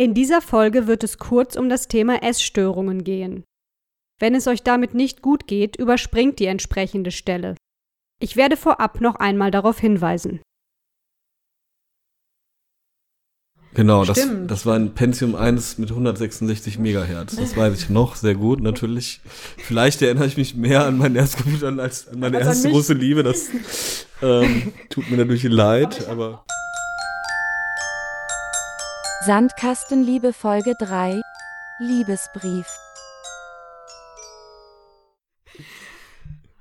In dieser Folge wird es kurz um das Thema Essstörungen gehen. Wenn es euch damit nicht gut geht, überspringt die entsprechende Stelle. Ich werde vorab noch einmal darauf hinweisen. Genau, das, das war ein Pentium 1 mit 166 Megahertz. Das weiß ich noch sehr gut, natürlich. Vielleicht erinnere ich mich mehr an mein Erstcomputer als an meine Als an erste mich. große Liebe. Das ähm, tut mir natürlich leid, aber Sandkastenliebe Folge 3 Liebesbrief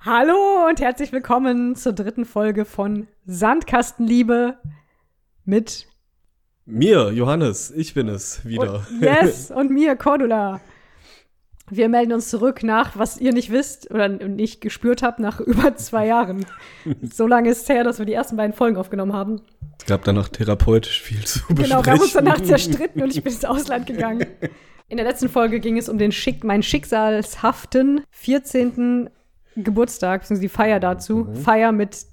Hallo und herzlich willkommen zur dritten Folge von Sandkastenliebe mit mir, Johannes, ich bin es wieder. Und, yes, und mir, Cordula. Wir melden uns zurück nach, was ihr nicht wisst oder nicht gespürt habt, nach über zwei Jahren. so lange ist es her, dass wir die ersten beiden Folgen aufgenommen haben. Es gab danach therapeutisch viel zu besprechen. Genau, wir haben uns danach zerstritten und ich bin ins Ausland gegangen. In der letzten Folge ging es um den Schick, meinen schicksalshaften 14. Geburtstag, beziehungsweise die Feier dazu. Feier mit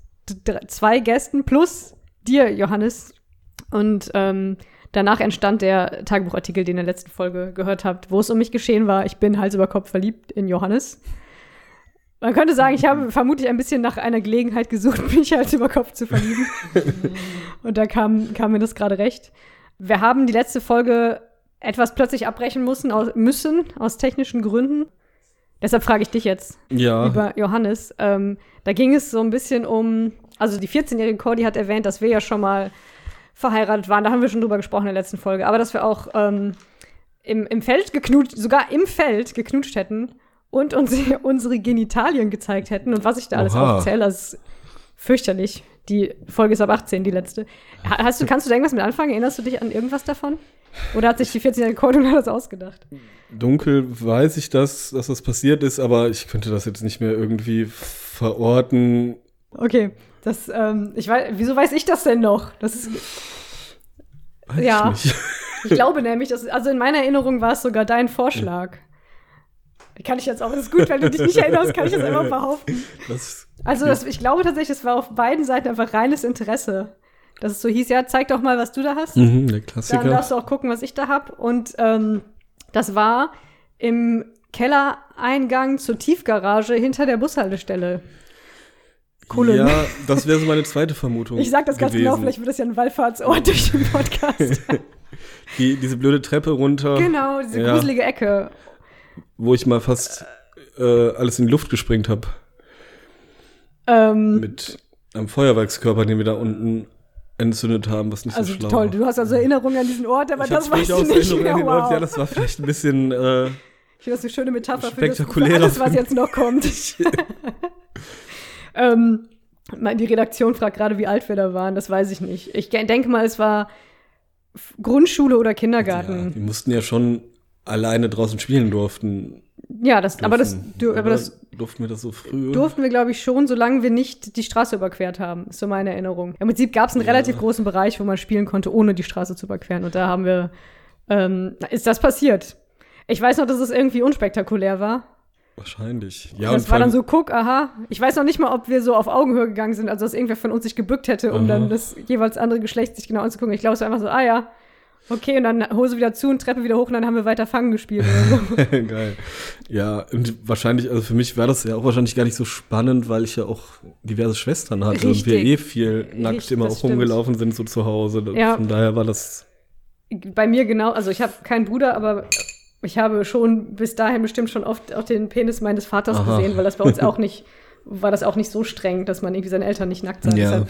zwei Gästen plus dir, Johannes. Und ähm, danach entstand der Tagebuchartikel, den ihr in der letzten Folge gehört habt, wo es um mich geschehen war. Ich bin Hals über Kopf verliebt in Johannes. Man könnte sagen, ich habe vermutlich ein bisschen nach einer Gelegenheit gesucht, mich Hals über Kopf zu verlieben. Und da kam, kam mir das gerade recht. Wir haben die letzte Folge etwas plötzlich abbrechen müssen aus, müssen, aus technischen Gründen. Deshalb frage ich dich jetzt, Ja, lieber Johannes. Ähm, da ging es so ein bisschen um, also die 14-jährige Cordy hat erwähnt, dass wir ja schon mal verheiratet waren. Da haben wir schon drüber gesprochen in der letzten Folge. Aber dass wir auch ähm, im, im Feld geknutscht, sogar im Feld geknutscht hätten und uns unsere Genitalien gezeigt hätten und was ich da alles Oha. aufzähle. Das ist fürchterlich. Die Folge ist ab 18, die letzte. Ha- Hast du, kannst du da irgendwas mit anfangen? Erinnerst du dich an irgendwas davon? Oder hat sich die 14-jährige Cordula das ausgedacht? dunkel weiß ich das, dass das passiert ist, aber ich könnte das jetzt nicht mehr irgendwie verorten. Okay, das, ähm, ich weiß, wieso weiß ich das denn noch? Das ist, Weiß Ja. ich nicht. ich glaube nämlich, dass, also in meiner Erinnerung war es sogar dein Vorschlag. Kann ich jetzt auch, das ist gut, wenn du dich nicht erinnerst, kann ich das einfach behaupten. Das, Also das, ich glaube tatsächlich, es war auf beiden Seiten einfach reines Interesse. Dass es so hieß, ja, zeig doch mal, was du da hast. mhm, der Dann Klassiker. darfst du auch gucken, was ich da hab. Und ähm, das war im Kellereingang zur Tiefgarage hinter der Bushaltestelle. Coole. Ja, das wäre so meine zweite Vermutung. Ich sag das ganz gewesen. genau, vielleicht wird das ja ein Wallfahrtsort durch den Podcast. Die, diese blöde Treppe runter, genau, diese Ja. gruselige Ecke. wo ich mal fast äh, alles in die Luft gesprengt habe. Ähm, Mit einem Feuerwerkskörper, den wir da unten entzündet haben, was nicht also so schlau toll, war. du hast also Erinnerungen an diesen Ort, aber ich das weißt du nicht mehr. den Ort. Wow. Ja, das war vielleicht ein bisschen äh, ich finde das eine schöne Metapher für, das, für alles, was jetzt noch kommt. ähm, die Redaktion fragt gerade, wie alt wir da waren. Das weiß ich nicht. Ich denke mal, es war Grundschule oder ja, Kindergarten. die mussten ja schon alleine draußen spielen durften. Ja, das, aber das, du, aber das durften wir das so früh. durften wir, glaube ich, schon, solange wir nicht die Straße überquert haben. Ist so meine Erinnerung. Im Prinzip gab es einen Ja. relativ großen Bereich, wo man spielen konnte, ohne die Straße zu überqueren. Und da haben wir, ähm, ist das passiert. Ich weiß noch, dass es irgendwie unspektakulär war. Wahrscheinlich. Ja, das und war dann so, guck, aha. Ich weiß noch nicht mal, ob wir so auf Augenhöhe gegangen sind, also dass irgendwer von uns sich gebückt hätte, um Aha. dann das jeweils andere Geschlecht sich genau anzugucken. Ich glaube, es war einfach so, ah ja, okay, und dann Hose wieder zu und Treppe wieder hoch und dann haben wir weiter Fangen gespielt. Oder so. Geil. Ja, und wahrscheinlich, also für mich war das ja auch wahrscheinlich gar nicht so spannend, weil ich ja auch diverse Schwestern hatte und wir Richtig. eh viel nackt Richtig, immer auch stimmt. rumgelaufen sind, so zu Hause. Ja. Von daher war das. Bei mir genau, also ich habe keinen Bruder, aber ich habe schon bis dahin bestimmt schon oft auch den Penis meines Vaters Aha. gesehen, weil das bei uns auch nicht, war das auch nicht so streng, dass man irgendwie seine Eltern nicht nackt sah. Ja.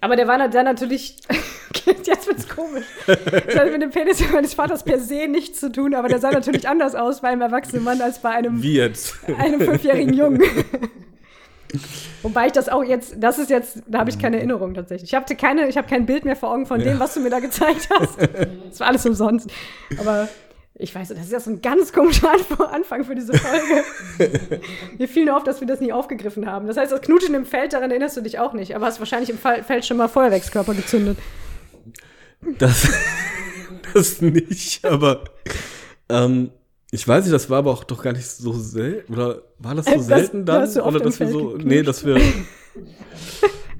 Aber der war dann natürlich, jetzt wird's komisch. Das hat mit dem Penis meines Vaters per se nichts zu tun, aber der sah natürlich anders aus bei einem erwachsenen Mann als bei einem, Wie jetzt? einem fünfjährigen Jungen. Wobei ich das auch jetzt, das ist jetzt, da habe ich keine Erinnerung tatsächlich. Ich habe keine, ich habe kein Bild mehr vor Augen von dem, Ja. was du mir da gezeigt hast. Das war alles umsonst. Aber ich weiß, das ist ja so ein ganz komischer Anf- Anfang für diese Folge. Mir fiel nur auf, dass wir das nie aufgegriffen haben. Das heißt, das Knutschen im Feld, daran erinnerst du dich auch nicht. Aber hast wahrscheinlich im Feld schon mal Feuerwerkskörper gezündet. Das, das nicht, aber ähm, ich weiß nicht, das war aber auch doch gar nicht so selten. Oder war das so Äh, das- selten da dann? oft Oder dass wir Feld so. geknutscht. Nee, dass wir.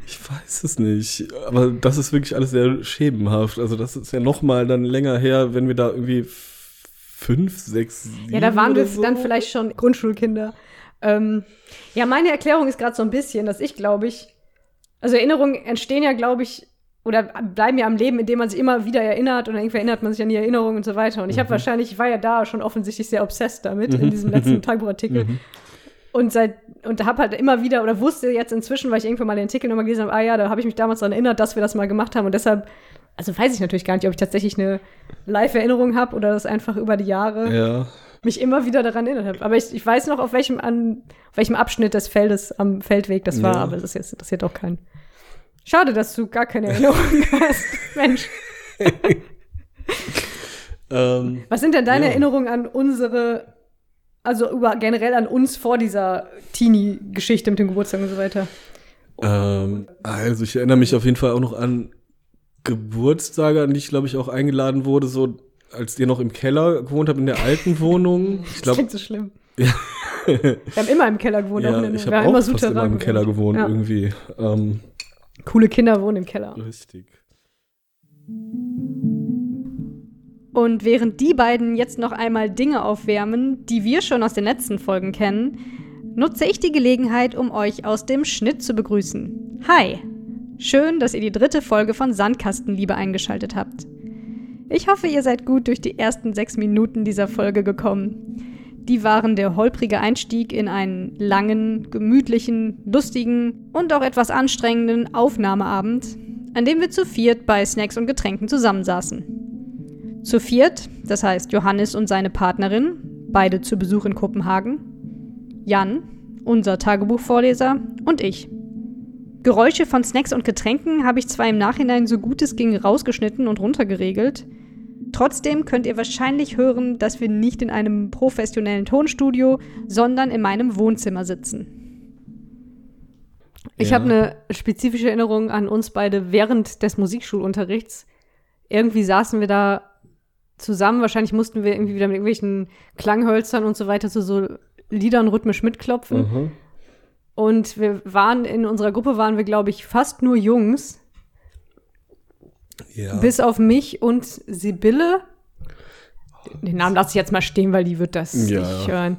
Ich weiß es nicht. Aber das ist wirklich alles sehr schemenhaft. Also das ist ja noch mal dann länger her, wenn wir da irgendwie fünf, sechs, sieben Ja, da waren wir so. dann vielleicht schon Grundschulkinder. Ähm, ja, meine Erklärung ist gerade so ein bisschen, dass ich glaube ich, also Erinnerungen entstehen ja, glaube ich, oder bleiben ja am Leben, indem man sich immer wieder erinnert und irgendwie erinnert man sich an die Erinnerungen und so weiter. Und ich Mhm. habe wahrscheinlich, ich war ja da schon offensichtlich sehr obsessed damit in diesem letzten Tagebuchartikel. Mhm. Und seit und habe halt immer wieder oder wusste jetzt inzwischen, weil ich irgendwann mal den Artikel nochmal gelesen habe, ah ja, da habe ich mich damals daran erinnert, dass wir das mal gemacht haben und deshalb, also weiß ich natürlich gar nicht, ob ich tatsächlich eine Live-Erinnerung habe oder das einfach über die Jahre Ja. mich immer wieder daran erinnert habe. Aber ich, ich weiß noch, auf welchem, an, auf welchem Abschnitt des Feldes am Feldweg das war, Ja. aber das jetzt interessiert auch keinen. Schade, dass du gar keine Erinnerung hast. Mensch. Ähm, Was sind denn deine Ja. Erinnerungen an unsere, also über, generell an uns vor dieser Teenie-Geschichte mit dem Geburtstag und so weiter? ähm, also ich erinnere mich auf jeden Fall auch noch an Geburtstage, an die ich glaube ich auch eingeladen wurde, so als ihr noch im Keller gewohnt habt in der alten Wohnung. Ich Das glaube, klingt so schlimm. Wir haben immer im Keller gewohnt. ja, ich wir habe haben auch fast immer im Keller gewohnt Ja. irgendwie. Ähm, Coole Kinder wohnen im Keller. richtig. Und während die beiden jetzt noch einmal Dinge aufwärmen, die wir schon aus den letzten Folgen kennen, nutze ich die Gelegenheit, um euch aus dem Schnitt zu begrüßen. Hi! Schön, dass ihr die dritte Folge von Sandkastenliebe eingeschaltet habt. Ich hoffe, ihr seid gut durch die ersten sechs Minuten dieser Folge gekommen. Die waren der holprige Einstieg in einen langen, gemütlichen, lustigen und auch etwas anstrengenden Aufnahmeabend, an dem wir zu viert bei Snacks und Getränken zusammensaßen. Zu viert, das heißt Johannes und seine Partnerin, beide zu Besuch in Kopenhagen, Jan, unser Tagebuchvorleser und ich. Geräusche von Snacks und Getränken habe ich zwar im Nachhinein so gut es ging rausgeschnitten und runtergeregelt, trotzdem könnt ihr wahrscheinlich hören, dass wir nicht in einem professionellen Tonstudio, sondern in meinem Wohnzimmer sitzen. Ich Ja. habe eine spezifische Erinnerung an uns beide während des Musikschulunterrichts. Irgendwie saßen wir da zusammen. Wahrscheinlich mussten wir irgendwie wieder mit irgendwelchen Klanghölzern und so weiter zu so Liedern rhythmisch mitklopfen. Mhm. Und wir waren in unserer Gruppe waren wir, glaube ich, fast nur Jungs, Ja. bis auf mich und Sibylle. Den Namen lasse ich jetzt mal stehen, weil die wird das Ja. nicht hören.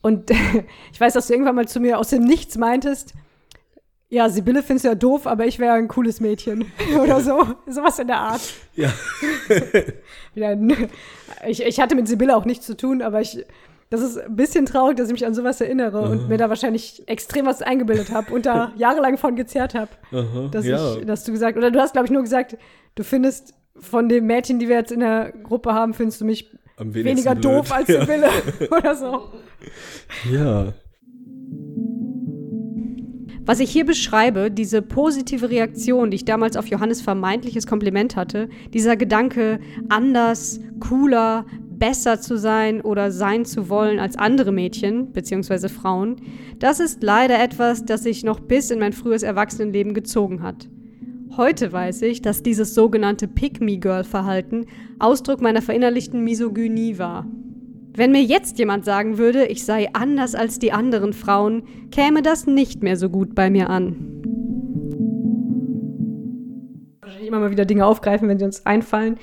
Und ich weiß, dass du irgendwann mal zu mir aus dem Nichts meintest, ja, Sibylle findest du ja doof, aber ich wäre ein cooles Mädchen. Oder so. Sowas in der Art. ja. Ich, ich hatte mit Sibylle auch nichts zu tun, aber ich, das ist ein bisschen traurig, dass ich mich an sowas erinnere und mir da wahrscheinlich extrem was eingebildet habe und da jahrelang von gezerrt habe. Aha. Dass, ja. ich, dass du gesagt, oder du hast, glaube ich, nur gesagt, du findest von den Mädchen, die wir jetzt in der Gruppe haben, findest du mich weniger blöd. doof als ja. Sibylle oder so. Ja. Was ich hier beschreibe, diese positive Reaktion, die ich damals auf Johannes vermeintliches Kompliment hatte, dieser Gedanke, anders, cooler, besser zu sein oder sein zu wollen als andere Mädchen bzw. Frauen, das ist leider etwas, das sich noch bis in mein frühes Erwachsenenleben gezogen hat. Heute weiß ich, dass dieses sogenannte Pick-Me-Girl-Verhalten Ausdruck meiner verinnerlichten Misogynie war. Wenn mir jetzt jemand sagen würde, ich sei anders als die anderen Frauen, käme das nicht mehr so gut bei mir an. Wahrscheinlich immer mal wieder Dinge aufgreifen, wenn sie uns einfallen.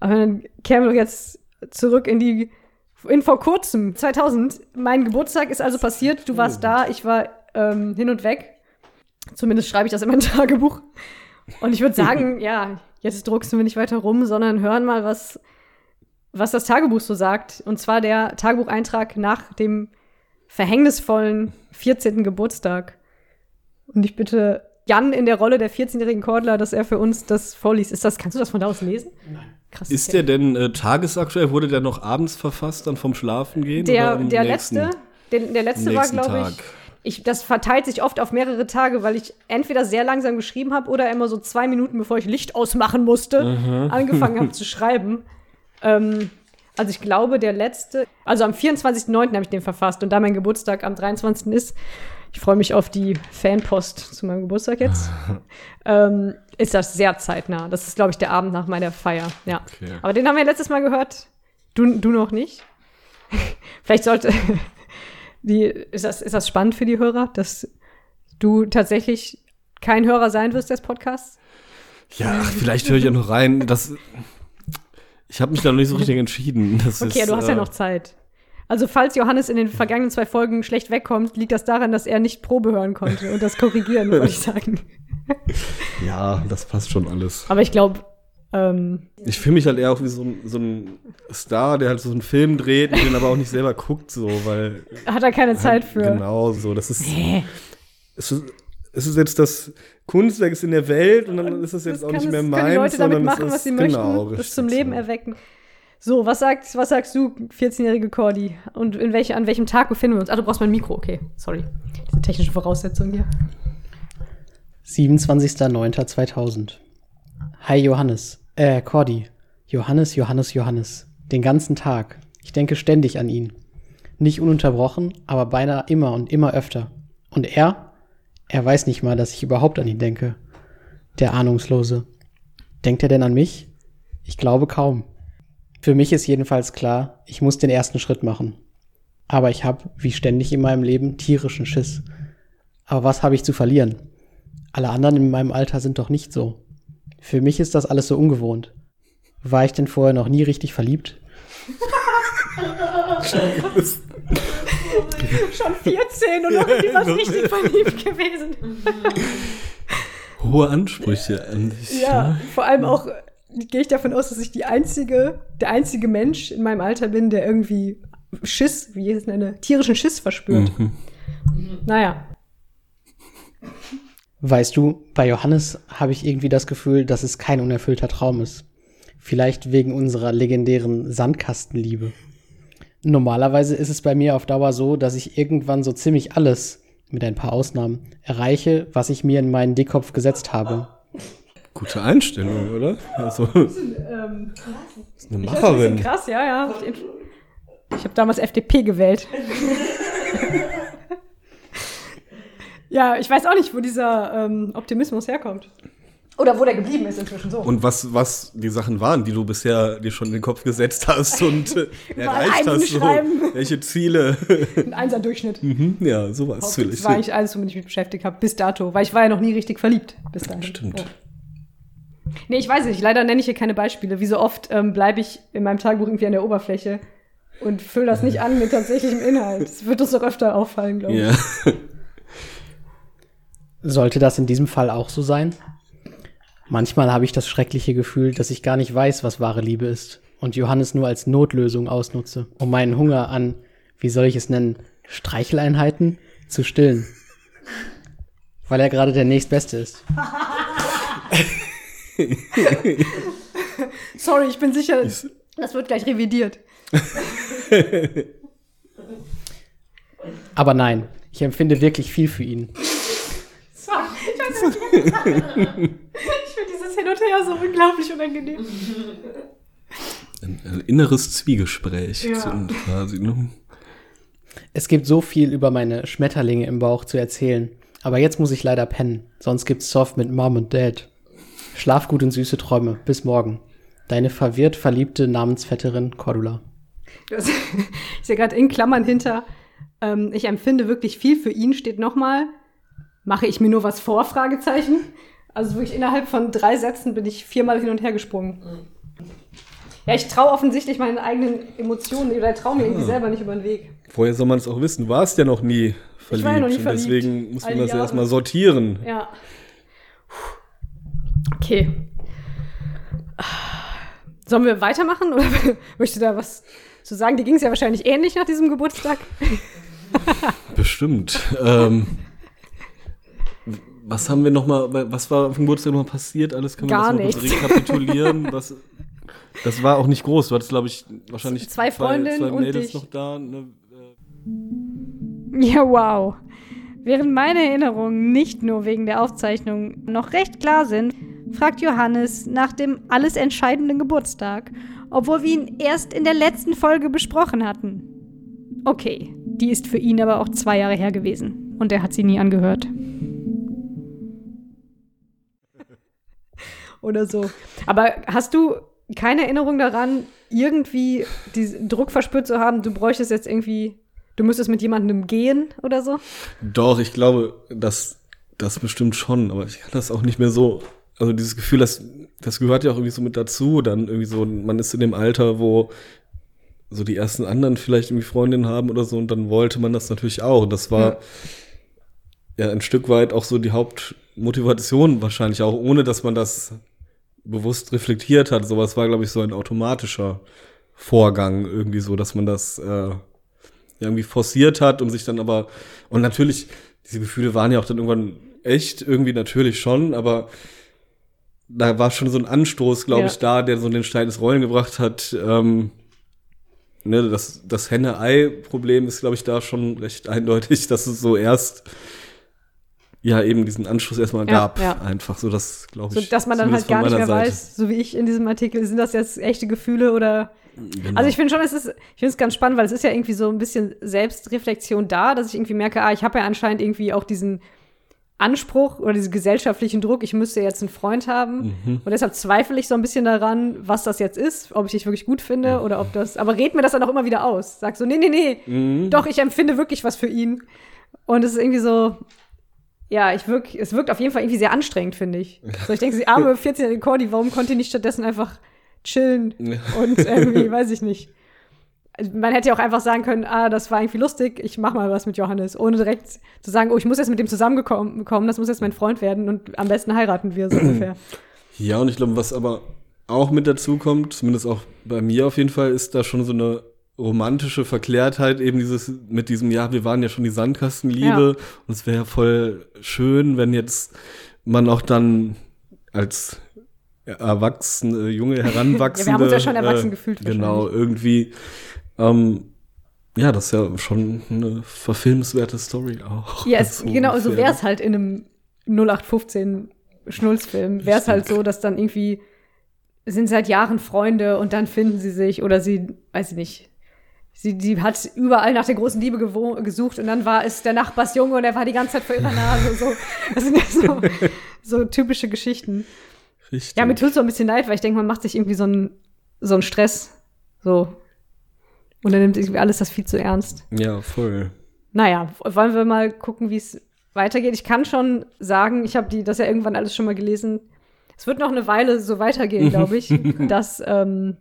Aber dann kämen wir doch jetzt zurück in die, in vor kurzem, 2000. Mein Geburtstag ist also passiert. Du warst da, ich war ähm, hin und weg. Zumindest schreibe ich das in mein Tagebuch. Und ich würde sagen, ja, jetzt druckst du mir nicht weiter rum, sondern hören mal, was was das Tagebuch so sagt. Und zwar der Tagebucheintrag nach dem verhängnisvollen 14. Geburtstag. Und ich bitte Jan in der Rolle der 14-jährigen Kordler, dass er für uns das vorliest. Ist das, kannst du das von da aus lesen? Nein. Krass. Ist okay. der denn äh, tagesaktuell? Wurde der noch abends verfasst, dann vom Schlafen gehen? der, der nächsten- letzte, der, der letzte war, glaube ich, ich, das verteilt sich oft auf mehrere Tage, weil ich entweder sehr langsam geschrieben habe oder immer so zwei Minuten, bevor ich Licht ausmachen musste, angefangen habe zu schreiben. Ähm, also ich glaube, der letzte, also am 24.09. habe ich den verfasst und da mein Geburtstag am 23. ist, ich freue mich auf die Fanpost zu meinem Geburtstag jetzt, ähm, ist das sehr zeitnah. Das ist, glaube ich, der Abend nach meiner Feier. Ja. Okay. Aber den haben wir letztes Mal gehört. Du, du noch nicht. Vielleicht sollte. Die, ist, das, ist das spannend für die Hörer, dass du tatsächlich kein Hörer sein wirst des Podcasts? Ja, ach, vielleicht höre ich ja noch rein. Das, ich habe mich da noch nicht so richtig entschieden. Das Okay, ist, du hast ja äh, noch Zeit. Also falls Johannes in den vergangenen zwei Folgen schlecht wegkommt, liegt das daran, dass er nicht Probe hören konnte und das korrigieren, wollte ich sagen. Ja, das passt schon alles. Aber ich glaube, ähm, Ich fühle mich halt eher auch wie so ein, so ein Star, der halt so einen Film dreht und den aber auch nicht selber guckt, so, weil. hat er keine Zeit für. Genau, so. Das ist. Es ist, es ist jetzt das Kunstwerk ist in der Welt und dann ist es jetzt Das auch nicht es- mehr können meins. die Leute damit es machen, was sie genau, möchten, das zum Leben erwecken. So, was, sagt, was sagst du, 14-jährige Cordy? Und in welche, an welchem Tag befinden wir uns? Ah, du brauchst mein Mikro, okay. Sorry. Diese technische Voraussetzung hier. 27.09.2000. Hi Johannes. Äh, Cordy. Johannes, Johannes, Johannes. Den ganzen Tag. Ich denke ständig an ihn. Nicht ununterbrochen, aber beinahe immer und immer öfter. Und er? Er weiß nicht mal, dass ich überhaupt an ihn denke. Der Ahnungslose. Denkt er denn an mich? Ich glaube kaum. Für mich ist jedenfalls klar, ich muss den ersten Schritt machen. Aber ich habe, wie ständig in meinem Leben, tierischen Schiss. Aber was habe ich zu verlieren? Alle anderen in meinem Alter sind doch nicht so. Für mich ist das alles so ungewohnt. War ich denn vorher noch nie richtig verliebt? Schon 14 und noch nie was richtig verliebt gewesen. Hohe Ansprüche an dich. Ja, vor allem auch gehe ich davon aus, dass ich die einzige, der einzige Mensch in meinem Alter bin, der irgendwie Schiss, wie ich es nenne, tierischen Schiss verspürt. Mhm. Naja, Weißt du, bei Johannes habe ich irgendwie das Gefühl, dass es kein unerfüllter Traum ist. Vielleicht wegen unserer legendären Sandkastenliebe. Normalerweise ist es bei mir auf Dauer so, dass ich irgendwann so ziemlich alles, mit ein paar Ausnahmen, erreiche, was ich mir in meinen Dickkopf gesetzt habe. Gute Einstellung, oder? Also, ähm, ist eine das ist ein bisschen Macherin. krass, ja, ja. Ich habe damals FDP gewählt. ja, ich weiß auch nicht, wo dieser ähm, Optimismus herkommt. Oder wo der geblieben ist inzwischen so. Und was, was die Sachen waren, die du bisher dir schon in den Kopf gesetzt hast und äh, erreicht hast. So, schreiben. welche Ziele? Ein Einser-Durchschnitt. Mhm, ja, sowas Das war eigentlich alles, womit ich mich beschäftigt habe, bis dato. Weil ich war ja noch nie richtig verliebt bis dahin. Stimmt. Ja. Nee, ich weiß nicht. Leider nenne ich hier keine Beispiele. Wie so oft ähm, bleibe ich in meinem Tagebuch irgendwie an der Oberfläche und fülle das nicht an mit tatsächlichem Inhalt. Das wird uns doch öfter auffallen, glaube ich. Ja. Sollte das in diesem Fall auch so sein? Manchmal habe ich das schreckliche Gefühl, dass ich gar nicht weiß, was wahre Liebe ist und Johannes nur als Notlösung ausnutze, um meinen Hunger an, wie soll ich es nennen, Streicheleinheiten zu stillen. Weil er gerade der nächstbeste ist. Sorry, ich bin sicher, das wird gleich revidiert. Aber nein, ich empfinde wirklich viel für ihn. Ich ich finde dieses Hin und Her so unglaublich unangenehm. Ein, inneres Zwiegespräch Ja. zu- quasi. Ne? Es gibt so viel über meine Schmetterlinge im Bauch zu erzählen. Aber jetzt muss ich leider pennen. Sonst gibt's Soft mit Mom und Dad. Schlaf gut und süße Träume. Bis morgen. Deine verwirrt verliebte Namensvetterin Cordula. Das, ich sehe gerade in Klammern hinter, ähm, ich empfinde wirklich viel für ihn, steht nochmal, mache ich mir nur was vor, Fragezeichen. Also wirklich innerhalb von drei Sätzen bin ich viermal hin und her gesprungen. Ja, ich traue offensichtlich meinen eigenen Emotionen oder traue mir irgendwie selber nicht über den Weg. Woher soll man es auch wissen? Du warst ja noch nie verliebt. war ja noch nie und verliebt. deswegen muss man das ja erstmal sortieren. Ja. Okay. Sollen wir weitermachen oder möchtest du da was zu sagen? Dir ging es ja wahrscheinlich ähnlich nach diesem Geburtstag. Bestimmt. ähm, was haben wir noch mal, was war auf dem Geburtstag noch mal passiert? Alles können wir Gar das noch nichts. rekapitulieren. Was, das war auch nicht groß. Du hattest, glaube ich, wahrscheinlich Zwei Freundinnen zwei und Mädels ich. noch da. Ne? Ja, wow. Während meine Erinnerungen nicht nur wegen der Aufzeichnung noch recht klar sind, fragt Johannes nach dem alles entscheidenden Geburtstag, obwohl wir ihn erst in der letzten Folge besprochen hatten. Okay, die ist für ihn aber auch zwei Jahre her gewesen und er hat sie nie angehört. oder so. Aber hast du keine Erinnerung daran, irgendwie diesen Druck verspürt zu haben, du bräuchtest jetzt irgendwie, du müsstest mit jemandem gehen oder so? Doch, ich glaube, dass das bestimmt schon, aber ich kann das auch nicht mehr so. Also dieses Gefühl, das, das gehört ja auch irgendwie so mit dazu. Dann irgendwie so, man ist in dem Alter, wo so die ersten anderen vielleicht irgendwie Freundinnen haben oder so und dann wollte man das natürlich auch. Und das war ja. ja ein Stück weit auch so die Hauptmotivation wahrscheinlich auch, ohne dass man das bewusst reflektiert hat. Sowas war, glaube ich, so ein automatischer Vorgang irgendwie so, dass man das äh, irgendwie forciert hat und sich dann aber und natürlich diese Gefühle waren ja auch dann irgendwann echt irgendwie natürlich schon, aber da war schon so ein Anstoß, glaube Ja. ich, da, der so den Stein ins Rollen gebracht hat. Ähm, ne, das das Henne-Ei-Problem ist, glaube ich, da schon recht eindeutig, dass es so erst ja eben diesen Anschluss erstmal Ja, gab. ja. Einfach so, das glaube So, ich. dass man dann halt gar nicht mehr Seite. weiß, so wie ich in diesem Artikel, sind das jetzt echte Gefühle oder. Genau. Also ich finde schon, es ist, ich finde es ganz spannend, weil es ist ja irgendwie so ein bisschen Selbstreflexion da, dass ich irgendwie merke, ah, ich habe ja anscheinend irgendwie auch diesen Anspruch oder diesen gesellschaftlichen Druck, ich müsste jetzt einen Freund haben. Mhm. Und deshalb zweifle ich so ein bisschen daran, was das jetzt ist, ob ich dich wirklich gut finde oder ob das. Aber red mir das dann auch immer wieder aus. Sag so, nee, nee, nee, Mhm. doch, ich empfinde wirklich was für ihn. Und es ist irgendwie so, ja, ich wirk, es wirkt auf jeden Fall irgendwie sehr anstrengend, finde ich. So, ich denke, die arme 14-jährige Cordy, warum konnte die nicht stattdessen einfach chillen und irgendwie, weiß ich nicht. Also, Man hätte ja auch einfach sagen können, ah, das war irgendwie lustig, ich mach mal was mit Johannes, ohne direkt zu sagen, oh, ich muss jetzt mit dem zusammengekommen, kommen, das muss jetzt mein Freund werden und am besten heiraten wir so ungefähr. Ja, und ich glaube, was aber auch mit dazu kommt, zumindest auch bei mir auf jeden Fall, ist da schon so eine romantische Verklärtheit, eben dieses mit diesem, ja, wir waren ja schon die Sandkastenliebe und es wäre ja voll schön, wenn jetzt man auch dann als erwachsene, junge, heranwachsende. Ja, wir haben uns ja schon erwachsen gefühlt Genau, irgendwie, ähm, ja, das ist ja schon eine verfilmenswerte Story auch. Ja, es, So genau, so wäre es halt in einem 0815 Schnulzfilm. Wäre es halt so, dass dann irgendwie sind seit Jahren Freunde und dann finden sie sich oder sie, weiß ich nicht, sie, sie hat überall nach der großen Liebe gesucht und dann war es der Nachbarsjunge und er war die ganze Zeit vor ihrer Nase. So. Das sind ja so, so typische Geschichten. Richtig. Ja, mir tut so ein bisschen leid, weil ich denke, man macht sich irgendwie so einen so einen Stress. So. Und dann nimmt irgendwie alles das viel zu ernst. Ja, voll. Naja, wollen wir mal gucken, wie es weitergeht. Ich kann schon sagen, ich habe die das ja irgendwann alles schon mal gelesen. Es wird noch eine Weile so weitergehen, glaube ich, dass ähm,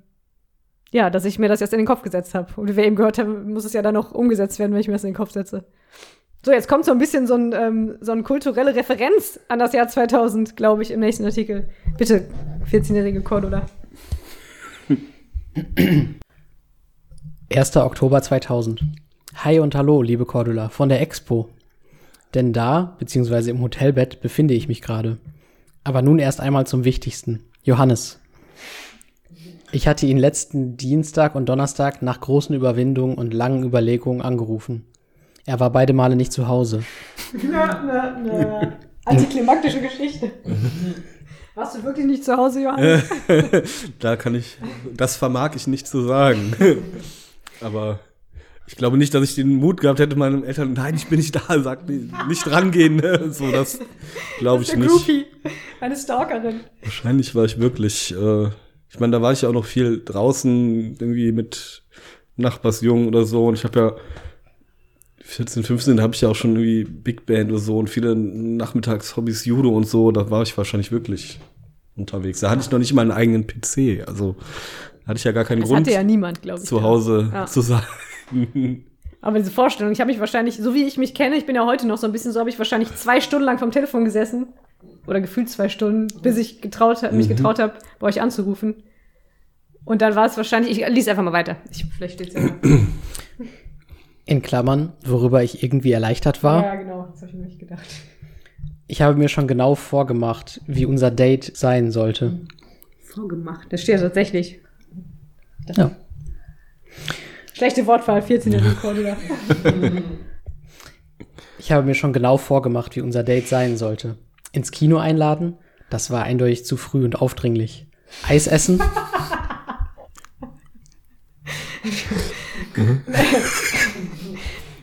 ja, dass ich mir das jetzt in den Kopf gesetzt habe. Und wie wir eben gehört haben, muss es ja dann noch umgesetzt werden, wenn ich mir das in den Kopf setze. So, jetzt kommt so ein bisschen so, ein, ähm, so eine kulturelle Referenz an das Jahr 2000, glaube ich, im nächsten Artikel. Bitte, 14-jährige Cordula. 1. Oktober 2000. Hi und hallo, liebe Cordula, von der Expo. Denn da, beziehungsweise im Hotelbett, befinde ich mich gerade. Aber nun erst einmal zum Wichtigsten. Johannes. Ich hatte ihn letzten Dienstag und Donnerstag nach großen Überwindungen und langen Überlegungen angerufen. Er war beide Male nicht zu Hause. Na, na, na. Antiklimaktische Geschichte. Warst du wirklich nicht zu Hause, Johannes? da kann ich, das vermag ich nicht zu sagen. Aber ich glaube nicht, dass ich den Mut gehabt hätte, meinen Eltern, nein, ich bin nicht da, sag nicht, nicht rangehen. Ne? So, das glaube ich Der nicht. Groupie, eine Stalkerin. Wahrscheinlich war ich wirklich, äh, ich meine, da war ich ja auch noch viel draußen, irgendwie mit Nachbarsjungen oder so. Und ich habe ja 14, 15 habe ich ja auch schon irgendwie Big Band oder so und viele Nachmittagshobbys Judo und so. Da war ich wahrscheinlich wirklich unterwegs. Da hatte ich noch nicht mal einen eigenen PC. Also hatte ich ja gar keinen Das Grund, hatte ja niemand, glaube ich. zu Hause Ja. zu sein. Aber diese Vorstellung, ich habe mich wahrscheinlich, so wie ich mich kenne, ich bin ja heute noch so ein bisschen so, habe ich wahrscheinlich zwei Stunden lang vom Telefon gesessen. Oder gefühlt zwei Stunden, bis ich getraut, mich Mhm. getraut habe, bei euch anzurufen. Und dann war es wahrscheinlich, ich lies einfach mal weiter. Ich, vielleicht steht's ja. In Klammern, worüber ich irgendwie erleichtert war. Ja, genau, das habe ich mir nicht gedacht. Ich habe mir schon genau vorgemacht, wie unser Date sein sollte. Vorgemacht. Das steht ja tatsächlich. Ja. Schlechte Wortwahl, 14 Jahre Cordula. Ich habe mir schon genau vorgemacht, wie unser Date sein sollte. Ins Kino einladen, das war eindeutig zu früh und aufdringlich. Eis essen,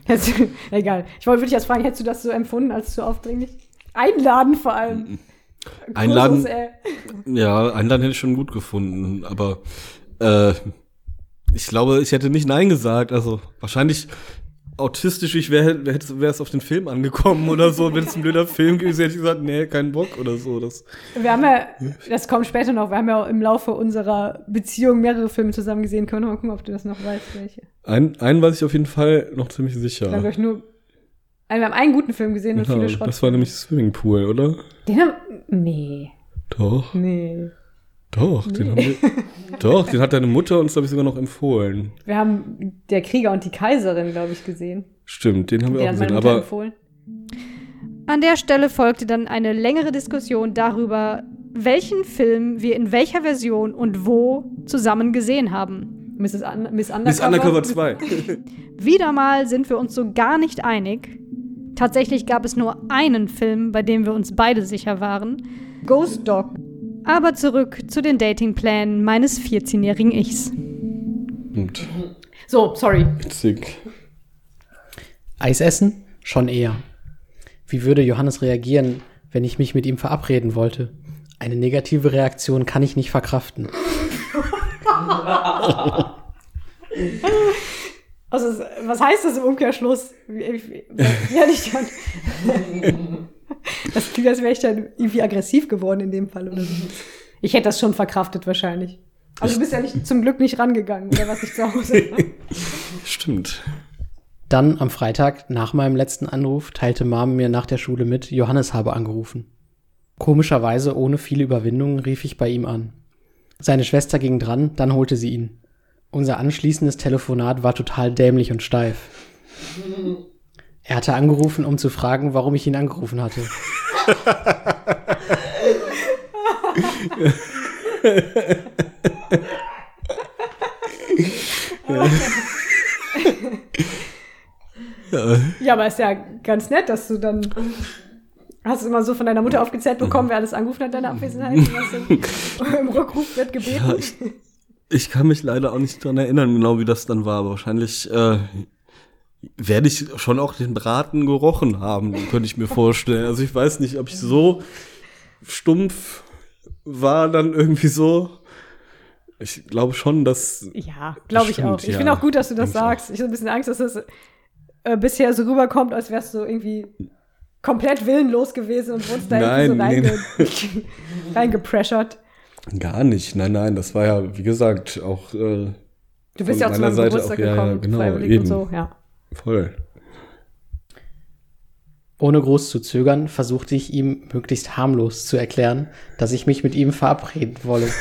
Hättest du- Egal. Ich wollte wirklich erst fragen, hättest du das so empfunden als zu aufdringlich? Einladen vor allem. Einladen? Kursus. Ja, Einladen hätte ich schon gut gefunden, aber äh, ich glaube, ich hätte nicht Nein gesagt. Also wahrscheinlich autistisch ich wäre, es auf den Film angekommen oder so. Wenn es ein blöder Film gewesen hätte ich gesagt, nee, keinen Bock oder so. Das, Wir haben ja, das kommt später noch, wir haben ja im Laufe unserer Beziehung mehrere Filme zusammen gesehen. Können wir mal gucken, ob du das noch weißt, welche. ein, einen weiß ich auf jeden Fall noch ziemlich sicher. Wir haben, glaub ich, nur, also wir haben einen guten Film gesehen und Genau, viele Schrott. das war nämlich Swimmingpool, oder? Den haben, nee, Doch, nee. Doch, den haben wir, doch, den hat deine Mutter uns, glaube ich, sogar noch empfohlen. Wir haben Der Krieger und die Kaiserin, glaube ich, gesehen. Stimmt, den haben wir Den auch gesehen, aber empfohlen. An der Stelle folgte dann eine längere Diskussion darüber, welchen Film wir in welcher Version und wo zusammen gesehen haben. Mrs. Un Miss Undercover. Miss Undercover 2. Wieder mal sind wir uns so gar nicht einig. Tatsächlich gab es nur einen Film, bei dem wir uns beide sicher waren. Ghost Dog. Aber zurück zu den Datingplänen meines 14-jährigen Ichs. Und So, sorry. witzig. Eis essen? Schon eher. Wie würde Johannes reagieren, wenn ich mich mit ihm verabreden wollte? Eine negative Reaktion kann ich nicht verkraften. Also, was heißt das im Umkehrschluss? Wie, wie, das klingt, als wäre ich dann irgendwie aggressiv geworden in dem Fall oder so. Ich hätte das schon verkraftet wahrscheinlich. Aber du bist ja nicht, zum Glück nicht rangegangen, oder was ich zu Hause. Stimmt. Dann am Freitag, nach meinem letzten Anruf, teilte Mom mir nach der Schule mit, Johannes habe angerufen. Komischerweise, ohne viele Überwindungen, rief ich bei ihm an. Seine Schwester ging dran, dann holte sie ihn. Unser anschließendes Telefonat war total dämlich und steif. Er hatte angerufen, um zu fragen, warum ich ihn angerufen hatte. Ja, aber ist ja ganz nett, dass du dann. Hast du immer so von deiner Mutter aufgezählt bekommen, wer alles angerufen hat in deiner Abwesenheit? Im Rückruf wird gebeten. Ja, ich, ich kann mich leider auch nicht dran erinnern, genau wie das dann war, aber wahrscheinlich äh, werde ich schon auch den Braten gerochen haben, könnte ich mir vorstellen. Also ich weiß nicht, ob ich so stumpf war dann irgendwie so. Ich glaube schon, dass Ja, glaube ich auch. Ich ja. finde auch gut, dass du das sagst. Ich habe ein bisschen Angst, dass das äh, bisher so rüberkommt, als wärst du irgendwie komplett willenlos gewesen und wurdest da Nein, irgendwie so reinge reingepressert. gar nicht. Nein, nein, das war ja, wie gesagt, auch äh, Du bist Von ja auch zu meinem Seite Geburtstag auch, ja, ja, gekommen, genau, freiwillig eben. und so, ja. Voll. Ohne groß zu zögern, versuchte ich ihm möglichst harmlos zu erklären, dass ich mich mit ihm verabreden wolle.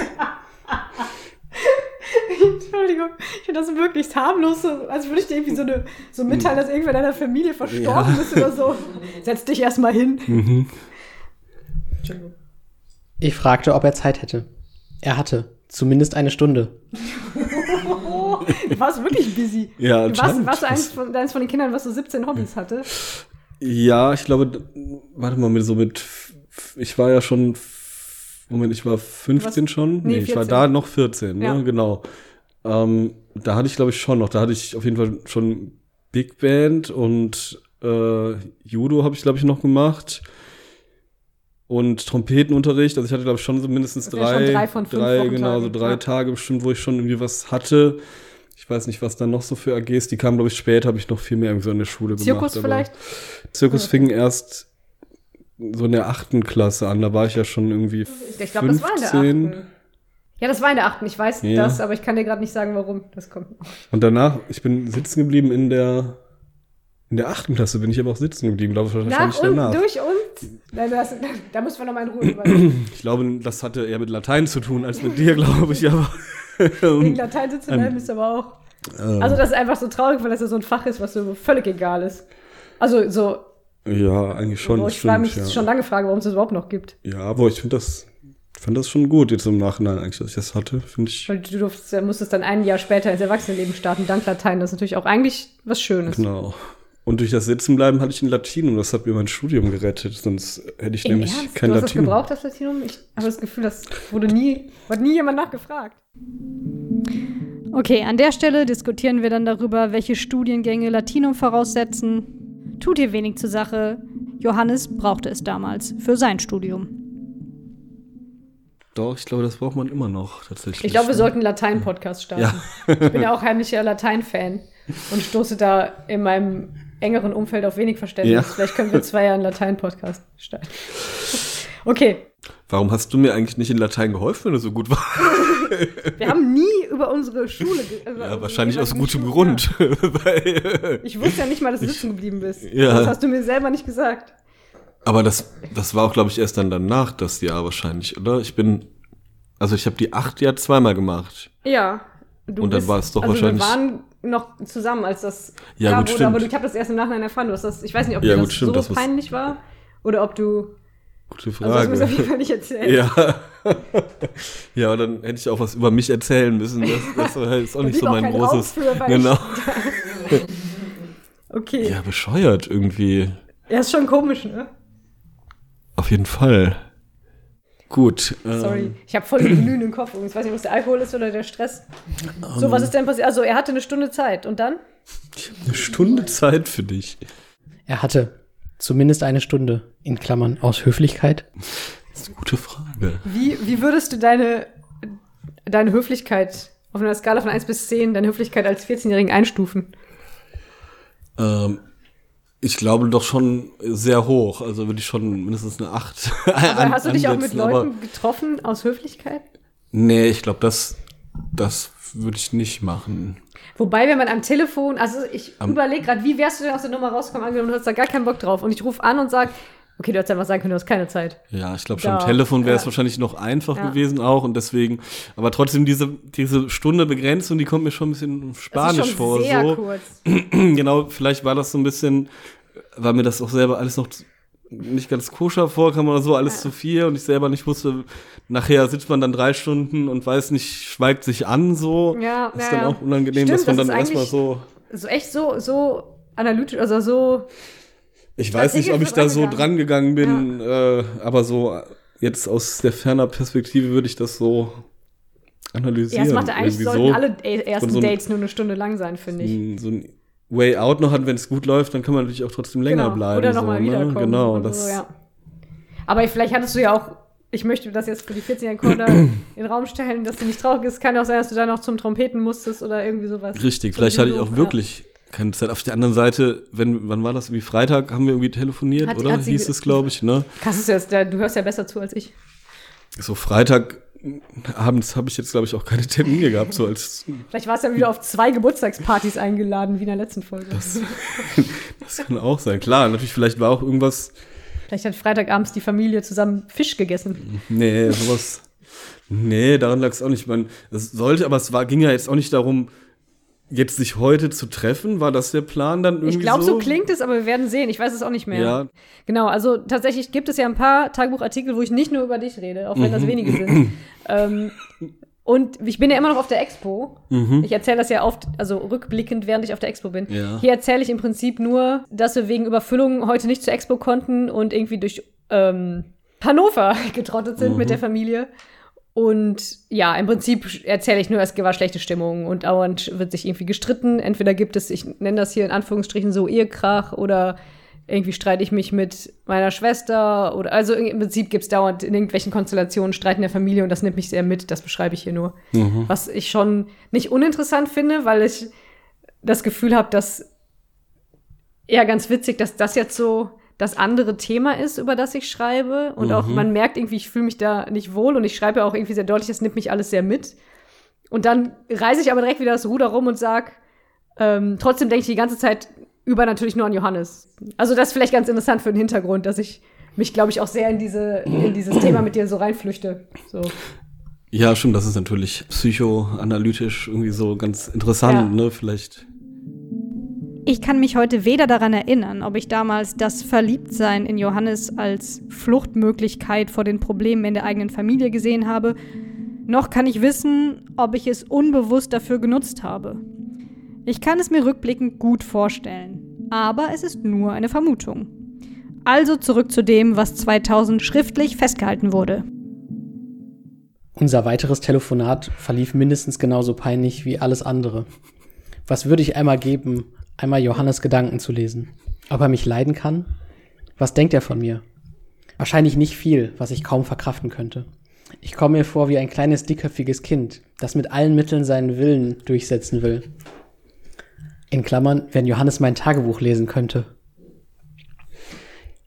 Entschuldigung, ich finde das wirklich harmlos, als würde ich dir irgendwie so, eine, so mitteilen, dass irgendwer deiner Familie verstorben Ja. ist oder so. Setz dich erstmal hin. Mhm. Entschuldigung. Ich fragte, ob er Zeit hätte. Er hatte. Zumindest eine Stunde. Du warst wirklich busy. Ja, Du warst, warst du eins von, eins von den Kindern, was so 17 Hobbys hatte? Ja, ich glaube, warte mal, mit so mit, ich war ja schon, Moment, ich war 15 Was? schon? Nee, Nee, ich war 14. da noch 14, Ja. ne, genau. Ähm, da hatte ich, glaube ich, schon noch, da hatte ich auf jeden Fall schon Big Band und äh, Judo habe ich, glaube ich, noch gemacht. Und Trompetenunterricht, also ich hatte, glaube ich, schon so mindestens Das wäre schon drei, drei von fünf drei genau, so drei ja. Tage bestimmt, wo ich schon irgendwie was hatte. Ich weiß nicht, was dann noch so für AGs, die kamen, glaube ich, später, habe ich noch viel mehr irgendwie so in der Schule Zirkus gemacht. aber- vielleicht? Zirkus fing erst so in der achten Klasse an. Da war ich ja schon irgendwie Ich glaube, das war in der 15. achten. Ja, das war in der achten. Ich weiß Ja. das, aber ich kann dir gerade nicht sagen, warum das kommt. Und danach, ich bin sitzen geblieben in der in der achten Klasse bin ich aber auch sitzen geblieben, glaube ich wahrscheinlich Nach und danach. durch und. Nein, das, da müssen wir noch mal in Ruhe überlegen. Ich glaube, das hatte eher mit Latein zu tun als mit dir, glaube ich, aber Wegen Latein sitzen bleiben ist aber auch. ähm, Also, das ist einfach so traurig, weil das ja so ein Fach ist, was so völlig egal ist. Also, so. ja, eigentlich schon, wo ich war mich stimmt, ja. schon lange frage, warum es das überhaupt noch gibt. Ja, aber ich finde das ich fand das schon gut jetzt im Nachhinein eigentlich, dass ich das hatte, finde ich. Weil du durftest, musstest dann ein Jahr später ins Erwachsenenleben starten, dank Latein. Das ist natürlich auch eigentlich was Schönes. Genau. Und durch das Sitzenbleiben hatte ich ein Latinum, das hat mir mein Studium gerettet, sonst hätte ich Im nämlich Ernst? kein du hast das Latinum. gebraucht, das Latinum? Ich habe das Gefühl, das wurde nie, hat nie jemand nachgefragt. Okay, an der Stelle diskutieren wir dann darüber, welche Studiengänge Latinum voraussetzen. Tut ihr wenig zur Sache. Johannes brauchte es damals für sein Studium. Doch, ich glaube, das braucht man immer noch tatsächlich. Ich glaube, wir sollten einen Latein-Podcast starten. Ja. Ich bin ja auch heimlicher Latein-Fan. und stoße da in meinem engeren Umfeld auf wenig Verständnis. Ja. Vielleicht können wir zwei Jahre einen Latein-Podcast starten. Okay, Warum hast du mir eigentlich nicht in Latein geholfen, wenn du so gut warst? wir haben nie über unsere Schule über Ja, wahrscheinlich aus gutem Schulen- Grund. Weil. Ich wusste ja nicht mal, dass du sitzen geblieben bist. Ja. Das hast du mir selber nicht gesagt. aber das, das war auch, glaube ich, erst dann danach das Jahr wahrscheinlich, oder? Ich bin, also ich habe die acht ja zweimal gemacht. Ja. Und dann war es doch also wahrscheinlich- Wir waren noch zusammen, als das Ja, klar gut, wurde, stimmt. aber ich habe das erst im Nachhinein erfahren. Du hast das, ich weiß nicht, ob Ja, dir gut, das stimmt, so das peinlich war oder ob du. Gute Also, das auf jeden Frage. Fall nicht erzählt. Ja. ja, dann hätte ich auch was über mich erzählen müssen. Das, das jetzt auch nicht so mein großes. für, genau. Okay. Ja, bescheuert irgendwie. Ja, ist schon komisch, ne? Auf jeden Fall. Gut. ähm, Sorry. Ich habe voll den glühenden Kopf. Ich weiß nicht, ob es der Alkohol ist oder der Stress. So, was ist denn passiert? Also, er hatte eine Stunde Zeit. Und dann? Eine Stunde Zeit für dich. Er hatte zumindest eine Stunde, in Klammern, aus Höflichkeit. Das ist eine gute Frage. Wie, wie würdest du deine, deine Höflichkeit auf einer Skala von 1 bis 10, deine Höflichkeit als 14-Jährigen einstufen? Ähm, ich glaube doch schon sehr hoch. Also würde ich schon mindestens eine 8 Aber hast du dich auch mit ansetzen, Leuten getroffen aus Höflichkeit? Nee, ich glaube, das, das würde ich nicht machen. Wobei, wenn man am Telefon, also ich überlege gerade, wie wärst du denn aus der Nummer rausgekommen, angenommen, du hast da gar keinen Bock drauf und ich rufe an und sage, okay, du hättest einfach sagen können, du hast keine Zeit. Ja, ich glaube schon, am Telefon wäre es ja. wahrscheinlich noch einfach Ja. gewesen auch und deswegen, aber trotzdem diese, diese Stunde Begrenzung, die kommt mir schon ein bisschen spanisch vor. sehr so. kurz. genau, vielleicht war das so ein bisschen, war mir das auch selber alles noch nicht ganz koscher vorkam oder so, alles zu viel und ich selber nicht wusste, nachher sitzt man dann drei Stunden und weiß nicht, schweigt sich an so. Ja, das ist ja, dann ja. auch unangenehm, Stimmt, dass man das dann erstmal so. So echt so, so analytisch, also so, Ich weiß nicht, ob ich da so dran gegangen bin, äh, aber so jetzt aus der ferner Perspektive würde ich das so ja, analysieren. es macht eigentlich, sollten so, alle e- ersten so Dates nur eine Stunde lang sein, finde ich. so ein Way Out noch hat, wenn es gut läuft, dann kann man natürlich auch trotzdem länger genau. bleiben. Oder so, nochmal ne? wiederkommen. Genau, das, so, ja. Aber vielleicht hattest du ja auch, ich möchte das jetzt für die 14-jährigen Kinder in den Raum stellen, dass du nicht traurig ist. Kann ja auch sein, dass du da noch zum Trompeten musstest oder irgendwie sowas. Richtig, vielleicht hatte ich auch wirklich keine Zeit. Auf der anderen Seite, wenn, wann war das? Wie Freitag haben wir irgendwie telefoniert, Hat- oder? hat Hieß es, glaube ich, ne? Kannst du, hörst ja besser zu als ich. So Freitag abends habe ich jetzt, glaube ich, auch keine Termine gehabt, so als Vielleicht warst du ja wieder auf zwei Geburtstagspartys eingeladen, wie in der letzten Folge. das kann auch sein. Klar, natürlich, vielleicht war auch irgendwas, Vielleicht hat Freitagabends die Familie zusammen Fisch gegessen. Nee, sowas. Nee, daran lag es auch nicht. Man, es sollte, aber es war, ging ja jetzt auch nicht darum, jetzt sich heute zu treffen. War das der Plan dann irgendwie Ich glaube, so? so klingt es, aber wir werden sehen. Ich weiß es auch nicht mehr. Ja, Genau, also tatsächlich gibt es ja ein paar Tagebuchartikel, wo ich nicht nur über dich rede, auch wenn Mhm. das wenige sind. ähm, und ich bin ja immer noch auf der Expo. Ich erzähle das ja oft, also rückblickend, während ich auf der Expo bin. Mhm. Ja. Hier erzähle ich im Prinzip nur, dass wir wegen Überfüllung heute nicht zur Expo konnten und irgendwie durch ähm, Hannover getrottet sind Mhm. mit der Familie. Und ja, im Prinzip erzähle ich nur, es war schlechte Stimmung und dauernd wird sich irgendwie gestritten. Entweder gibt es, ich nenne das hier in Anführungsstrichen so Ehekrach oder irgendwie streite ich mich mit meiner Schwester oder also im Prinzip gibt es dauernd in irgendwelchen Konstellationen Streit in der Familie und das nimmt mich sehr mit, das beschreibe ich hier nur. Was ich schon nicht uninteressant finde, weil ich das Gefühl habe, dass eher ganz witzig, dass das jetzt so das andere Thema ist, über das ich schreibe. Und auch man merkt irgendwie, ich fühle mich da nicht wohl und ich schreibe ja auch irgendwie sehr deutlich, das nimmt mich alles sehr mit. Und dann reiße ich aber direkt wieder das Ruder rum und sag, ähm, trotzdem denke ich die ganze Zeit über natürlich nur an Johannes. Also das ist vielleicht ganz interessant für den Hintergrund, dass ich mich, glaube ich, auch sehr in, diese, in dieses Thema mit dir so reinflüchte. So. ja, stimmt. Das ist natürlich psychoanalytisch irgendwie so ganz interessant, Ja. ne? Vielleicht. Ich kann mich heute weder daran erinnern, ob ich damals das Verliebtsein in Johannes als Fluchtmöglichkeit vor den Problemen in der eigenen Familie gesehen habe, noch kann ich wissen, ob ich es unbewusst dafür genutzt habe. Ich kann es mir rückblickend gut vorstellen, aber es ist nur eine Vermutung. Also zurück zu dem, was 2000 schriftlich festgehalten wurde. Unser weiteres Telefonat verlief mindestens genauso peinlich wie alles andere. Was würde ich einmal geben, einmal Johannes Gedanken zu lesen? Ob er mich leiden kann? Was denkt er von mir? Wahrscheinlich nicht viel, was ich kaum verkraften könnte. Ich komme mir vor wie ein kleines dickköpfiges Kind, das mit allen Mitteln seinen Willen durchsetzen will. In Klammern, wenn Johannes mein Tagebuch lesen könnte.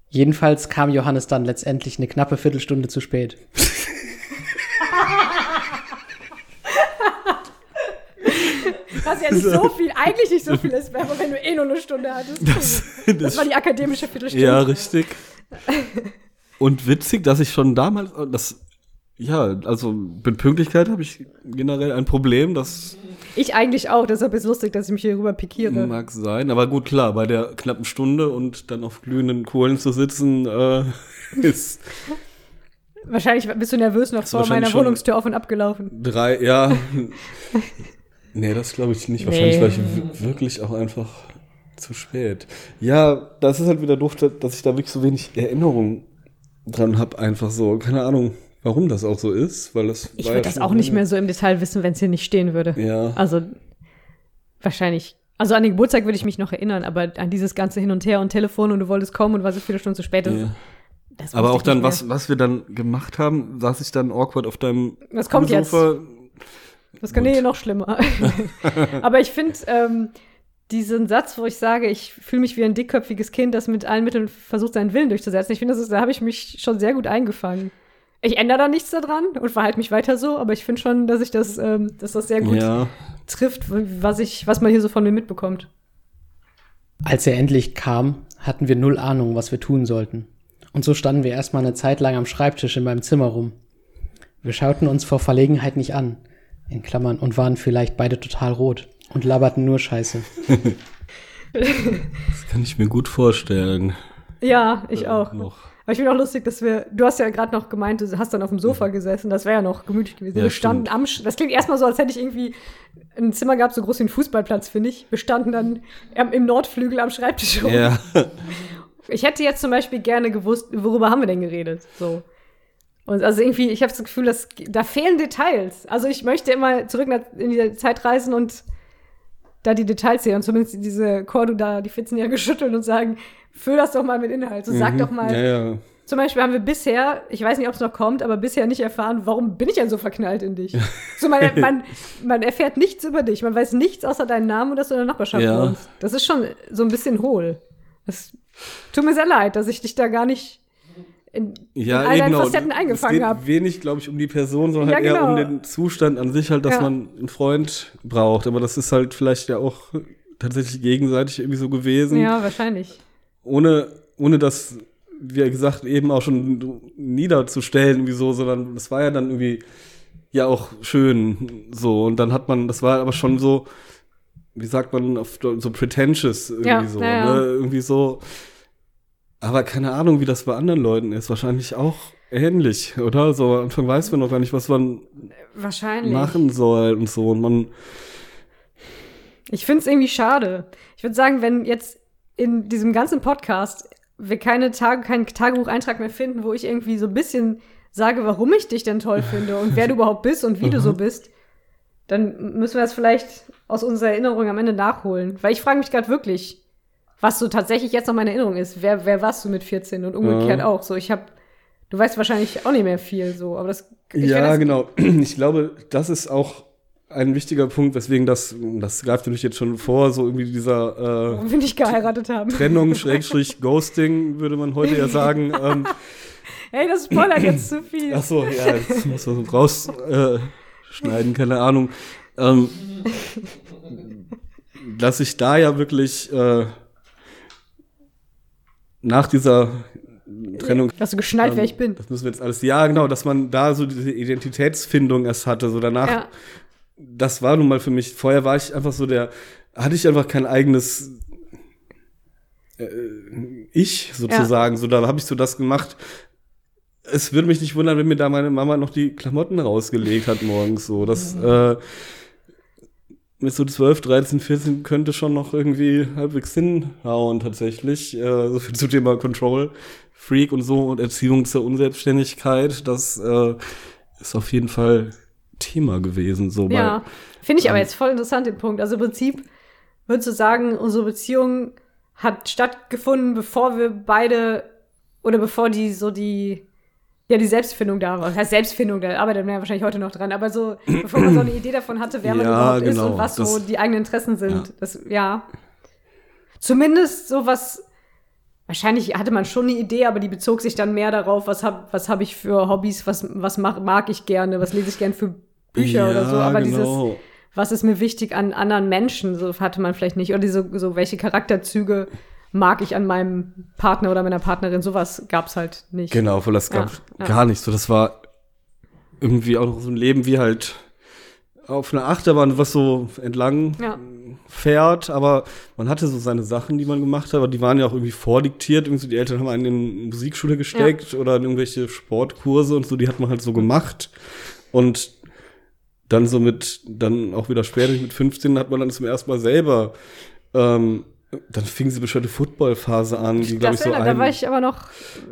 Jedenfalls kam Johannes dann letztendlich eine knappe Viertelstunde zu spät. Was ja nicht so viel, eigentlich nicht so viel ist, aber wenn du eh nur eine Stunde hattest. Das, Das war die akademische Viertelstunde. ja, richtig. Und witzig, dass ich schon damals, das, ja, also mit Pünktlichkeit habe ich generell ein Problem, das Ich eigentlich auch, deshalb ist es lustig, dass ich mich hier rüber pikiere. mag sein. Aber gut, klar, bei der knappen Stunde und dann auf glühenden Kohlen zu sitzen, äh, ist Wahrscheinlich bist du nervös noch vor meiner Wohnungstür auf und abgelaufen. drei, ja. Nee, das glaube ich nicht. Wahrscheinlich Nee. war ich wirklich auch einfach zu spät. Ja, das ist halt wieder doof, dass ich da wirklich so wenig Erinnerung dran habe, einfach so. Keine Ahnung, warum das auch so ist, weil das Ich würde ja das auch nicht mehr so im Detail wissen, wenn es hier nicht stehen würde. Ja. Also wahrscheinlich. Also an den Geburtstag würde ich mich noch erinnern, aber an dieses ganze Hin und Her und Telefon und du wolltest kommen und war so viele Stunden zu spät. Das, Ja. das Aber auch dann, was, was wir dann gemacht haben, saß ich dann awkward auf deinem Was kommt jetzt? Das kann nee, noch schlimmer. Aber ich finde ähm, diesen Satz, wo ich sage, ich fühle mich wie ein dickköpfiges Kind, das mit allen Mitteln versucht, seinen Willen durchzusetzen. Ich finde, das ist- da habe ich mich schon sehr gut eingefangen. Ich ändere da nichts daran und verhalte mich weiter so, aber ich finde schon, dass ich das, ähm, dass das sehr gut Ja. trifft, was ich, was man hier so von mir mitbekommt. Als er endlich kam, hatten wir null Ahnung, was wir tun sollten. Und so standen wir erstmal eine Zeit lang am Schreibtisch in meinem Zimmer rum. Wir schauten uns vor Verlegenheit nicht an, in Klammern, und waren vielleicht beide total rot und laberten nur Scheiße. Das kann ich mir gut vorstellen. Ja, ich Äh, auch. Noch. Aber ich finde auch lustig, dass wir, du hast ja gerade noch gemeint, du hast dann auf dem Sofa gesessen, das wäre ja noch gemütlich gewesen. Ja, wir standen stimmt. am, Sch- das klingt erstmal so, als hätte ich irgendwie ein Zimmer gehabt, so groß wie ein Fußballplatz, finde ich. Wir standen dann im Nordflügel am Schreibtisch rum. Ja. Ich hätte jetzt zum Beispiel gerne gewusst, worüber haben wir denn geredet, so. Und also irgendwie, ich habe das Gefühl, dass da fehlen Details. Also ich möchte immer zurück in die Zeit reisen und da die Details sehen und zumindest diese Cordu da die 14-Jährige schütteln und sagen, füll das doch mal mit Inhalt. So, sag Mhm. doch mal, Ja, ja. zum Beispiel haben wir bisher, ich weiß nicht, ob es noch kommt, aber bisher nicht erfahren, warum bin ich denn so verknallt in dich? So, man, man, man erfährt nichts über dich. Man weiß nichts außer deinen Namen und dass du in der Nachbarschaft Ja. wohnst. Das ist schon so ein bisschen hohl. Das tut mir sehr leid, dass ich dich da gar nicht in, Ja, in all deinen genau. Facetten es eingefangen geht habe. wenig, glaube ich, um die Person, sondern Ja, halt eher genau. um den Zustand an sich halt, dass Ja. man einen Freund braucht. Aber das ist halt vielleicht ja auch tatsächlich gegenseitig irgendwie so gewesen. Ja, wahrscheinlich. Ohne, ohne das, wie gesagt, eben auch schon niederzustellen, irgendwie so, sondern das war ja dann irgendwie ja auch schön so. Und dann hat man, das war aber schon so, wie sagt man, so pretentious irgendwie Ja, so, ja. ne? Irgendwie so. Aber keine Ahnung, wie das bei anderen Leuten ist. Wahrscheinlich auch ähnlich, oder? So, am Anfang weiß man noch gar nicht, was man machen soll und so. Und man, Ich finde es irgendwie schade. Ich würde sagen, wenn jetzt in diesem ganzen Podcast wir keine Tage, keinen Tagebucheintrag mehr finden, wo ich irgendwie so ein bisschen sage, warum ich dich denn toll finde und wer du überhaupt bist und wie du so bist, dann müssen wir das vielleicht aus unserer Erinnerung am Ende nachholen. Weil ich frage mich gerade wirklich, was so tatsächlich jetzt noch meine Erinnerung ist. Wer, wer warst du mit 14 und umgekehrt Ja. auch? So, ich habe, du weißt wahrscheinlich auch nicht mehr viel so, aber das. ja, das- genau. Ich glaube, das ist auch ein wichtiger Punkt, weswegen das, das greift natürlich jetzt schon vor, so irgendwie dieser äh, Warum wir nicht geheiratet haben. Trennung, Schrägstrich, Ghosting, würde man heute ja sagen. ähm, Hey, das spoilert jetzt zu viel. ach so, ja, das muss man rausschneiden, äh, keine Ahnung. Ähm, dass ich da ja wirklich äh, nach dieser Trennung Hast du geschnallt, wer Ähm, ich bin? Das müssen wir jetzt alles. Ja, genau, dass man da so diese Identitätsfindung erst hatte. So danach, Ja. das war nun mal für mich. Vorher war ich einfach so der, hatte ich einfach kein eigenes äh, Ich sozusagen. So, da habe ich so das gemacht. Es würde mich nicht wundern, wenn mir da meine Mama noch die Klamotten rausgelegt hat morgens. So, das äh, mit so 12, 13, 14 könnte schon noch irgendwie halbwegs hinhauen tatsächlich. Äh, so viel zum Thema Control. Freak und so und Erziehung zur Unselbstständigkeit, das äh, ist auf jeden Fall Thema gewesen. So Ja, finde ich aber ähm, jetzt voll interessant den Punkt. Also im Prinzip würdest du sagen, unsere Beziehung hat stattgefunden, bevor wir beide oder bevor die so die ja, die Selbstfindung da war. Das heißt Selbstfindung, da arbeitet man ja wahrscheinlich heute noch dran, aber so, bevor man so eine Idee davon hatte, wer man Ja, überhaupt ist genau, und was so das- die eigenen Interessen sind. Ja. Das, ja. Zumindest so was, wahrscheinlich hatte man schon eine Idee, aber die bezog sich dann mehr darauf, was hab, was hab ich für Hobbys, was, was mag, mag ich gerne, was lese ich gerne für Bücher oder so, aber dieses, genau. was ist mir wichtig an anderen Menschen, so hatte man vielleicht nicht. Oder diese, so welche Charakterzüge mag ich an meinem Partner oder meiner Partnerin, sowas gab's halt nicht. Genau, weil das gab Ja, ja. gar nicht so. Das war irgendwie auch noch so ein Leben wie halt auf einer Achterbahn, was so entlang Ja. fährt, aber man hatte so seine Sachen, die man gemacht hat, aber die waren ja auch irgendwie vordiktiert. Irgendwie so die Eltern haben einen in Musikschule gesteckt oder in irgendwelche Sportkurse und so, die hat man halt so gemacht. Und dann so mit, dann auch wieder später mit 15 hat man dann zum ersten Mal selber, ähm, dann fing diese bescheuerte Footballphase an, die glaube ich so erinnert, da ein, war ich aber noch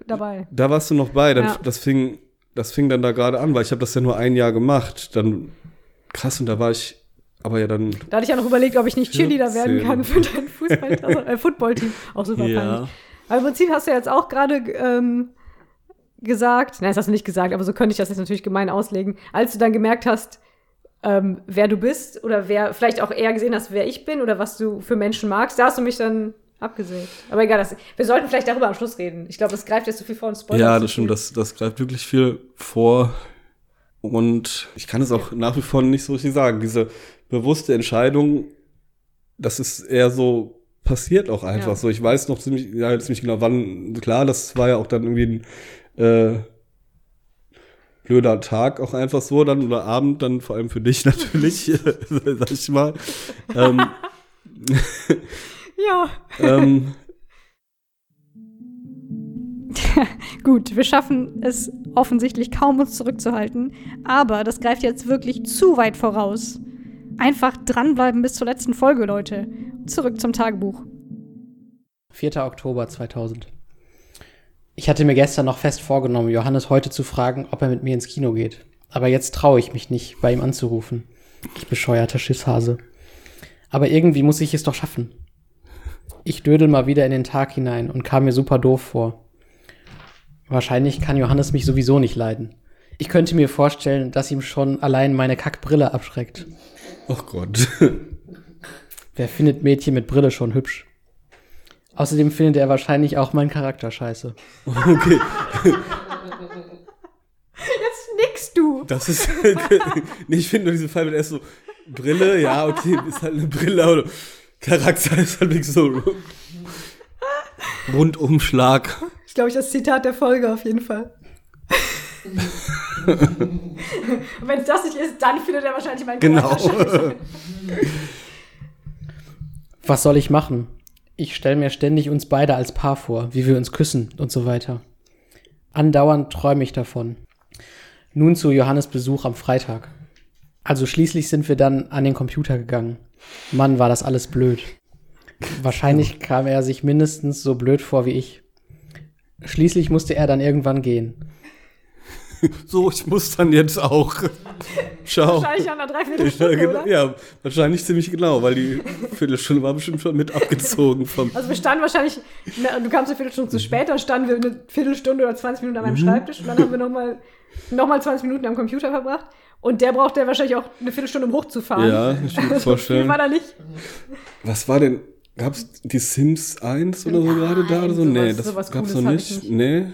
dabei. da warst du noch bei, dann, Ja. das fing, das fing dann da gerade an, weil ich habe das ja nur ein Jahr gemacht. Dann krass und da war ich, aber ja dann. Da hatte ich ja noch überlegt, ob ich nicht Cheerleader werden 14. kann für dein Fußball, also, äh, Footballteam. Auch super peinlich. Aber im Prinzip hast du ja jetzt auch gerade ähm, gesagt, nein, das hast du nicht gesagt, aber so könnte ich das jetzt natürlich gemein auslegen, als du dann gemerkt hast, ähm, wer du bist oder wer vielleicht auch eher gesehen hast, wer ich bin oder was du für Menschen magst, da hast du mich dann abgesägt. Aber egal, das, wir sollten vielleicht darüber am Schluss reden. Ich glaube, das greift jetzt zu viel vor und spoilert Ja, das stimmt, das, das greift wirklich viel vor. Und ich kann es auch nach wie vor nicht so richtig sagen. Diese bewusste Entscheidung, das ist eher so passiert auch einfach Ja. so. Ich weiß noch ziemlich, ja, ziemlich genau, wann, klar, das war ja auch dann irgendwie ein äh, blöder Tag auch einfach so dann oder Abend dann vor allem für dich natürlich, sag ich mal. ähm, Ja. ähm, Gut, wir schaffen es offensichtlich kaum, uns zurückzuhalten. Aber das greift jetzt wirklich zu weit voraus. Einfach dranbleiben bis zur letzten Folge, Leute. Zurück zum Tagebuch. 4. Oktober 2000. Ich hatte mir gestern noch fest vorgenommen, Johannes heute zu fragen, ob er mit mir ins Kino geht. Aber jetzt traue ich mich nicht, bei ihm anzurufen. Ich bescheuerter Schisshase. Aber irgendwie muss ich es doch schaffen. Ich dödel mal wieder in den Tag hinein und kam mir super doof vor. Wahrscheinlich kann Johannes mich sowieso nicht leiden. Ich könnte mir vorstellen, dass ihm schon allein meine Kackbrille abschreckt. oh Gott. Wer findet Mädchen mit Brille schon hübsch? Außerdem findet er wahrscheinlich auch meinen Charakter scheiße. Okay. Jetzt nickst du. Das ist. nee, ich finde nur diese Fall mit erst so Brille, ja, okay, ist halt eine Brille, aber Charakter ist halt wirklich so Rundumschlag. Ich glaube, ich das Zitat der Folge auf jeden Fall. Und wenn es das nicht ist, dann findet er wahrscheinlich meinen Genau. Charakter scheiße. Was soll ich machen? Ich stelle mir ständig uns beide als Paar vor, wie wir uns küssen und so weiter. Andauernd träume ich davon. Nun zu Johannes Besuch am Freitag. Also schließlich sind wir dann an den Computer gegangen. Mann, war das alles blöd. Wahrscheinlich kam er sich mindestens so blöd vor wie ich. Schließlich musste er dann irgendwann gehen. So, ich muss dann jetzt auch. Ciao. Wahrscheinlich an Ja, Dreiviertelstunde, oder? ja, wahrscheinlich ziemlich genau, weil die Viertelstunde war bestimmt schon mit abgezogen vom. Also wir standen wahrscheinlich, na, du kamst eine Viertelstunde zu spät, dann standen wir eine Viertelstunde oder 20 Minuten an meinem Mhm. Schreibtisch und dann haben wir nochmal noch mal 20 Minuten am Computer verbracht. Und der braucht ja wahrscheinlich auch eine Viertelstunde, um hochzufahren. Ja, ich kann mir So viel vorstellen. war da nicht. Was war denn? Gab's die Sims 1 oder so gerade da oder so? Nee, das gab's Cooles noch nicht. nicht. Nee.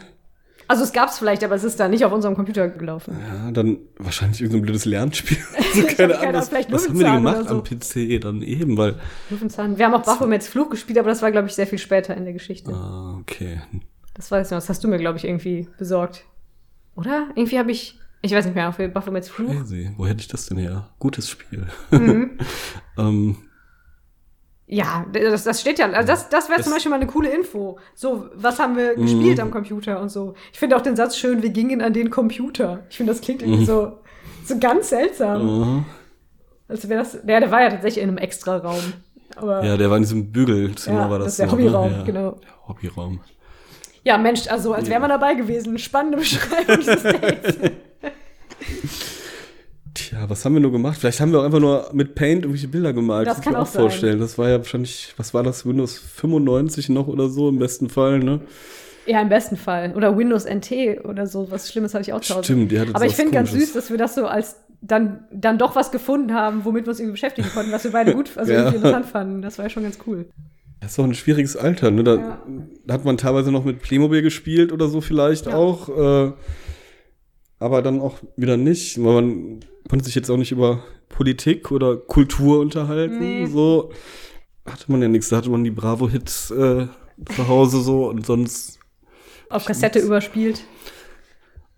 Also es gab's vielleicht, aber es ist da nicht auf unserem Computer gelaufen. Ja, dann wahrscheinlich irgendein blödes Lernspiel. Also keine Ahnung. Was, vielleicht was haben wir denn gemacht oder am PC dann eben? Weil. Löwenzahn. Wir haben auch Baphomets Fluch gespielt, aber das war, glaube ich, sehr viel später in der Geschichte. Ah, okay. Das weiß ich noch, das hast du mir, glaube ich, irgendwie besorgt. Oder? Irgendwie habe ich, ich weiß nicht mehr, für Baphomets Fluch. Crazy. Wo hätte ich das denn her? Gutes Spiel. Mhm. ähm, Ja, das, das steht ja. Also das, das wäre zum Beispiel mal eine coole Info. So, was haben wir gespielt Mhm. am Computer und so. Ich finde auch den Satz schön, wir gingen an den Computer. Ich finde, das klingt irgendwie Mhm. so, so ganz seltsam. äh, Als wäre das. Ja, der war ja tatsächlich in einem Extra-Raum. Aber ja, der war in diesem Bügelzimmer, Ja, war das das. ist der so, Hobbyraum, ne? ja. genau. Der Hobbyraum. ja, Mensch, also als wäre man dabei gewesen. Spannende Beschreibung dieses Dates. Tja, was haben wir nur gemacht? Vielleicht haben wir auch einfach nur mit Paint irgendwelche Bilder gemalt. Das ich kann mir auch sein. vorstellen. Das war ja wahrscheinlich, was war das, Windows 95 noch oder so im besten Fall, ne? Ja, im besten Fall. Oder Windows NT oder so. Was Schlimmes hatte ich auch Hause. Stimmt, die hatte Aber ich finde ganz süß, dass wir das so als dann, dann doch was gefunden haben, womit wir uns irgendwie beschäftigen konnten, was wir beide gut, also Ja. interessant fanden. Das war ja schon ganz cool. Das ist doch ein schwieriges Alter, ne? Da, Ja. hat man teilweise noch mit Playmobil gespielt oder so vielleicht Ja. auch. Äh, aber dann auch wieder nicht. Weil man konnte sich jetzt auch nicht über Politik oder Kultur unterhalten. Nee. So hatte man ja nichts. Da hatte man die Bravo-Hits äh, zu Hause so und sonst. Auf Kassette überspielt.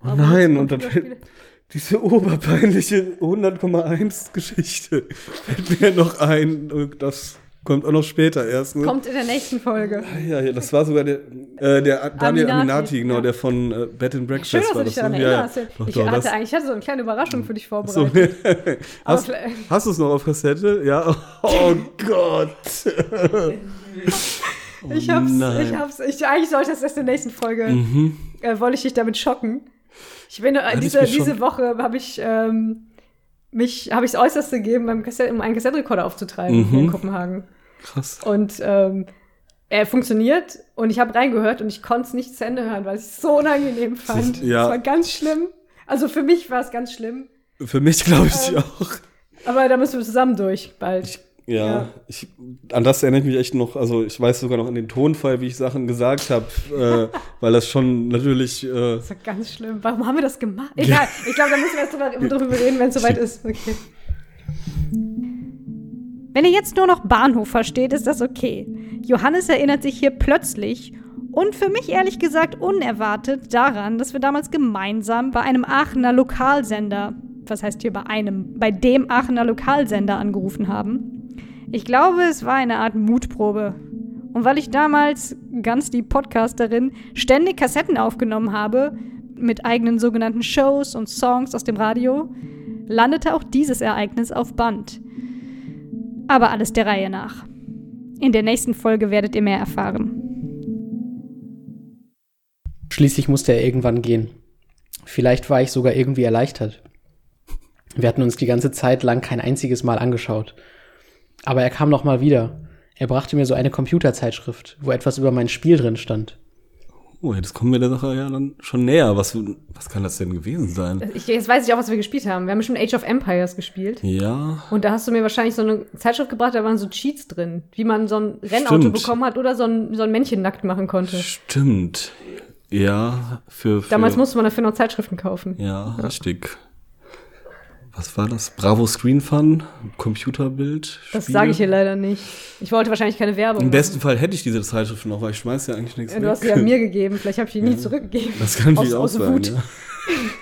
Oh nein, und dann diese oberpeinliche 100,1 Geschichte fällt mir noch ein. Das kommt auch noch später erst. Ne? Kommt in der nächsten Folge. Ja, ja, das war sogar der, äh, der Daniel Aminati, Aminati, genau, ja. der von äh, Bed and Breakfast Schön, dass war du dich das. daran ne? Ja, ja. erinnerst. Doch, ich doch, hatte das- eigentlich hatte so eine kleine Überraschung für dich so, vorbereitet. Aber hast vielleicht- hast du es noch auf Kassette? Ja. Oh Gott. Ich hab's, nein. ich hab's, ich, eigentlich sollte das erst in der nächsten Folge, Mhm. äh, wollte ich dich damit schocken. Ich bin, äh, ich diese, diese Woche habe ich, ähm, mich, habe ich das Äußerste gegeben, beim Kassett, um einen Kassettenrekorder aufzutreiben Mhm. in Kopenhagen. Krass. Und, ähm, er funktioniert und ich habe reingehört und ich konnte es nicht zu Ende hören, weil ich es so unangenehm fand. ja. Es war ganz schlimm. Also für mich war es ganz schlimm. Für mich glaube ich Ähm, auch. Aber da müssen wir zusammen durch bald. Ja, ja. Ich, an das erinnere ich mich echt noch. Also ich weiß sogar noch an den Tonfall, wie ich Sachen gesagt habe, äh, weil das schon natürlich. Äh, Das war ganz schlimm. Warum haben wir das gemacht? Egal, ich glaube, da müssen wir erst drüber, drüber reden, wenn es soweit ist. Okay. Wenn ihr jetzt nur noch Bahnhof versteht, ist das okay. Johannes erinnert sich hier plötzlich und für mich ehrlich gesagt unerwartet daran, dass wir damals gemeinsam bei einem Aachener Lokalsender, was heißt hier bei einem, bei dem Aachener Lokalsender angerufen haben. Ich glaube, es war eine Art Mutprobe. Und weil ich damals, ganz die Podcasterin, ständig Kassetten aufgenommen habe, mit eigenen sogenannten Shows und Songs aus dem Radio, landete auch dieses Ereignis auf Band. Aber alles der Reihe nach. In der nächsten Folge werdet ihr mehr erfahren. Schließlich musste er irgendwann gehen. Vielleicht war ich sogar irgendwie erleichtert. Wir hatten uns die ganze Zeit lang kein einziges Mal angeschaut. Aber er kam noch mal wieder. Er brachte mir so eine Computerzeitschrift, wo etwas über mein Spiel drin stand. Oh, jetzt kommen wir der Sache ja dann schon näher. Was, was kann das denn gewesen sein? Ich, jetzt weiß ich auch, was wir gespielt haben. Wir haben schon Age of Empires gespielt. Ja. Und da hast du mir wahrscheinlich so eine Zeitschrift gebracht, da waren so Cheats drin, wie man so ein Rennauto Stimmt. bekommen hat oder so ein, so ein Männchen nackt machen konnte. Stimmt. Ja, für. für Damals musste man dafür noch Zeitschriften kaufen. Ja, richtig. Was war das? Bravo Screen Fun? Computerbild? Das sage ich hier leider nicht. Ich wollte wahrscheinlich keine Werbung. Im machen. besten Fall hätte ich diese Zeitschrift noch, weil ich schmeiß ja eigentlich nichts Ja, du hast sie ja mir gegeben, vielleicht habe ich die nie zurückgegeben. Das kann Aus- viel auch aus sein, Wut. ja.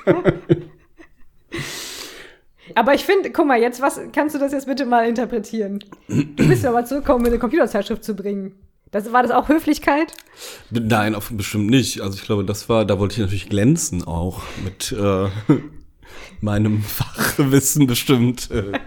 Aber ich finde, guck mal, jetzt, was kannst du das jetzt bitte mal interpretieren? Du bist ja mal zurückgekommen, mir eine Computerzeitschrift zu bringen. Das, war das auch Höflichkeit? Nein, auf, bestimmt nicht. Also ich glaube, das war, da wollte ich natürlich glänzen auch mit äh, meinem Fachwissen bestimmt. Äh.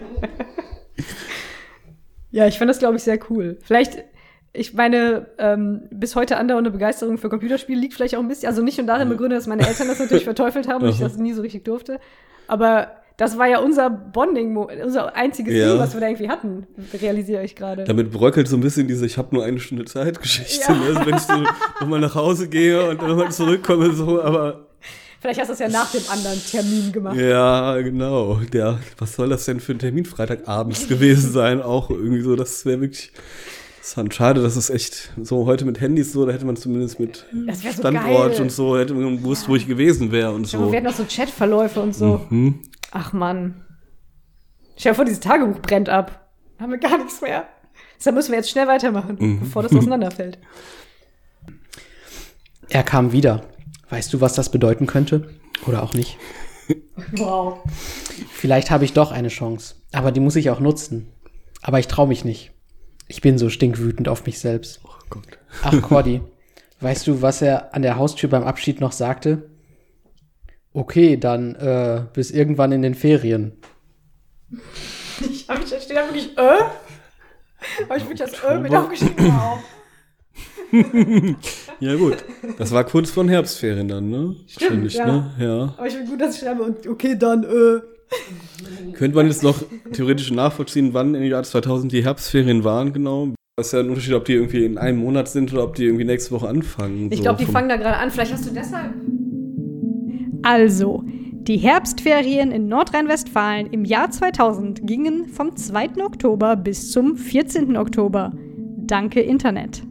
Ja, ich fand das, glaube ich, sehr cool. Vielleicht, ich meine, ähm, bis heute andauernde Begeisterung für Computerspiele liegt vielleicht auch ein bisschen, also nicht nur darin begründet, dass meine Eltern das natürlich verteufelt haben und ich das nie so richtig durfte. Aber das war ja unser Bonding, unser einziges Ja. Ding, was wir da irgendwie hatten, realisiere ich gerade. Damit bröckelt so ein bisschen diese Ich habe nur eine Stunde Zeit Geschichte. Ja. Ne? Also wenn ich so nochmal nach Hause gehe und dann nochmal zurückkomme, so, aber Vielleicht hast du es ja nach dem anderen Termin gemacht. ja, genau. Der, was soll das denn für ein Termin Freitagabends gewesen sein? Auch irgendwie so, das wäre wirklich. interessant. Schade, dass es echt so heute mit Handys so, da hätte man zumindest mit Das so Standort geil. und so, hätte man gewusst, wo ich gewesen wäre und Aber so. wir hatten noch so Chatverläufe und so. Mhm. Ach Mann. Stell dir vor, dieses Tagebuch brennt ab. Haben wir gar nichts mehr. Deshalb müssen wir jetzt schnell weitermachen, Mhm. bevor das auseinanderfällt. Er kam wieder. Weißt du, was das bedeuten könnte? Oder auch nicht? Wow. Vielleicht habe ich doch eine Chance. Aber die muss ich auch nutzen. Aber ich traue mich nicht. Ich bin so stinkwütend auf mich selbst. Oh Gott. Ach, Cordy, weißt du, was er an der Haustür beim Abschied noch sagte? Okay, dann äh, bis irgendwann in den Ferien. Ich hab, steht da wirklich äh? Habe ich wirklich das äh mit aufgeschrieben? Wow. Ja, gut. Das war kurz vor den Herbstferien dann, ne? Wahrscheinlich, ja. ne? Ja. Aber ich finde gut, dass ich schreibe und okay, dann äh. Könnte man jetzt noch theoretisch nachvollziehen, wann im Jahr 2000 die Herbstferien waren, genau? Es ist ja ein Unterschied, ob die irgendwie in einem Monat sind oder ob die irgendwie nächste Woche anfangen. Ich so glaube, die fangen da gerade an. Vielleicht hast du deshalb. Also, die Herbstferien in Nordrhein-Westfalen im Jahr 2000 gingen vom 2. Oktober bis zum 14. Oktober. Danke Internet.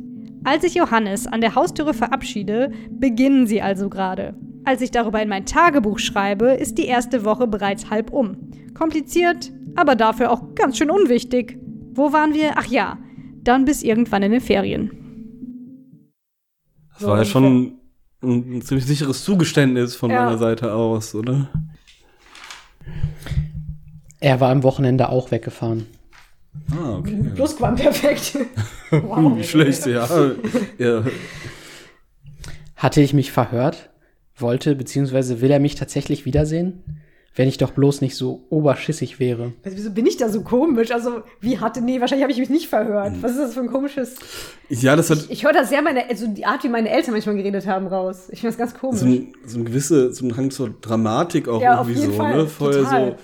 Als ich Johannes an der Haustüre verabschiede, beginnen sie also gerade. Als ich darüber in mein Tagebuch schreibe, ist die erste Woche bereits halb um. Kompliziert, aber dafür auch ganz schön unwichtig. Wo waren wir? Ach ja, dann bis irgendwann in den Ferien. Das war ja schon ein, ein ziemlich sicheres Zugeständnis von Ja. meiner Seite aus, oder? Er war am Wochenende auch weggefahren. Ah, okay. Plusquamperfekt. Uh, wie schlecht, ja. ja. Hatte ich mich verhört? Wollte bzw. will er mich tatsächlich wiedersehen? Wenn ich doch bloß nicht so oberschissig wäre. Also, wieso bin ich da so komisch? Also, wie hatte. Nee, wahrscheinlich habe ich mich nicht verhört. Was ist das für ein komisches. Ja, das hat Ich höre da sehr meine. Also, die Art, wie meine Eltern manchmal geredet haben, raus. Ich finde das ganz komisch. so ein, so ein gewisse, so ein Hang zur Dramatik auch Ja, auf irgendwie jeden so, Fall. ne? Voll Total. so.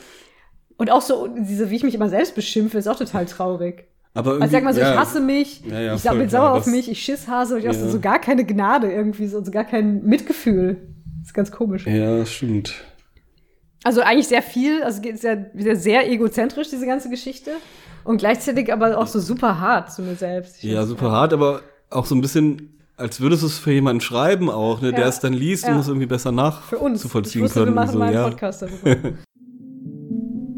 Und auch so, diese, wie ich mich immer selbst beschimpfe, ist auch total traurig. Aber irgendwie, Also sag mal so, ja, ich hasse mich, Ja, ja, ich voll bin sauer auf mich, ich Schisshase und ich Ja. so gar keine Gnade irgendwie, so, so gar kein Mitgefühl. Das ist ganz komisch. Ja, stimmt. Also eigentlich sehr viel, also ist ja wieder sehr egozentrisch, diese ganze Geschichte. Und gleichzeitig aber auch so super hart zu mir selbst. Ich Ja, super hart, aber auch so ein bisschen, als würdest du es für jemanden schreiben auch, ne, der es dann liest und es irgendwie besser Für uns. Ich nachzuvollziehen wusste, können. wir machen so, mal einen. Podcast darüber.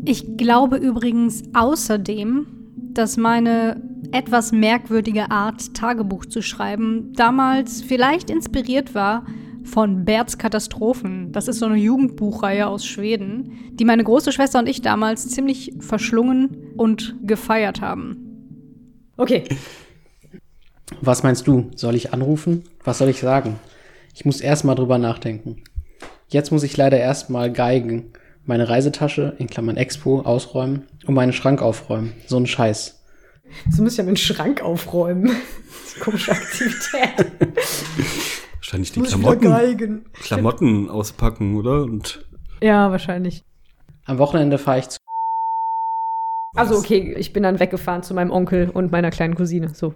Ich glaube übrigens außerdem, dass meine etwas merkwürdige Art, Tagebuch zu schreiben, damals vielleicht inspiriert war von Berts Katastrophen. Das ist so eine Jugendbuchreihe aus Schweden, die meine große Schwester und ich damals ziemlich verschlungen und gefeiert haben. Okay, Was meinst du? Soll ich anrufen? Was soll ich sagen? Ich muss erst mal drüber nachdenken. Jetzt muss ich leider erst mal geigen, meine Reisetasche, in Klammern Expo, ausräumen und meinen Schrank aufräumen. So ein Scheiß. so muss ich ja meinen Schrank aufräumen. Das ist eine komische Aktivität. Wahrscheinlich die Klamotten. Klamotten auspacken, oder? Und Ja, wahrscheinlich. Am Wochenende fahre ich zu. Also okay, ich bin dann weggefahren zu meinem Onkel und meiner kleinen Cousine. So.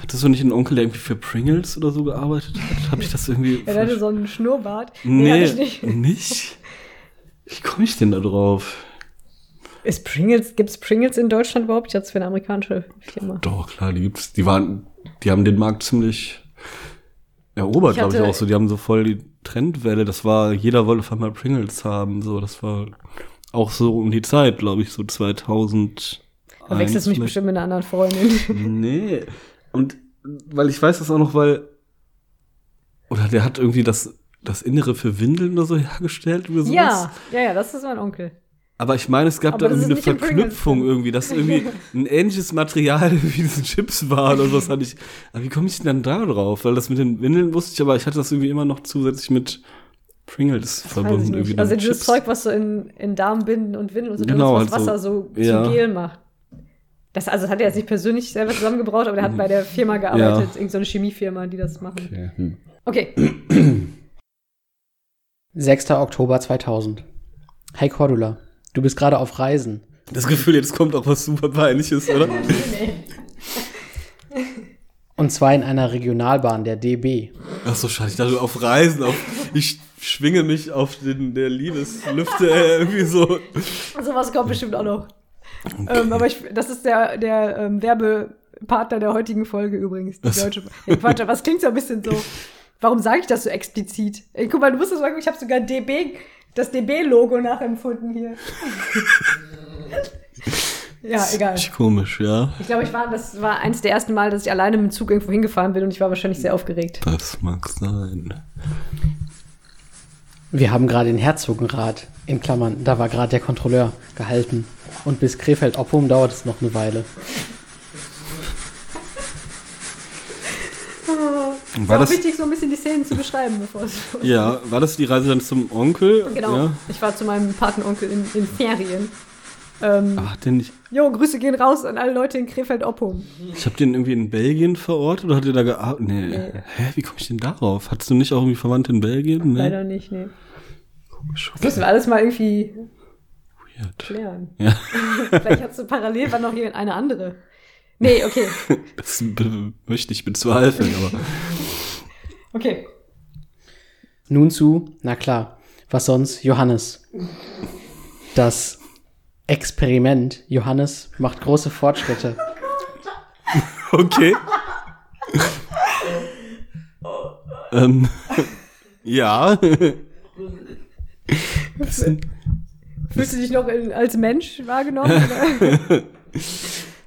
hattest du nicht einen Onkel, der irgendwie für Pringles oder so gearbeitet hat? Hab ich das irgendwie. Er hatte so einen Schnurrbart. nee, hatte ich nicht. nicht. Wie komme ich denn da drauf? Ist Pringles, gibt's Pringles in Deutschland überhaupt? Ich hatte es für eine amerikanische Firma. Doch, klar, die gibt's. Die waren, die haben den Markt ziemlich erobert, glaube ich auch so. Die haben so voll die Trendwelle. Das war, jeder wollte auf einmal Pringles haben. So, das war auch so um die Zeit, glaube ich, so 2000. Verwechselst du mich bestimmt mit einer anderen Freundin. Nee. Und weil ich weiß das auch noch, weil. Oder der hat irgendwie das, das Innere für Windeln oder so hergestellt oder sowas. ja, ja, ja, das ist mein Onkel. Aber ich meine, es gab Aber da irgendwie eine Verknüpfung irgendwie, dass irgendwie ein ähnliches Material wie diese Chips war oder sowas hatte ich. Aber wie komme ich denn dann da drauf? Weil das mit den Windeln wusste ich, aber ich hatte das irgendwie immer noch zusätzlich mit Pringles Das verbunden. Irgendwie Also dieses Chips. Zeug, was so in, in Darmbinden und Windeln und so Genau, was halt so- Wasser so ja. zu Gel macht. Das, also das hat er jetzt nicht persönlich selber zusammengebraut, aber der hat bei der Firma gearbeitet, irgendeine so eine Chemiefirma, die das machen. Okay, hm. Okay. 6. Oktober 2000. Hey Cordula, du bist gerade auf Reisen. Das Gefühl, jetzt kommt auch was super Peinliches, oder? Und zwar in einer Regionalbahn, der DB. Ach so, schade. Ich dachte, auf Reisen, auf, ich schwinge mich auf den, der Liebeslüfte, äh, irgendwie so. Sowas kommt bestimmt auch noch. Ähm, aber ich, das ist der, der ähm, Werbepartner der heutigen Folge übrigens. Die deutsche. Ja, Quatsch, aber es klingt so ein bisschen so. Warum sage ich das so explizit? Ey, guck mal, du musst das sagen, ich habe sogar DB, das DB-Logo nachempfunden hier. ja, egal. Richtig komisch, ja. Ich glaube, ich war, das war eins der ersten Mal, dass ich alleine mit dem Zug irgendwo hingefahren bin und ich war wahrscheinlich sehr aufgeregt. Das mag sein. Wir haben gerade den Herzogenrat, in Klammern, da war gerade der Kontrolleur, gehalten. Und bis Krefeld-Oppum dauert es noch eine Weile. War das, wichtig, so ein bisschen die Szenen zu beschreiben, bevor es. ja, war das die Reise dann zum Onkel? Genau. Ja. Ich war zu meinem Patenonkel in, in Ferien. Ähm, Ach, den nicht, jo, Grüße gehen raus an alle Leute in Krefeld-Oppum. ich habe den irgendwie in Belgien verortet oder hat der da gearbeitet? Nee. Nee. Hä, wie komme ich denn darauf? Hattest du nicht auch irgendwie Verwandte in Belgien? Nee. Leider nicht, nee. Komisch. Das müssen wir alles mal irgendwie Weird. klären. Ja. Vielleicht hast du parallel war noch eine andere. Nee, okay. Das möchte ich bezweifeln, aber Okay. Nun zu, na klar, was sonst? Johannes. Das Experiment Johannes macht große Fortschritte. okay. ähm, ja. Fühlst du dich noch in, als Mensch wahrgenommen?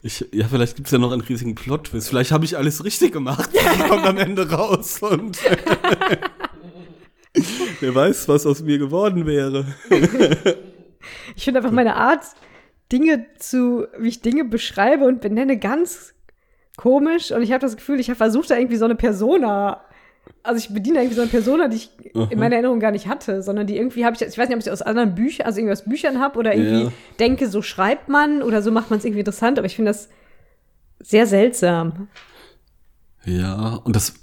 Ich, ja, vielleicht gibt es ja noch einen riesigen Plot-Twist. Vielleicht habe ich alles richtig gemacht. kommt am Ende raus und wer weiß, was aus mir geworden wäre. Ich finde einfach meine Art, Dinge zu, wie ich Dinge beschreibe und benenne, ganz komisch. Und ich habe das Gefühl, ich habe versucht, da irgendwie so eine Persona. Also ich bediene irgendwie so eine Persona, die ich in meiner Erinnerung gar nicht hatte, sondern die irgendwie habe ich, ich weiß nicht, ob ich aus anderen Büchern, also irgendwie aus Büchern habe oder irgendwie Ja. denke, so schreibt man oder so macht man es irgendwie interessant, aber ich finde das sehr seltsam. Ja, und das,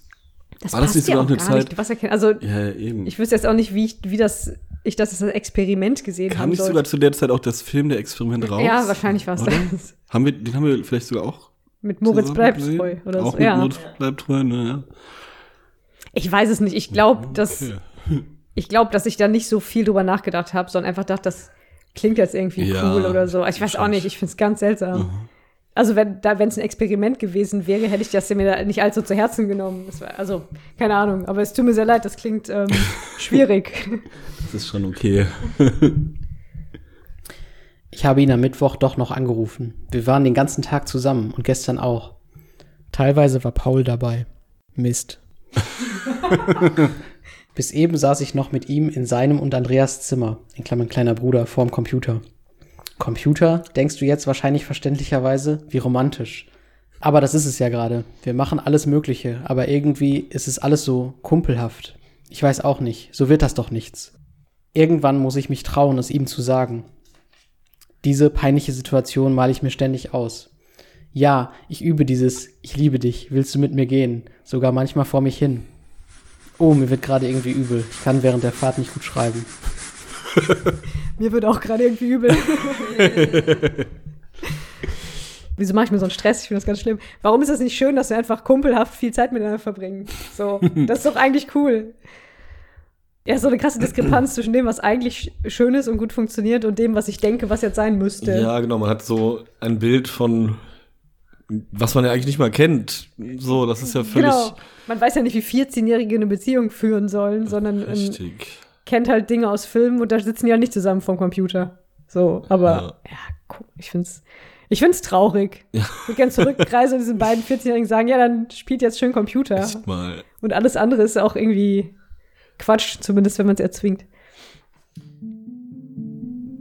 Das War das nicht sogar auch eine Zeit- nicht. Also ja, eben. ich wüsste jetzt auch nicht, wie ich, wie das, ich das als Experiment gesehen Kam haben nicht sogar zu der Zeit auch das Film der Experiment raus? Ja, wahrscheinlich war es das. Haben wir, den haben wir vielleicht sogar auch Mit Moritz bleibt treu oder auch so. mit Ja. Moritz bleibt treu, ne? Ich weiß es nicht. Ich glaube, dass Okay. ich glaube, dass ich da nicht so viel drüber nachgedacht habe, sondern einfach dachte, das klingt jetzt irgendwie Ja, cool oder so. Ich weiß auch nicht. Ich finde es ganz seltsam. Also wenn da wenn es ein Experiment gewesen wäre, hätte ich das mir da nicht allzu zu Herzen genommen. Das war, also keine Ahnung. Aber es tut mir sehr leid. Das klingt ähm, schwierig. Das ist schon okay. Ich habe ihn am Mittwoch doch noch angerufen. Wir waren den ganzen Tag zusammen und gestern auch. Teilweise war Paul dabei. Mist. Bis eben saß ich noch mit ihm in seinem und Andreas Zimmer, in Klammern kleiner Bruder, vorm Computer. Computer, denkst du jetzt wahrscheinlich verständlicherweise, wie romantisch. Aber das ist es ja gerade. Wir machen alles Mögliche, aber irgendwie ist es alles so kumpelhaft. Ich weiß auch nicht, so wird das doch nichts. Irgendwann muss ich mich trauen, es ihm zu sagen. Diese peinliche Situation male ich mir ständig aus. Ja, ich übe dieses Ich liebe dich, willst du mit mir gehen? Sogar manchmal vor mich hin. Oh, mir wird gerade irgendwie übel. Ich kann während der Fahrt nicht gut schreiben. Mir wird auch gerade irgendwie übel. Wieso mache ich mir so einen Stress? Ich finde das ganz schlimm. Warum ist das nicht schön, dass wir einfach kumpelhaft viel Zeit miteinander verbringen? So, das ist doch eigentlich cool. Ja, so eine krasse Diskrepanz zwischen dem, was eigentlich schön ist und gut funktioniert und dem, was ich denke, was jetzt sein müsste. Ja, genau. Man hat so ein Bild von, was man ja eigentlich nicht mal kennt. So, das ist ja völlig genau. Man weiß ja nicht, wie 14-Jährige eine Beziehung führen sollen, sondern ähm, richtig. kennt halt Dinge aus Filmen und da sitzen die ja nicht zusammen vorm Computer. So, aber ja, guck, ich find's, ich find's traurig. Ja. Ich würde gerne zurückreisen und diesen beiden 14-Jährigen sagen, ja, dann spielt jetzt schön Computer. Echt mal. Und alles andere ist auch irgendwie Quatsch, zumindest wenn man es erzwingt.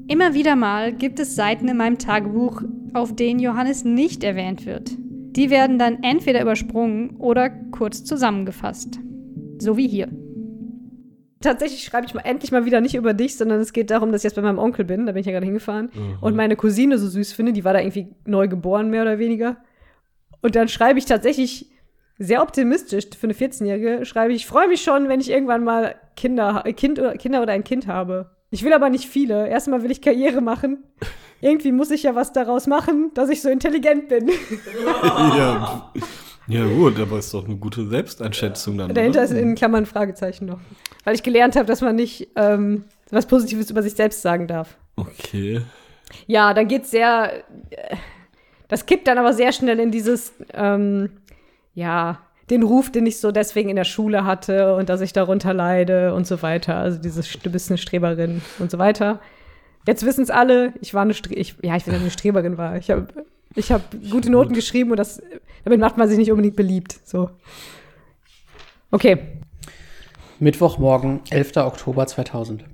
Immer wieder mal gibt es Seiten in meinem Tagebuch, auf denen Johannes nicht erwähnt wird. Die werden dann entweder übersprungen oder kurz zusammengefasst. So wie hier. Tatsächlich schreibe ich mal endlich mal wieder nicht über dich, sondern es geht darum, dass ich jetzt bei meinem Onkel bin, da bin ich ja gerade hingefahren, und meine Cousine so süß finde, die war da irgendwie neu geboren, mehr oder weniger. Und dann schreibe ich tatsächlich sehr optimistisch für eine 14-Jährige, schreibe ich, ich freue mich schon, wenn ich irgendwann mal Kinder, kind oder, Kinder oder ein Kind habe. Ich will aber nicht viele. Erstmal will ich Karriere machen. Irgendwie muss ich ja was daraus machen, dass ich so intelligent bin. ja. ja, gut, aber ist doch eine gute Selbsteinschätzung dann. Dahinter oder? ist in Klammern Fragezeichen noch. Weil ich gelernt habe, dass man nicht ähm, was Positives über sich selbst sagen darf. Okay. Ja, dann geht's sehr. äh, Das kippt dann aber sehr schnell in dieses, ähm, ja, den Ruf, den ich so deswegen in der Schule hatte und dass ich darunter leide und so weiter. Also dieses, du bist eine Streberin und so weiter. Jetzt wissen es alle, ich war eine Stre ich, ja, ich bin eine Streberin war. Ich habe ich hab gute Noten geschrieben und das, damit macht man sich nicht unbedingt beliebt. So. Okay. Mittwochmorgen, 11. Oktober 2000.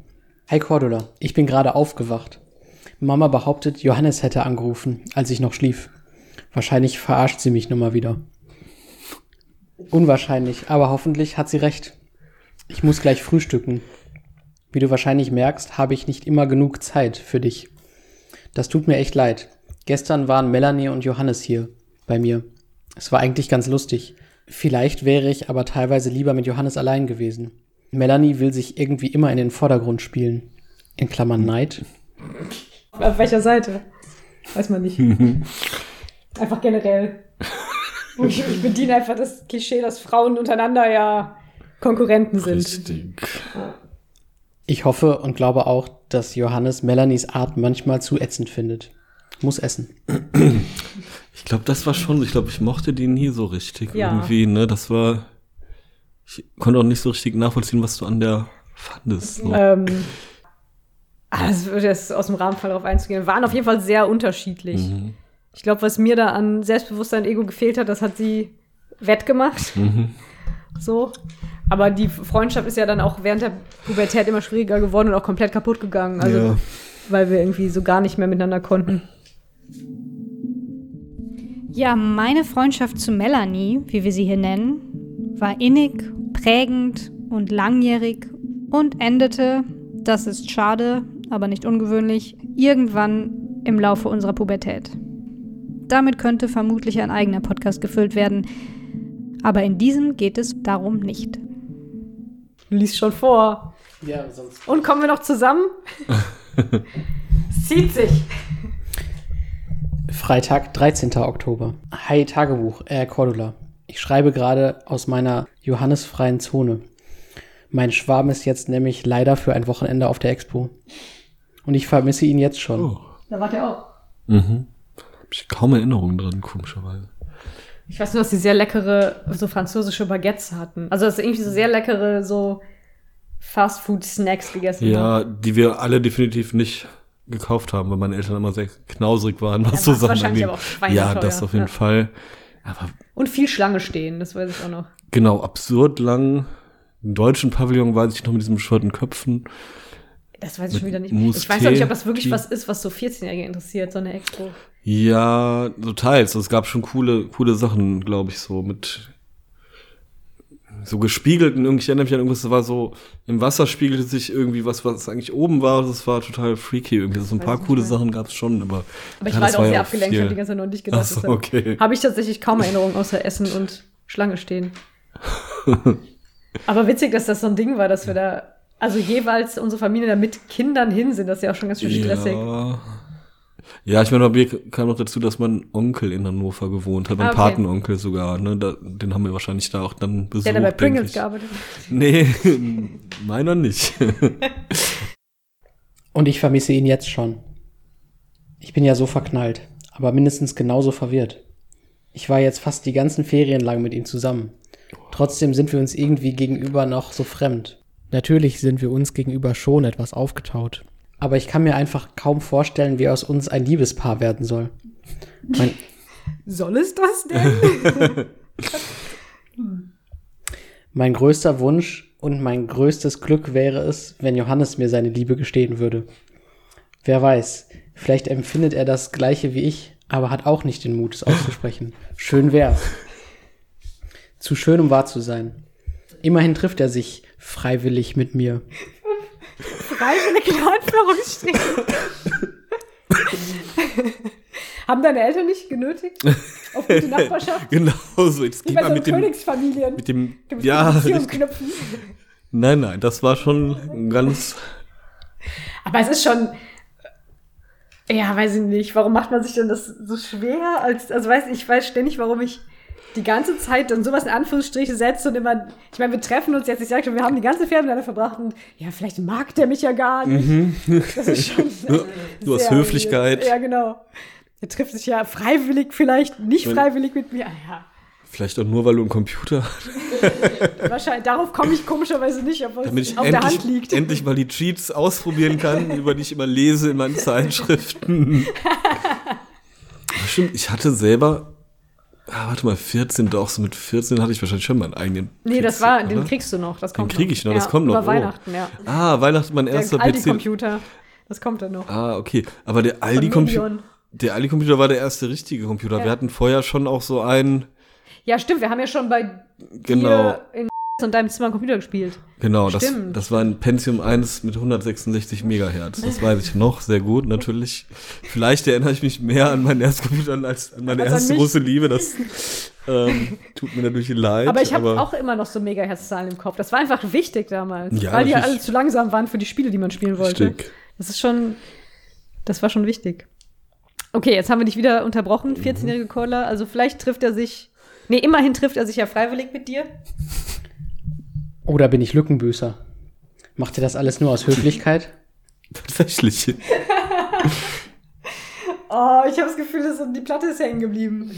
Hi Cordula, ich bin gerade aufgewacht. Mama behauptet, Johannes hätte angerufen, als ich noch schlief. Wahrscheinlich verarscht sie mich nur mal wieder. Unwahrscheinlich, aber hoffentlich hat sie recht. Ich muss gleich frühstücken. Wie du wahrscheinlich merkst, habe ich nicht immer genug Zeit für dich. Das tut mir echt leid. Gestern waren Melanie und Johannes hier bei mir. Es war eigentlich ganz lustig. Vielleicht wäre ich aber teilweise lieber mit Johannes allein gewesen. Melanie will sich irgendwie immer in den Vordergrund spielen. In Klammern Neid. Auf welcher Seite? Weiß man nicht. Einfach generell. Ich, ich bediene einfach das Klischee, dass Frauen untereinander ja Konkurrenten sind. Richtig. Ich hoffe und glaube auch, dass Johannes Melanies Art manchmal zu ätzend findet. Muss essen. Ich glaube, das war schon, ich glaube, ich mochte die nie so richtig Ja. irgendwie, ne? Das war, ich konnte auch nicht so richtig nachvollziehen, was du an der fandest. So. Ähm, ah, das würde jetzt aus dem Rahmenfall darauf einzugehen. Waren auf jeden Fall sehr unterschiedlich. Mhm. Ich glaube, was mir da an Selbstbewusstsein, Ego gefehlt hat, das hat sie wettgemacht. Mhm. So. Aber die Freundschaft ist ja dann auch während der Pubertät immer schwieriger geworden und auch komplett kaputt gegangen. Also, Ja. weil wir irgendwie so gar nicht mehr miteinander konnten. Ja, meine Freundschaft zu Melanie, wie wir sie hier nennen, war innig, prägend und langjährig und endete, das ist schade, aber nicht ungewöhnlich, irgendwann im Laufe unserer Pubertät. Damit könnte vermutlich ein eigener Podcast gefüllt werden, aber in diesem geht es darum nicht. Du liest schon vor. Ja, sonst. Und kommen wir noch zusammen? Es zieht sich. Freitag, 13. Oktober. Hi Tagebuch, äh, Cordula. Ich schreibe gerade aus meiner johannesfreien Zone. Mein Schwarm ist jetzt nämlich leider für ein Wochenende auf der Expo. Und ich vermisse ihn jetzt schon. Oh. Da wart ihr auch. Mhm. Hab ich kaum Erinnerungen dran, komischerweise. Ich weiß nur, dass sie sehr leckere, so französische Baguettes hatten. Also, dass sie irgendwie so sehr leckere, so Fast-Food-Snacks gegessen Ja, die wir alle definitiv nicht gekauft haben, weil meine Eltern immer sehr knausrig waren, was Ja, so Sachen wahrscheinlich angeht. aber auch schweineteuer, Ja, das auf jeden ja. Fall. Aber Und viel Schlange stehen, das weiß ich auch noch. genau, absurd lang. Im deutschen Pavillon weiß ich noch mit diesen bescheuerten Köpfen. Das weiß ich schon wieder nicht. Mousse Ich weiß auch nicht, ob das wirklich was ist, was so 14-Jährige interessiert, so eine Expo. Ja, so teils. Es gab schon coole, coole Sachen, glaube ich, so mit so gespiegelten, irgendwie, ich erinnere mich an irgendwas, das war so, im Wasser spiegelte sich irgendwie was, was eigentlich oben war, das war total freaky irgendwie. So ein paar coole mehr. Sachen gab es schon, aber. Aber ich ja, war halt auch sehr abgelenkt, ich viel. habe die ganze Zeit noch nicht gedacht. Ach so, deshalb okay. Habe ich tatsächlich kaum Erinnerungen außer Essen und Schlange stehen. Aber witzig, dass das so ein Ding war, dass wir da, also jeweils unsere Familien da mit Kindern hin sind, das ist ja auch schon ganz schön stressig. Ja. Ja, ich meine, bei mir kam noch dazu, dass mein Onkel in Hannover gewohnt hat, mein Ah, okay. Patenonkel sogar, ne? Da, den haben wir wahrscheinlich da auch dann besucht. Der hat bei Pringles gearbeitet. Nee, meiner nicht. Und ich vermisse ihn jetzt schon. Ich bin ja so verknallt, aber mindestens genauso verwirrt. Ich war jetzt fast die ganzen Ferien lang mit ihm zusammen. Trotzdem sind wir uns irgendwie gegenüber noch so fremd. Natürlich sind wir uns gegenüber schon etwas aufgetaut. Aber ich kann mir einfach kaum vorstellen, wie aus uns ein Liebespaar werden soll. Mein, Soll es das denn? mein größter Wunsch und mein größtes Glück wäre es, wenn Johannes mir seine Liebe gestehen würde. Wer weiß, vielleicht empfindet er das gleiche wie ich, aber hat auch nicht den Mut, es auszusprechen. Schön wär's. Zu schön, um wahr zu sein. Immerhin trifft er sich freiwillig mit mir. Freiwillig in Anführungsstrichen. Haben deine Eltern nicht genötigt? Auf gute Nachbarschaft? genau so. Jetzt Wie geh bei mal so mit dem, Königsfamilien. mit dem, Gibt's ja, knüpfen. nein, nein, das war schon ganz, Aber es ist schon. Ja, weiß ich nicht. Warum macht man sich denn das so schwer? Als, also weiß ich weiß ständig, warum ich die ganze Zeit dann sowas in Anführungsstriche setze und immer. Ich meine, wir treffen uns jetzt. Ich sage schon, wir haben die ganze miteinander verbracht und ja, vielleicht mag der mich ja gar nicht. Das ist schon. Aus sehr Höflichkeit. weird. Ja, genau. Er trifft sich ja freiwillig, vielleicht nicht freiwillig mit mir. Ah, ja. vielleicht auch nur, weil du einen Computer hast, Wahrscheinlich, darauf komme ich komischerweise nicht, obwohl damit es ich auf der Hand endlich, liegt. endlich mal die Cheats ausprobieren kann, über die ich immer lese in meinen Zeitschriften. Stimmt, ich hatte selber, ah, warte mal, 14, doch, so mit 14 hatte ich wahrscheinlich schon meinen eigenen Nee, das PC, war, den oder? kriegst du noch. Das Den kommt krieg ich noch, das Ja, kommt noch, Über oh. Weihnachten, ja. Ah, Weihnachten, mein erster Der PC. Aldi-Computer. Das kommt dann noch. Ah, okay. Aber der Aldi-Computer, der Aldi-Computer war der erste richtige Computer. Ja. Wir hatten vorher schon auch so einen, Ja, stimmt. Wir haben ja schon bei genau, dir in und deinem Zimmer Computer gespielt. genau, das, Stimmt. das war ein Pentium 1 mit 166 Megahertz. Das weiß ich noch, sehr gut, natürlich. Vielleicht erinnere ich mich mehr an meinen ersten Computer als an meine Als an erste mich. große Liebe. Das ähm, tut mir natürlich leid. Aber ich habe auch immer noch so Megahertz-Zahlen im Kopf. Das war einfach wichtig damals. Ja, weil die ja alle zu langsam waren für die Spiele, die man spielen wollte. Richtig. Das ist schon, das war schon wichtig. Okay, jetzt haben wir dich wieder unterbrochen, 14-jährige Cordler. Also vielleicht trifft er sich. Nee, immerhin trifft er sich ja freiwillig mit dir. Oder bin ich Lückenbüßer? Macht ihr das alles nur aus Höflichkeit? Tatsächlich. Oh, ich habe das Gefühl, dass so die Platte ist hängen geblieben.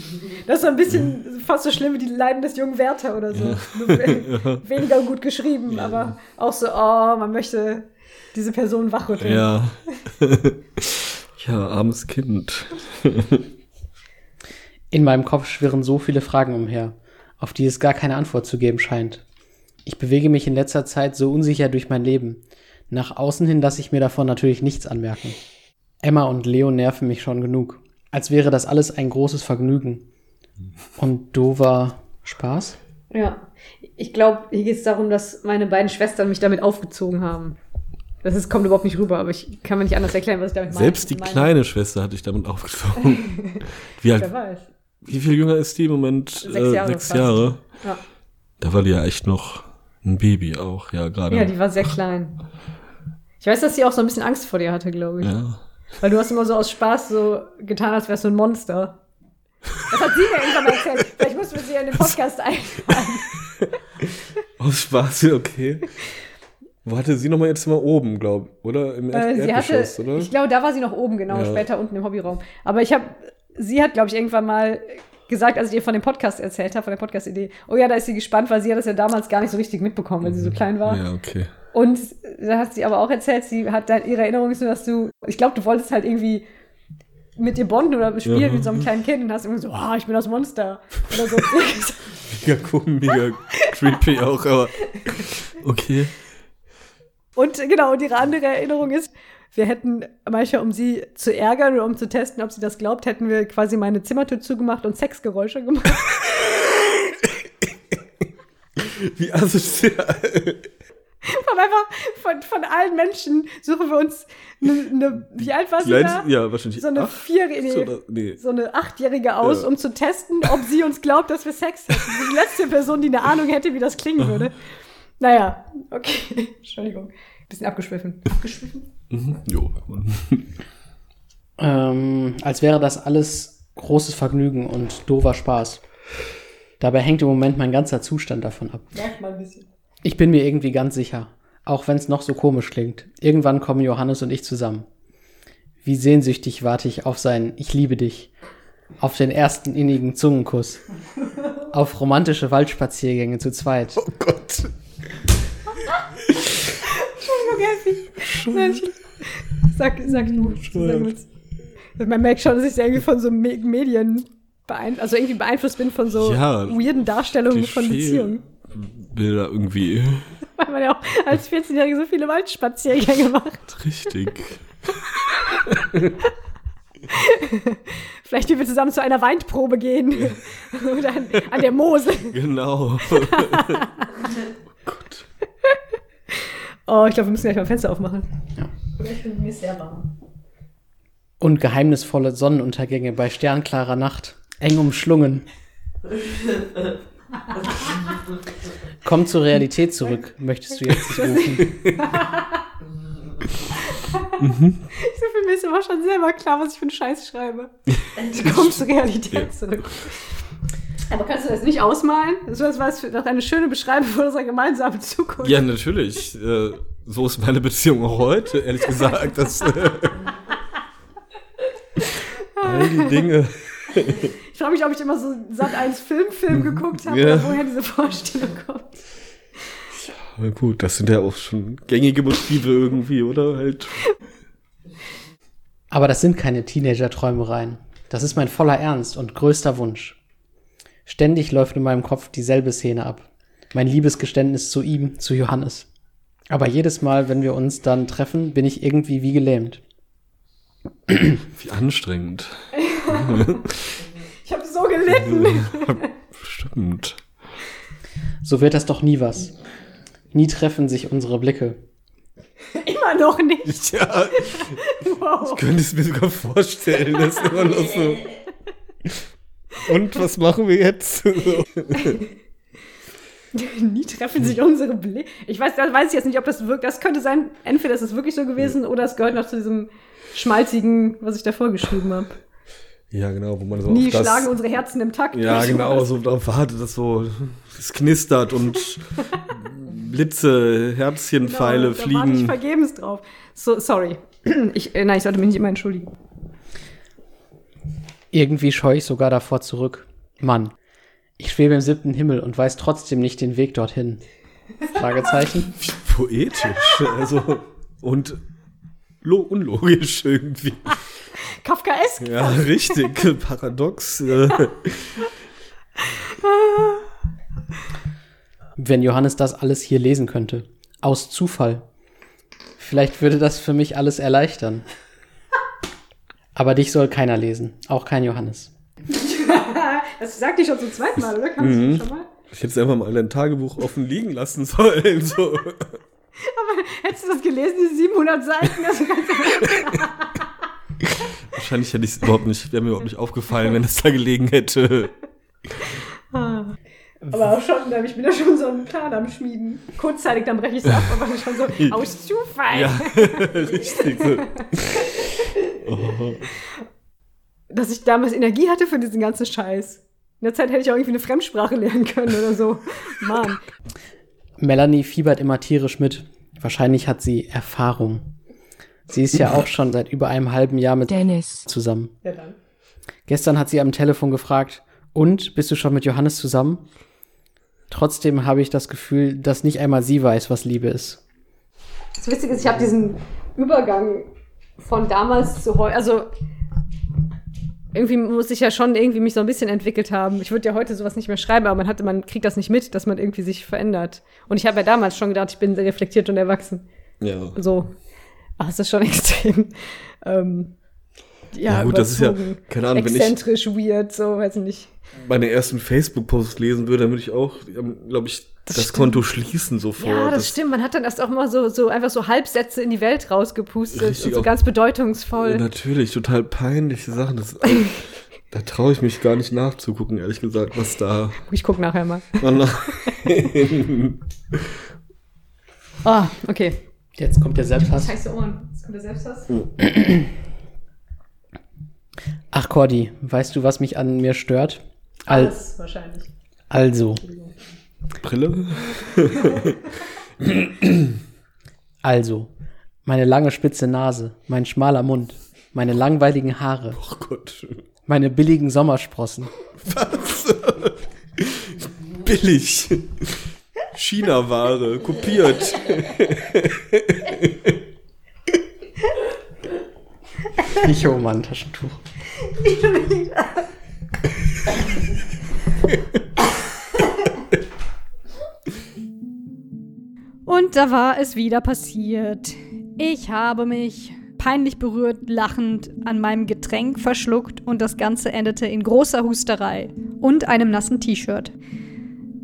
Das ist so ein bisschen fast so schlimm wie die Leiden des jungen Werther oder so. We- weniger gut geschrieben, aber auch so, oh, man möchte diese Person wachrütteln. Ja. ja, armes Kind. In meinem Kopf schwirren so viele Fragen umher, auf die es gar keine Antwort zu geben scheint. Ich bewege mich in letzter Zeit so unsicher durch mein Leben. Nach außen hin lasse ich mir davon natürlich nichts anmerken. Emma und Leo nerven mich schon genug. Als wäre das alles ein großes Vergnügen. Und Dover Spaß? Ja. Ich glaube, hier geht es darum, dass meine beiden Schwestern mich damit aufgezogen haben. Das ist, kommt überhaupt nicht rüber, aber ich kann mir nicht anders erklären, was ich damit meine. Selbst die meine. kleine Schwester hatte ich damit aufgezogen. wie, Wer alt, weiß. wie viel jünger ist die im Moment? Sechs Äh, Jahre sechs fast. Jahre. Ja. Da war die ja echt noch ein Baby auch, ja, gerade. ja, die war sehr klein. Ich weiß, dass sie auch so ein bisschen Angst vor dir hatte, glaube ich. ja. Weil du hast immer so aus Spaß so getan, als wärst du ein Monster. Das hat sie mir irgendwann mal erzählt. Vielleicht mussten wir sie in den Podcast einladen. Aus Spaß, ja, okay. Wo hatte sie nochmal jetzt mal oben, glaube oder? Im Äh, sie hatte, oder? ich glaube, da war sie noch oben, genau, Ja. später unten im Hobbyraum. Aber ich habe, sie hat, glaube ich, irgendwann mal gesagt, als ich ihr von dem Podcast erzählt habe, von der Podcast-Idee, oh ja, da ist sie gespannt, weil sie hat das ja damals gar nicht so richtig mitbekommen, weil sie so klein war. Ja, okay. Und da hat sie aber auch erzählt, sie hat dann, ihre Erinnerung ist nur, dass du, ich glaube, du wolltest halt irgendwie mit ihr bonden oder spielen Ja. mit so einem kleinen Kind und hast irgendwie so, oh, ich bin das Monster. Oder so. Mega cool, mega creepy auch, aber okay. und genau, und ihre andere Erinnerung ist, wir hätten manchmal, um sie zu ärgern oder um zu testen, ob sie das glaubt, hätten wir quasi meine Zimmertür zugemacht und Sexgeräusche gemacht. Wie asozial. Von einfach, von, von allen Menschen suchen wir uns eine, eine wie alt war sie da? ja, wahrscheinlich. So eine acht vierjährige, oder- nee. so eine Achtjährige aus, Ja. um zu testen, ob sie uns glaubt, dass wir Sex hätten. Die letzte Person, die eine Ahnung hätte, wie das klingen würde. Naja, okay. Entschuldigung. Bisschen abgeschwiffen. Abgeschwiffen? Mhm. Jo. Ähm, als wäre das alles großes Vergnügen und doofer Spaß. Dabei hängt im Moment mein ganzer Zustand davon ab. Mal ein bisschen. Ich bin mir irgendwie ganz sicher, auch wenn es noch so komisch klingt. Irgendwann kommen Johannes und ich zusammen. Wie sehnsüchtig warte ich auf sein Ich liebe dich, auf den ersten innigen Zungenkuss, auf romantische Waldspaziergänge zu zweit. Oh Gott. Effi. Sag, sag du. Sag. Man merkt schon, dass ich irgendwie von so Me Medien beeinflusst, also irgendwie beeinflusst bin von so Ja, weirden Darstellungen von. Beziehungen. Bilder irgendwie. Weil man ja auch als 14-Jährige so viele Waldspaziergänge macht. Richtig. Vielleicht wie wir zusammen zu einer Weinprobe gehen. Oder an, an der Mose. Genau. Oh, ich glaube, wir müssen gleich mal Fenster aufmachen. Ja. Ich bin mir sehr warm. Und geheimnisvolle Sonnenuntergänge bei sternklarer Nacht, eng umschlungen. Komm zur Realität zurück, möchtest du jetzt nicht rufen. So für mich ist immer schon selber klar, was ich für einen Scheiß schreibe. Ich komme zur Realität zurück. Aber kannst du das nicht ausmalen? Das war das war eine schöne Beschreibung von unserer gemeinsamen Zukunft. Ja, natürlich. Äh, so ist meine Beziehung auch heute, ehrlich gesagt. Das, äh, all die Dinge. Ich frage mich, ob ich immer so Sat 1 Filmfilm geguckt habe Ja. oder woher diese Vorstellung kommt. Aber gut, das sind ja auch schon gängige Motive irgendwie, oder? Halt. Aber das sind keine Teenager-Träumereien. Das ist mein voller Ernst und größter Wunsch. Ständig läuft in meinem Kopf dieselbe Szene ab. Mein Liebesgeständnis zu ihm, zu Johannes. Aber jedes Mal, wenn wir uns dann treffen, bin ich irgendwie wie gelähmt. Wie anstrengend. Ich habe so gelitten. Stimmt. So wird das doch nie was. Nie treffen sich unsere Blicke. Immer noch nicht. Ja, Wow. ich könnte es mir sogar vorstellen. Das ist immer noch so. Und was machen wir jetzt? So. Nie treffen sich unsere Blicke. Ich weiß, das weiß ich jetzt nicht, ob das wirkt. Das könnte sein, entweder ist es wirklich so gewesen oder es gehört noch zu diesem schmalzigen, was ich davor geschrieben habe. Ja, genau, wo man so Nie auf das, schlagen unsere Herzen im Takt. Ja, genau, so darauf wartet, dass so es knistert und Blitze, Herzchenpfeile Genau, Da warte ich fliegen. vergebens drauf. So, sorry. Ich, äh, nein, ich sollte mich nicht immer entschuldigen. Irgendwie scheue ich sogar davor zurück. Mann, ich schwebe im siebten Himmel und weiß trotzdem nicht den Weg dorthin. Fragezeichen. Poetisch, also und lo unlogisch irgendwie. Kafkaesk. Ja, richtig, paradox. äh. Wenn Johannes das alles hier lesen könnte. Aus Zufall. Vielleicht würde das für mich alles erleichtern. Aber dich soll keiner lesen. Auch kein Johannes. Das sagte ich schon zum zweiten Mal, oder? Kannst Mhm. du schon mal? Ich hätte es einfach mal dein Tagebuch offen liegen lassen sollen. So. Aber hättest du das gelesen, die 700 Seiten? Also Wahrscheinlich hätte ich es überhaupt nicht, wäre mir überhaupt nicht aufgefallen, wenn es da gelegen hätte. aber auch schon, da ich bin da schon so einen Plan am Schmieden. Kurzzeitig, dann breche ich es ab, aber schon so aus Zufall. Ja, richtig. So. Dass ich damals Energie hatte für diesen ganzen Scheiß. In der Zeit hätte ich auch irgendwie eine Fremdsprache lernen können oder so. Mann. Melanie fiebert immer tierisch mit. Wahrscheinlich hat sie Erfahrung. Sie ist ja auch schon seit über einem halben Jahr mit Dennis. zusammen. Ja, dann. Gestern hat sie am Telefon gefragt, und bist du schon mit Johannes zusammen? Trotzdem habe ich das Gefühl, dass nicht einmal sie weiß, was Liebe ist. Das Witzige ist, ich habe diesen Übergang von damals zu heute, also irgendwie muss ich ja schon irgendwie mich so ein bisschen entwickelt haben. Ich würde ja heute sowas nicht mehr schreiben, aber man hatte, man kriegt das nicht mit, dass man irgendwie sich verändert. Und ich habe ja damals schon gedacht, ich bin sehr reflektiert und erwachsen. Ja. So. Ach, es ist schon extrem. Ähm, ja, Ja, gut, das ist ja, keine Ahnung, wenn ich exzentrisch, weird, so, weiß ich nicht. meine ersten Facebook-Posts lesen würde, dann würde ich auch, glaube ich, das, stimmt. Konto schließen sofort. Ja, das, stimmt. Man hat dann erst auch mal so, so einfach so Halbsätze in die Welt rausgepustet Richtig, und so auch- ganz bedeutungsvoll. Natürlich, total peinliche Sachen. Das, da traue ich mich gar nicht nachzugucken, ehrlich gesagt, was da. Ich guck nachher mal. Oh nein. Ah, okay. Jetzt kommt der Selbsthass. Scheiße Ohren. Jetzt kommt der Selbsthass. Ach, Cordy, weißt du, was mich an mir stört? Al Alles wahrscheinlich. also, Brille? also, meine lange spitze Nase, mein schmaler Mund, meine langweiligen Haare, Oh Gott. meine billigen Sommersprossen, Was? Billig. China-Ware, kopiert. Ich hole mal ein Taschentuch. Und da war es wieder passiert. Ich habe mich peinlich berührt lachend an meinem Getränk verschluckt und das Ganze endete in großer Husterei und einem nassen T-Shirt.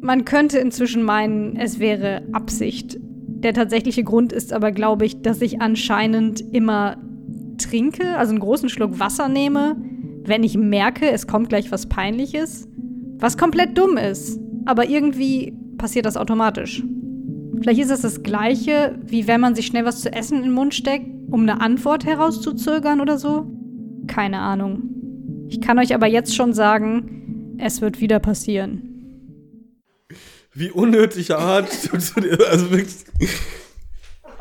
Man könnte inzwischen meinen, es wäre Absicht. Der tatsächliche Grund ist aber, glaube ich, dass ich anscheinend immer trinke, also einen großen Schluck Wasser nehme, wenn ich merke, es kommt gleich was Peinliches, was komplett dumm ist. Aber irgendwie passiert das automatisch. Vielleicht ist es das Gleiche, wie wenn man sich schnell was zu essen in den Mund steckt, um eine Antwort herauszuzögern oder so. Keine Ahnung. Ich kann euch aber jetzt schon sagen, es wird wieder passieren. Wie unnötige Art. Also wirklich.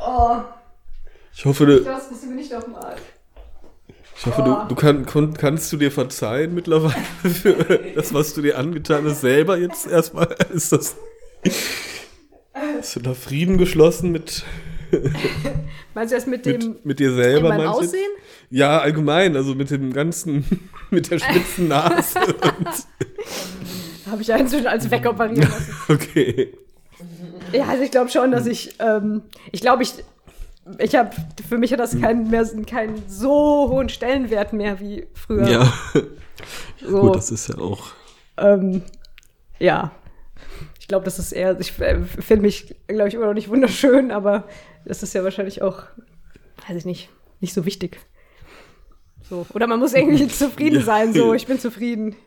Oh, Ich hoffe, du, das bist du mir nicht nochmal. ich hoffe, du, du kann, kon, kannst du dir verzeihen mittlerweile für das, was du dir angetan hast, selber jetzt erstmal. Ist das. Hast du da Frieden geschlossen mit, Meinst du das mit dem mit, mit dir selber? meinem meinst du? Aussehen? Ja, allgemein, also mit dem ganzen, mit der spitzen Nase. Habe ich ja inzwischen als wegoperieren lassen. okay. Ja, also ich glaube schon, dass ich, ähm, ich glaube, ich, ich habe, für mich hat das keinen mehr, keinen so hohen Stellenwert mehr wie früher. Ja. so, Gut, das ist ja auch. ähm, ja. Ich glaube, das ist eher, ich äh, finde mich, glaube ich, immer noch nicht wunderschön, aber das ist ja wahrscheinlich auch, weiß ich nicht, nicht so wichtig. So. Oder man muss irgendwie zufrieden sein, so, ich bin zufrieden.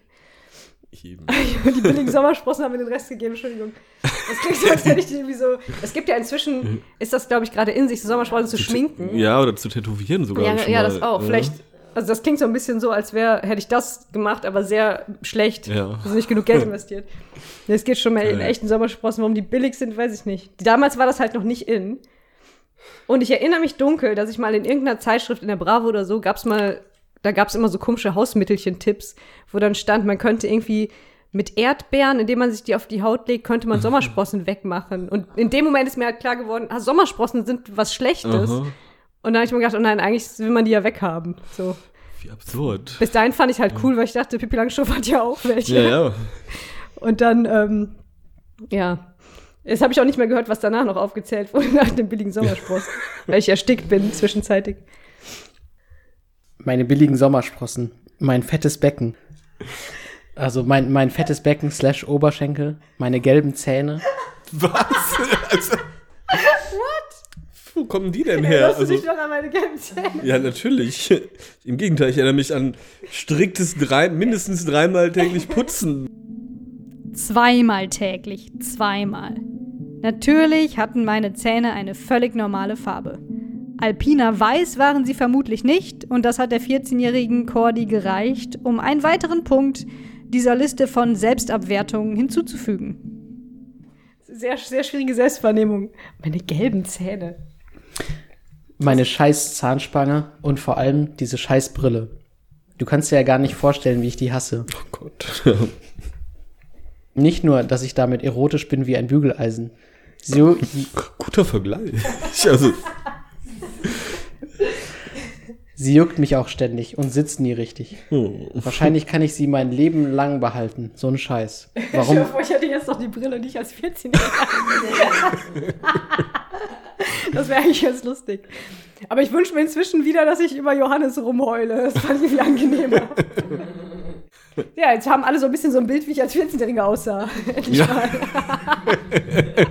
Eben. Die billigen Sommersprossen haben mir den Rest gegeben, Entschuldigung. Das klingt so, als hätte ich irgendwie so. Es gibt ja inzwischen, ist das, glaube ich, gerade in sich, so Sommersprossen zu schminken. Ja, oder zu tätowieren sogar. ja, ja das auch. Vielleicht Also das klingt so ein bisschen so, als wäre, hätte ich das gemacht, aber sehr schlecht. Ja. Also nicht genug Geld investiert. Es geht schon mal in echten Sommersprossen. Warum die billig sind, weiß ich nicht. Damals war das halt noch nicht in. Und ich erinnere mich dunkel, dass ich mal in irgendeiner Zeitschrift in der Bravo oder so, gab's mal, da gab's immer so komische Hausmittelchen-Tipps, wo dann stand, man könnte irgendwie mit Erdbeeren, indem man sich die auf die Haut legt, könnte man Sommersprossen wegmachen. Und in dem Moment ist mir halt klar geworden, ah, Sommersprossen sind was Schlechtes. Aha. Und dann habe ich mir gedacht, oh nein, eigentlich will man die ja weghaben. So. Wie absurd. Bis dahin fand ich halt cool, weil ich dachte, Pippi Langstrumpf hat ja auch welche. Ja, ja. Und dann, ähm, ja. Jetzt habe ich auch nicht mehr gehört, was danach noch aufgezählt wurde nach dem billigen Sommerspross. weil ich erstickt bin zwischenzeitig. Meine billigen Sommersprossen. Mein fettes Becken. Also mein, mein fettes Becken slash Oberschenkel. Meine gelben Zähne. Was? Also, Wo kommen die denn her? Erinnerst du Also, dich noch an meine gelben Zähne? ja, natürlich. Im Gegenteil, ich erinnere mich an striktes drei, mindestens dreimal täglich putzen. Zweimal täglich, zweimal. Natürlich hatten meine Zähne eine völlig normale Farbe. Alpina Weiß waren sie vermutlich nicht und das hat der 14-jährigen Cordy gereicht, um einen weiteren Punkt dieser Liste von Selbstabwertungen hinzuzufügen. Sehr, sehr schwierige Selbstvernehmung. Meine gelben Zähne. Meine scheiß Zahnspange und vor allem diese scheiß Brille. Du kannst dir ja gar nicht vorstellen, wie ich die hasse. Oh Gott. Nicht nur, dass ich damit erotisch bin wie ein Bügeleisen. So, Guter Vergleich. Also, sie juckt mich auch ständig und sitzt nie richtig. oh. Wahrscheinlich kann ich sie mein Leben lang behalten. So ein Scheiß. Warum? Ich, hoffe, ich hätte jetzt noch die Brille nicht als 14-Jähriger. das wäre eigentlich ganz lustig. Aber ich wünsche mir inzwischen wieder, dass ich über Johannes rumheule. Das fand ich irgendwie angenehmer. Ja, jetzt haben alle so ein bisschen so ein Bild, wie ich als 14-Jähriger aussah. Endlich Ja. mal.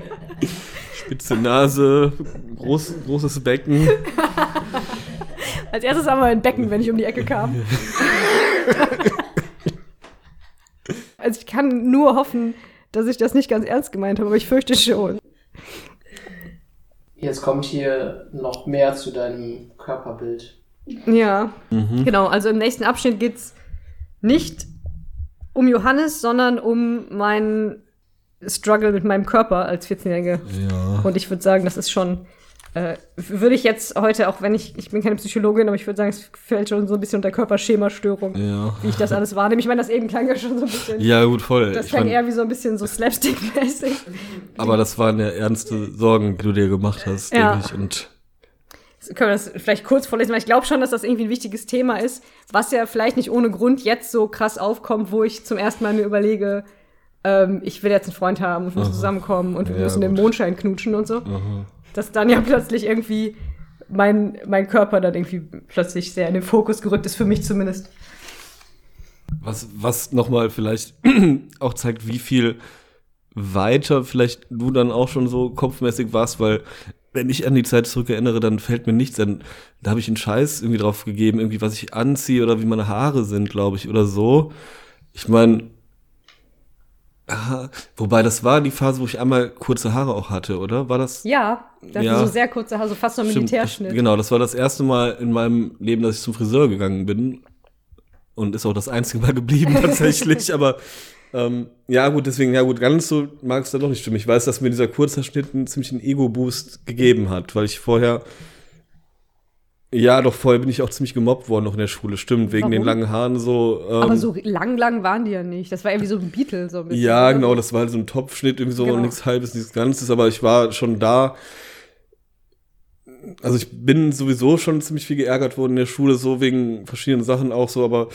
Spitze Nase, groß, großes Becken. Als erstes wir ein Becken, wenn ich um die Ecke kam. also ich kann nur hoffen, dass ich das nicht ganz ernst gemeint habe, aber ich fürchte schon. Jetzt kommt hier noch mehr zu deinem Körperbild. Ja, genau. Also im nächsten Abschnitt geht's nicht um Johannes, sondern um meinen Struggle mit meinem Körper als 14-Jährige. Ja. Und ich würde sagen, das ist schon, äh, würde ich jetzt heute, auch wenn ich, ich bin keine Psychologin, aber ich würde sagen, es fällt schon so ein bisschen unter Körperschemastörung, Ja. wie ich das alles wahrnehme. Ich meine, das eben klang ja schon so ein bisschen. Ja, gut, voll. Das Ich klang mein, eher wie so ein bisschen so Slapstick-mäßig. aber das waren ja ernste Sorgen, die du dir gemacht hast, Ja. denke ich. Und Können wir das vielleicht kurz vorlesen, weil ich glaube schon, dass das irgendwie ein wichtiges Thema ist, was ja vielleicht nicht ohne Grund jetzt so krass aufkommt, wo ich zum ersten Mal mir überlege, ähm, ich will jetzt einen Freund haben und wir müssen zusammenkommen und wir Ja, müssen den gut. Mondschein knutschen und so. Dass dann ja plötzlich irgendwie mein, mein Körper dann irgendwie plötzlich sehr in den Fokus gerückt ist, für mich zumindest. was, was nochmal vielleicht auch zeigt, wie viel weiter vielleicht du dann auch schon so kopfmäßig warst, weil wenn ich an die Zeit zurück erinnere, dann fällt mir nichts, dann da habe ich einen Scheiß irgendwie drauf gegeben, irgendwie was ich anziehe oder wie meine Haare sind, glaube ich, oder so. Ich meine, wobei das war die Phase, wo ich einmal kurze Haare auch hatte, oder? War das? Ja, das Ja. so sehr kurze Haare, so fast Stimmt, Militärschnitt. Genau, das war das erste Mal in meinem Leben, dass ich zum Friseur gegangen bin. Und ist auch das einzige Mal geblieben tatsächlich. Aber ähm, ja, gut, deswegen, ja gut, ganz so mag es dann doch nicht stimmen. Ich weiß, dass mir dieser Kurzhaarschnitt einen ziemlichen Ego-Boost gegeben hat, weil ich vorher. Ja, doch vorher bin ich auch ziemlich gemobbt worden noch in der Schule, stimmt, wegen den Warum? langen Haaren so. Ähm, Aber so lang, lang waren die ja nicht. Das war irgendwie so ein Beetle so ein bisschen. ja, genau, das war halt so ein Topfschnitt, irgendwie so Genau. nichts halbes, nichts Ganzes, aber ich war schon da. Also ich bin sowieso schon ziemlich viel geärgert worden in der Schule, so wegen verschiedenen Sachen auch so, aber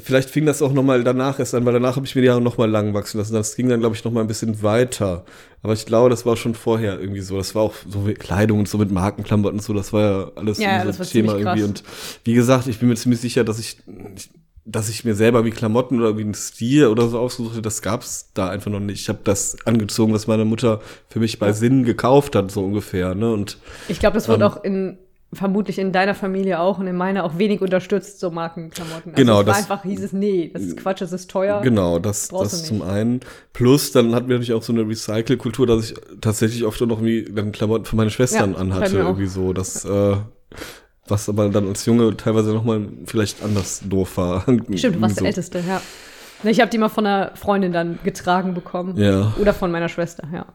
vielleicht fing das auch noch mal danach erst an, weil danach habe ich mir die Haare noch mal lang wachsen lassen. Das ging dann, glaube ich, noch mal ein bisschen weiter. Aber ich glaube, das war schon vorher irgendwie so. Das war auch so mit Kleidung und so mit Markenklamotten und so, das war ja alles Ja, so war Thema irgendwie. Und wie gesagt, ich bin mir ziemlich sicher, dass ich dass ich mir selber wie Klamotten oder wie einen Stil oder so ausgesucht habe, das gab's da einfach noch nicht. Ich habe das angezogen, was meine Mutter für mich bei Sinn gekauft hat, so ungefähr. Ne? Und Ich glaube, das wird Ähm, auch in vermutlich in deiner Familie auch und in meiner auch wenig unterstützt, so Markenklamotten. Also Genau, es war das- einfach hieß es, nee, das ist Quatsch, das ist teuer. Genau, das, das zum einen. Plus, dann hatten wir natürlich auch so eine Recycle-Kultur, dass ich tatsächlich oft noch irgendwie dann Klamotten für meine Schwestern Ja, anhatte, irgendwie so. Das äh, Was aber dann als Junge teilweise nochmal vielleicht anders doof war. Stimmt, du warst so. der Älteste, ja. Ne, Ich habe die mal von einer Freundin dann getragen bekommen. Ja. Oder von meiner Schwester, ja.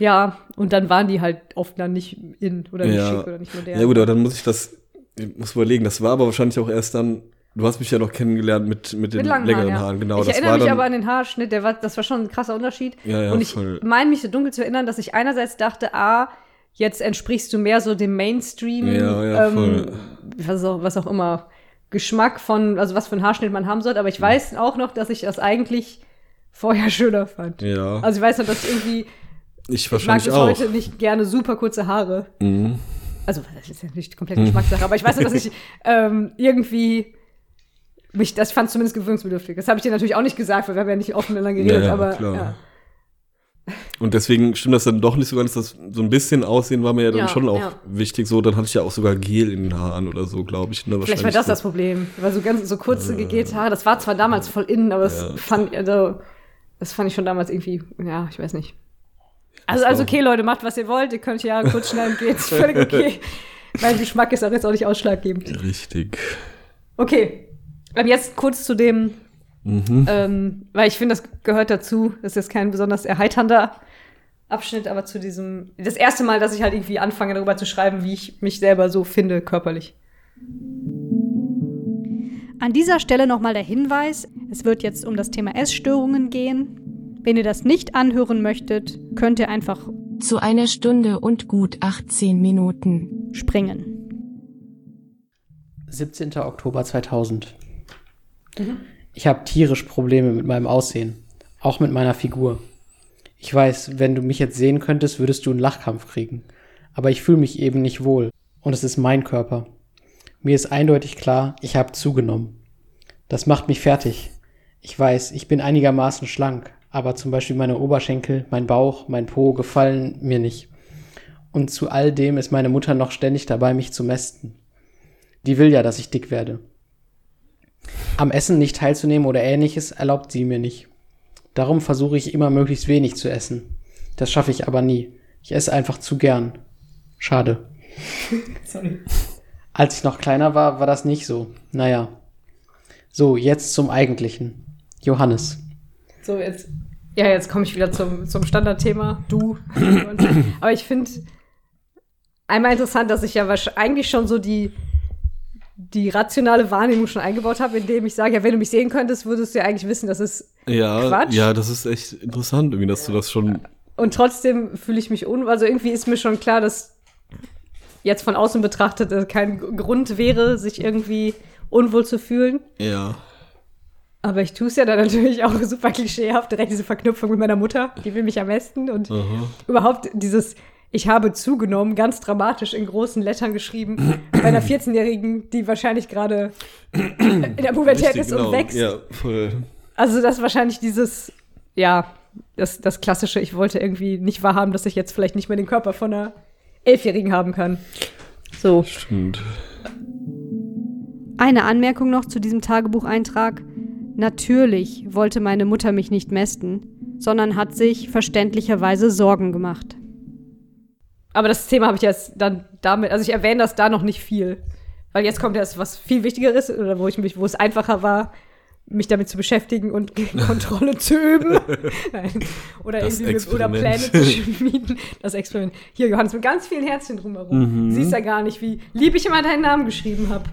Ja, und dann waren die halt oft dann nicht in oder nicht Ja. schick oder nicht modern. Ja gut, aber dann muss ich das, ich muss überlegen, das war aber wahrscheinlich auch erst dann, du hast mich ja noch kennengelernt mit, mit den Mit langen längeren Haaren, Haaren, ja. genau. ich das erinnere war mich dann, aber an den Haarschnitt, der war, das war schon ein krasser Unterschied. Ja, ja, und ich meine mich so dunkel zu erinnern, dass ich einerseits dachte, ah, jetzt entsprichst du mehr so dem Mainstream, Ja, ja, ähm, voll. was, auch, was auch immer, Geschmack von, also was für einen Haarschnitt man haben sollte. Aber ich weiß auch noch, dass ich das eigentlich vorher schöner fand. ja, Also ich weiß noch, dass ich irgendwie, ich ich mag wahrscheinlich bis auch. heute nicht gerne super kurze Haare. Mhm. Also das ist ja nicht komplett Geschmackssache, aber ich weiß noch, dass ich ähm, irgendwie mich, das fand zumindest gewöhnungsbedürftig. Das habe ich dir natürlich auch nicht gesagt, weil wir haben ja nicht offen miteinander geredet, Ja, aber klar. ja. Und deswegen stimmt das dann doch nicht so ganz, dass so ein bisschen Aussehen war mir ja dann Ja, schon auch ja. wichtig. So, dann hatte ich ja auch sogar Gel in den Haaren oder so, glaube ich. Ne, Vielleicht war wahrscheinlich das so. das Problem. Weil so ganz so kurze gegelte Haare, das war zwar damals voll innen, aber das Ja. fand also das fand ich schon damals irgendwie, ja, ich weiß nicht. Also, also okay, Leute, macht was ihr wollt, ihr könnt Haare kurz schneiden, geht's völlig okay. mein Geschmack ist auch jetzt auch nicht ausschlaggebend. Richtig. Okay. Und jetzt kurz zu dem, Mhm. ähm, weil ich finde, das gehört dazu. Das ist jetzt kein besonders erheiternder Abschnitt, aber zu diesem, das erste Mal, dass ich halt irgendwie anfange, darüber zu schreiben, wie ich mich selber so finde, körperlich. An dieser Stelle nochmal der Hinweis, es wird jetzt um das Thema Essstörungen gehen. Wenn ihr das nicht anhören möchtet, könnt ihr einfach Zu einer Stunde und gut 18 Minuten. springen. 17. Oktober 2000. Ich habe tierisch Probleme mit meinem Aussehen, auch mit meiner Figur. Ich weiß, wenn du mich jetzt sehen könntest, würdest du einen Lachkampf kriegen. Aber ich fühle mich eben nicht wohl. Und es ist mein Körper. Mir ist eindeutig klar, ich habe zugenommen. Das macht mich fertig. Ich weiß, ich bin einigermaßen schlank, aber zum Beispiel meine Oberschenkel, mein Bauch, mein Po gefallen mir nicht. Und zu all dem ist meine Mutter noch ständig dabei, mich zu mästen. Die will ja, dass ich dick werde. Am Essen nicht teilzunehmen oder ähnliches erlaubt sie mir nicht. Darum versuche ich immer möglichst wenig zu essen. Das schaffe ich aber nie. Ich esse einfach zu gern. Schade. Sorry. Als ich noch kleiner war, war das nicht so. Naja. So, jetzt zum Eigentlichen. Johannes. So, jetzt. Ja, jetzt komme ich wieder zum, zum Standardthema. Du. Aber ich finde einmal interessant, dass ich ja eigentlich schon so die, die rationale Wahrnehmung schon eingebaut habe, indem ich sage, ja, wenn du mich sehen könntest, würdest du ja eigentlich wissen, dass es. Ja, Quatsch. ja, das ist echt interessant, irgendwie, dass du das schon. Und trotzdem fühle ich mich un. Also irgendwie ist mir schon klar, dass jetzt von außen betrachtet es kein Grund wäre, sich irgendwie unwohl zu fühlen. Ja. Aber ich tue es ja dann natürlich auch super klischeehaft, direkt diese Verknüpfung mit meiner Mutter, die will mich am besten und Aha. überhaupt dieses ich habe zugenommen, ganz dramatisch in großen Lettern geschrieben, bei einer 14-Jährigen, die wahrscheinlich gerade in der Pubertät Richtig, ist und genau. wächst. Ja, voll. Also das ist wahrscheinlich dieses, ja, das, das klassische, ich wollte irgendwie nicht wahrhaben, dass ich jetzt vielleicht nicht mehr den Körper von einer Elfjährigen haben kann. So. Stimmt. Eine Anmerkung noch zu diesem Tagebucheintrag. Natürlich wollte meine Mutter mich nicht mästen, sondern hat sich verständlicherweise Sorgen gemacht. Aber das Thema habe ich jetzt dann damit, also ich erwähne das da noch nicht viel. Weil jetzt kommt erst was viel Wichtigeres, oder wo ich mich, wo es einfacher war, mich damit zu beschäftigen und Kontrolle zu üben. Nein. Oder Das irgendwie mit, oder Pläne zu schmieden. Das Experiment. Hier, Johannes, mit ganz vielen Herzchen drumherum. Mhm. Siehst ja gar nicht, wie lieb ich immer deinen Namen geschrieben habe.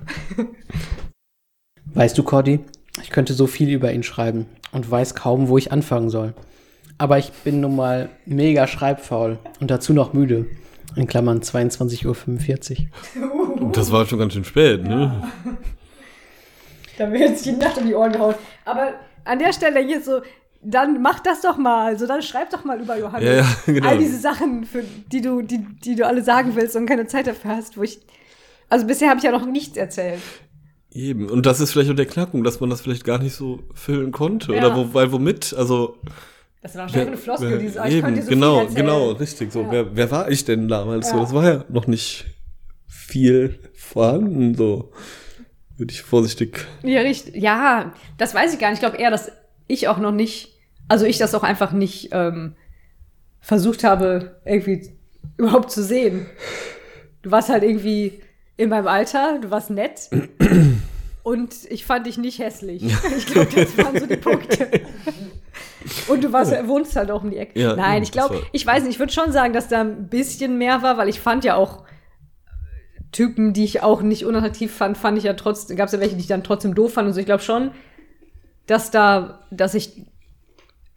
Weißt du, Cordy, ich könnte so viel über ihn schreiben und weiß kaum, wo ich anfangen soll. Aber ich bin nun mal mega schreibfaul und dazu noch müde. In Klammern 22.45 Uhr. Das war schon ganz schön spät, ne? Da wird jetzt die Nacht um die Ohren gehauen. Aber an der Stelle hier so, dann mach das doch mal. So, dann schreib doch mal über Johannes. Ja, ja, genau. All diese Sachen, für die du, die, die du alle sagen willst und keine Zeit dafür hast, wo ich. Also bisher habe ich ja noch nichts erzählt. Eben. Und das ist vielleicht auch der Knackpunkt, dass man das vielleicht gar nicht so füllen konnte. Ja. Oder wo, weil womit? Also. Das war wahrscheinlich eine Floskel, wer- die so, eben, könnte so genau, genau, richtig. So, Ja. wer, wer war ich denn damals? So, Ja. das war ja noch nicht viel vorhanden. So würde ich vorsichtig. Ja, richtig. Ja, das weiß ich gar nicht. Ich glaube eher, dass ich auch noch nicht, also ich das auch einfach nicht ähm, versucht habe, irgendwie überhaupt zu sehen. Du warst halt irgendwie in meinem Alter, du warst nett. Und ich fand dich nicht hässlich. Ich glaube, das waren so die Punkte. Und du warst, wohnst halt auch um die Ecke. Ja, Nein, ich glaube, ich weiß nicht, ich würde schon sagen, dass da ein bisschen mehr war, weil ich fand ja auch Typen, die ich auch nicht unattraktiv fand, fand ich ja trotzdem, gab es ja welche, die ich dann trotzdem doof fand und so. Ich glaube schon, dass da, dass ich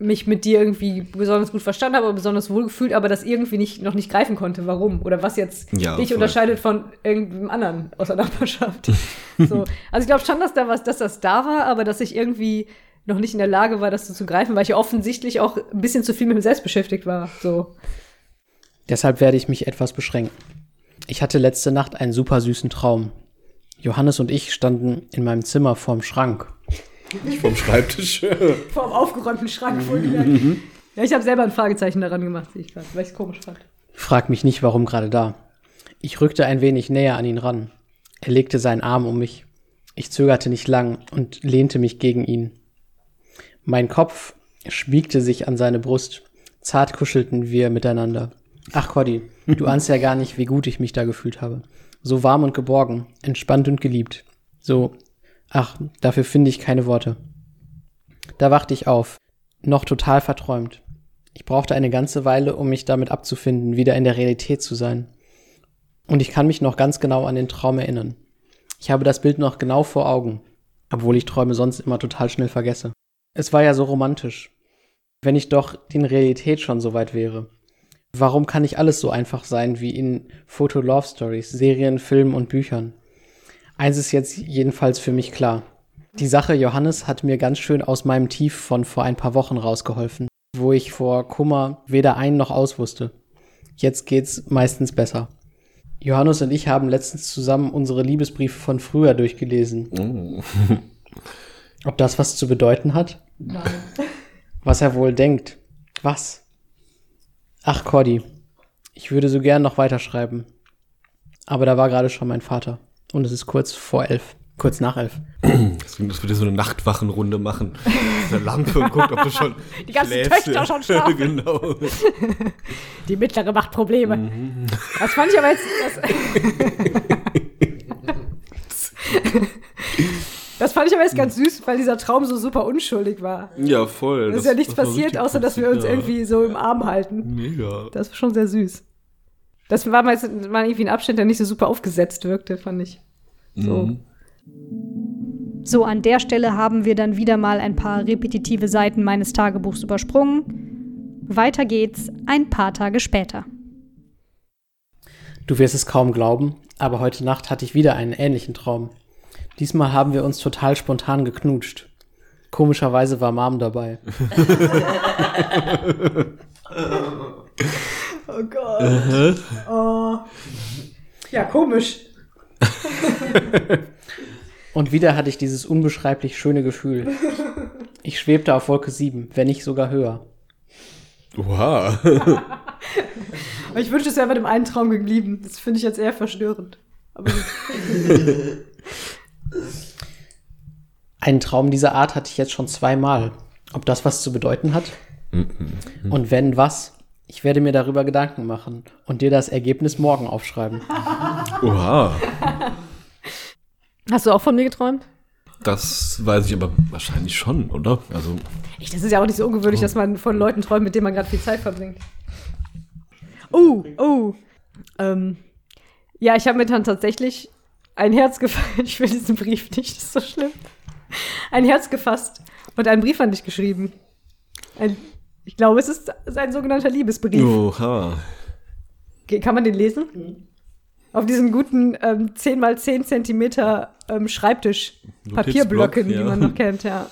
mich mit dir irgendwie besonders gut verstanden habe, oder besonders wohl gefühlt, aber das irgendwie nicht, noch nicht greifen konnte, warum oder was jetzt Ja, dich voll. unterscheidet von irgendeinem anderen aus der Nachbarschaft. so. Also ich glaube schon, dass da was, dass das da war, aber dass ich irgendwie noch nicht in der Lage war, das so zu greifen, weil ich ja offensichtlich auch ein bisschen zu viel mit mir selbst beschäftigt war. So. Deshalb werde ich mich etwas beschränken. Ich hatte letzte Nacht einen super süßen Traum. Johannes und ich standen in meinem Zimmer vorm Schrank. Nicht vom Schreibtisch. Vor dem aufgeräumten Schrank wohlgemerkt. Ja, ich habe selber ein Fragezeichen daran gemacht, sehe ich gerade, weil ich es komisch fand. Frag mich nicht, warum gerade da. Ich rückte ein wenig näher an ihn ran. Er legte seinen Arm um mich. Ich zögerte nicht lang und lehnte mich gegen ihn. Mein Kopf schmiegte sich an seine Brust. Zart kuschelten wir miteinander. Ach, Cody, du ahnst ja gar nicht, wie gut ich mich da gefühlt habe. So warm und geborgen, entspannt und geliebt. So, ach, dafür finde ich keine Worte. Da wachte ich auf, noch total verträumt. Ich brauchte eine ganze Weile, um mich damit abzufinden, wieder in der Realität zu sein. Und ich kann mich noch ganz genau an den Traum erinnern. Ich habe das Bild noch genau vor Augen, obwohl ich Träume sonst immer total schnell vergesse. Es war ja so romantisch. Wenn ich doch in Realität schon so weit wäre. Warum kann nicht alles so einfach sein wie in Foto-Love-Stories, Serien, Filmen und Büchern? Eins ist jetzt jedenfalls für mich klar. Die Sache Johannes hat mir ganz schön aus meinem Tief von vor ein paar Wochen rausgeholfen, wo ich vor Kummer weder ein noch aus wusste. Jetzt geht's meistens besser. Johannes und ich haben letztens zusammen unsere Liebesbriefe von früher durchgelesen. Ob das was zu bedeuten hat? Nein. Was er wohl denkt. Was? Ach, Cordy, ich würde so gern noch weiterschreiben. Aber da war gerade schon mein Vater. Und es ist kurz vor elf. Kurz nach elf. Deswegen, dass wir dir so eine Nachtwachenrunde machen. Mit einer Lampe und guckt, ob du schon. Die ganzen schläfst. Töchter schon schlafen. genau. Die mittlere macht Probleme. Das fand ich aber jetzt. Das, das fand ich aber jetzt ganz süß, weil dieser Traum so super unschuldig war. Ja, voll. Es ist ja nichts passiert, außer dass wir uns ja. irgendwie so im Arm halten. Mega. Das war schon sehr süß. Das war mal, mal irgendwie ein Abschnitt, der nicht so super aufgesetzt wirkte, fand ich. So. Mhm. So, an der Stelle haben wir dann wieder mal ein paar repetitive Seiten meines Tagebuchs übersprungen. Weiter geht's ein paar Tage später. Du wirst es kaum glauben, aber heute Nacht hatte ich wieder einen ähnlichen Traum. Diesmal haben wir uns total spontan geknutscht. Komischerweise war Mom dabei. Oh Gott. Oh. Ja, komisch. Und wieder hatte ich dieses unbeschreiblich schöne Gefühl. Ich schwebte auf Wolke 7, wenn nicht sogar höher. Oha. Aber ich wünschte, es wäre bei dem einen Traum geblieben. Das finde ich jetzt eher verstörend. Einen Traum dieser Art hatte ich jetzt schon zweimal. Ob das was zu bedeuten hat? Und wenn was? Ich werde mir darüber Gedanken machen und dir das Ergebnis morgen aufschreiben. Oha. Hast du auch von mir geträumt? Das weiß ich aber wahrscheinlich schon, oder? Also, Ich, das ist ja auch nicht so ungewöhnlich, dass man von Leuten träumt, mit denen man gerade viel Zeit verbringt. Oh, oh. Ähm, ja, ich habe mir dann tatsächlich ein Herz gefasst. Ich will diesen Brief nicht, das ist so schlimm. Ein Herz gefasst und einen Brief an dich geschrieben. Ein, ich glaube, es ist ein sogenannter Liebesbrief. oha. Kann man den lesen? Auf diesen guten ähm, 10 mal 10 Zentimeter ähm, Schreibtisch Notizblock, Papierblöcken, die ja. man noch kennt, ja.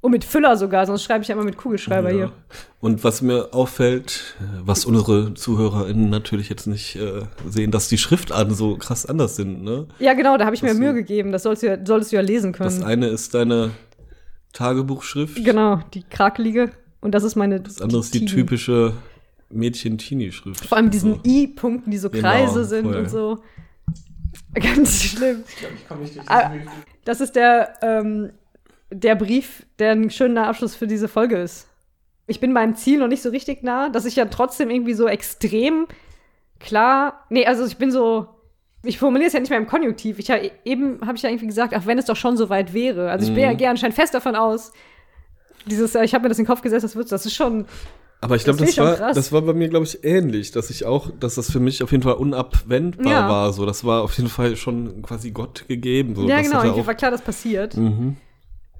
Und mit Füller sogar, sonst schreibe ich ja immer mit Kugelschreiber Ja. hier. Und was mir auffällt, was unsere ZuhörerInnen natürlich jetzt nicht äh, sehen, dass die Schriftarten so krass anders sind, ne? Ja, genau, da habe ich mir Das Mühe gegeben. Das sollst du ja, solltest du ja lesen Das können. eine ist deine Tagebuchschrift. Genau, die krakelige. Und das ist meine. Das andere ist die Tini. typische Mädchen-Teenie-Schrift. Vor allem mit diesen So. I-Punkten, die so Genau, Kreise sind voll. und so. Ganz schlimm. Ah, Das ist der, ähm, der Brief, der ein schöner Abschluss für diese Folge ist. Ich bin meinem Ziel noch nicht so richtig nah, dass ich ja trotzdem irgendwie so extrem klar. Nee, also ich bin so ich formuliere es ja nicht mehr im Konjunktiv. Ich hab, eben habe ich ja irgendwie gesagt, ach, wenn es doch schon so weit wäre. Also ich bin ja, gehe anscheinend fest davon aus, dieses, äh, ich habe mir das in den Kopf gesetzt, das wird, das ist schon, Aber ich glaube, Das das, war, das war bei mir, glaube ich, ähnlich, dass ich auch, dass das für mich auf jeden Fall unabwendbar Ja. war. So, das war auf jeden Fall schon quasi Gott gegeben. So, ja das genau, irgendwie war klar, das passiert. Mhm.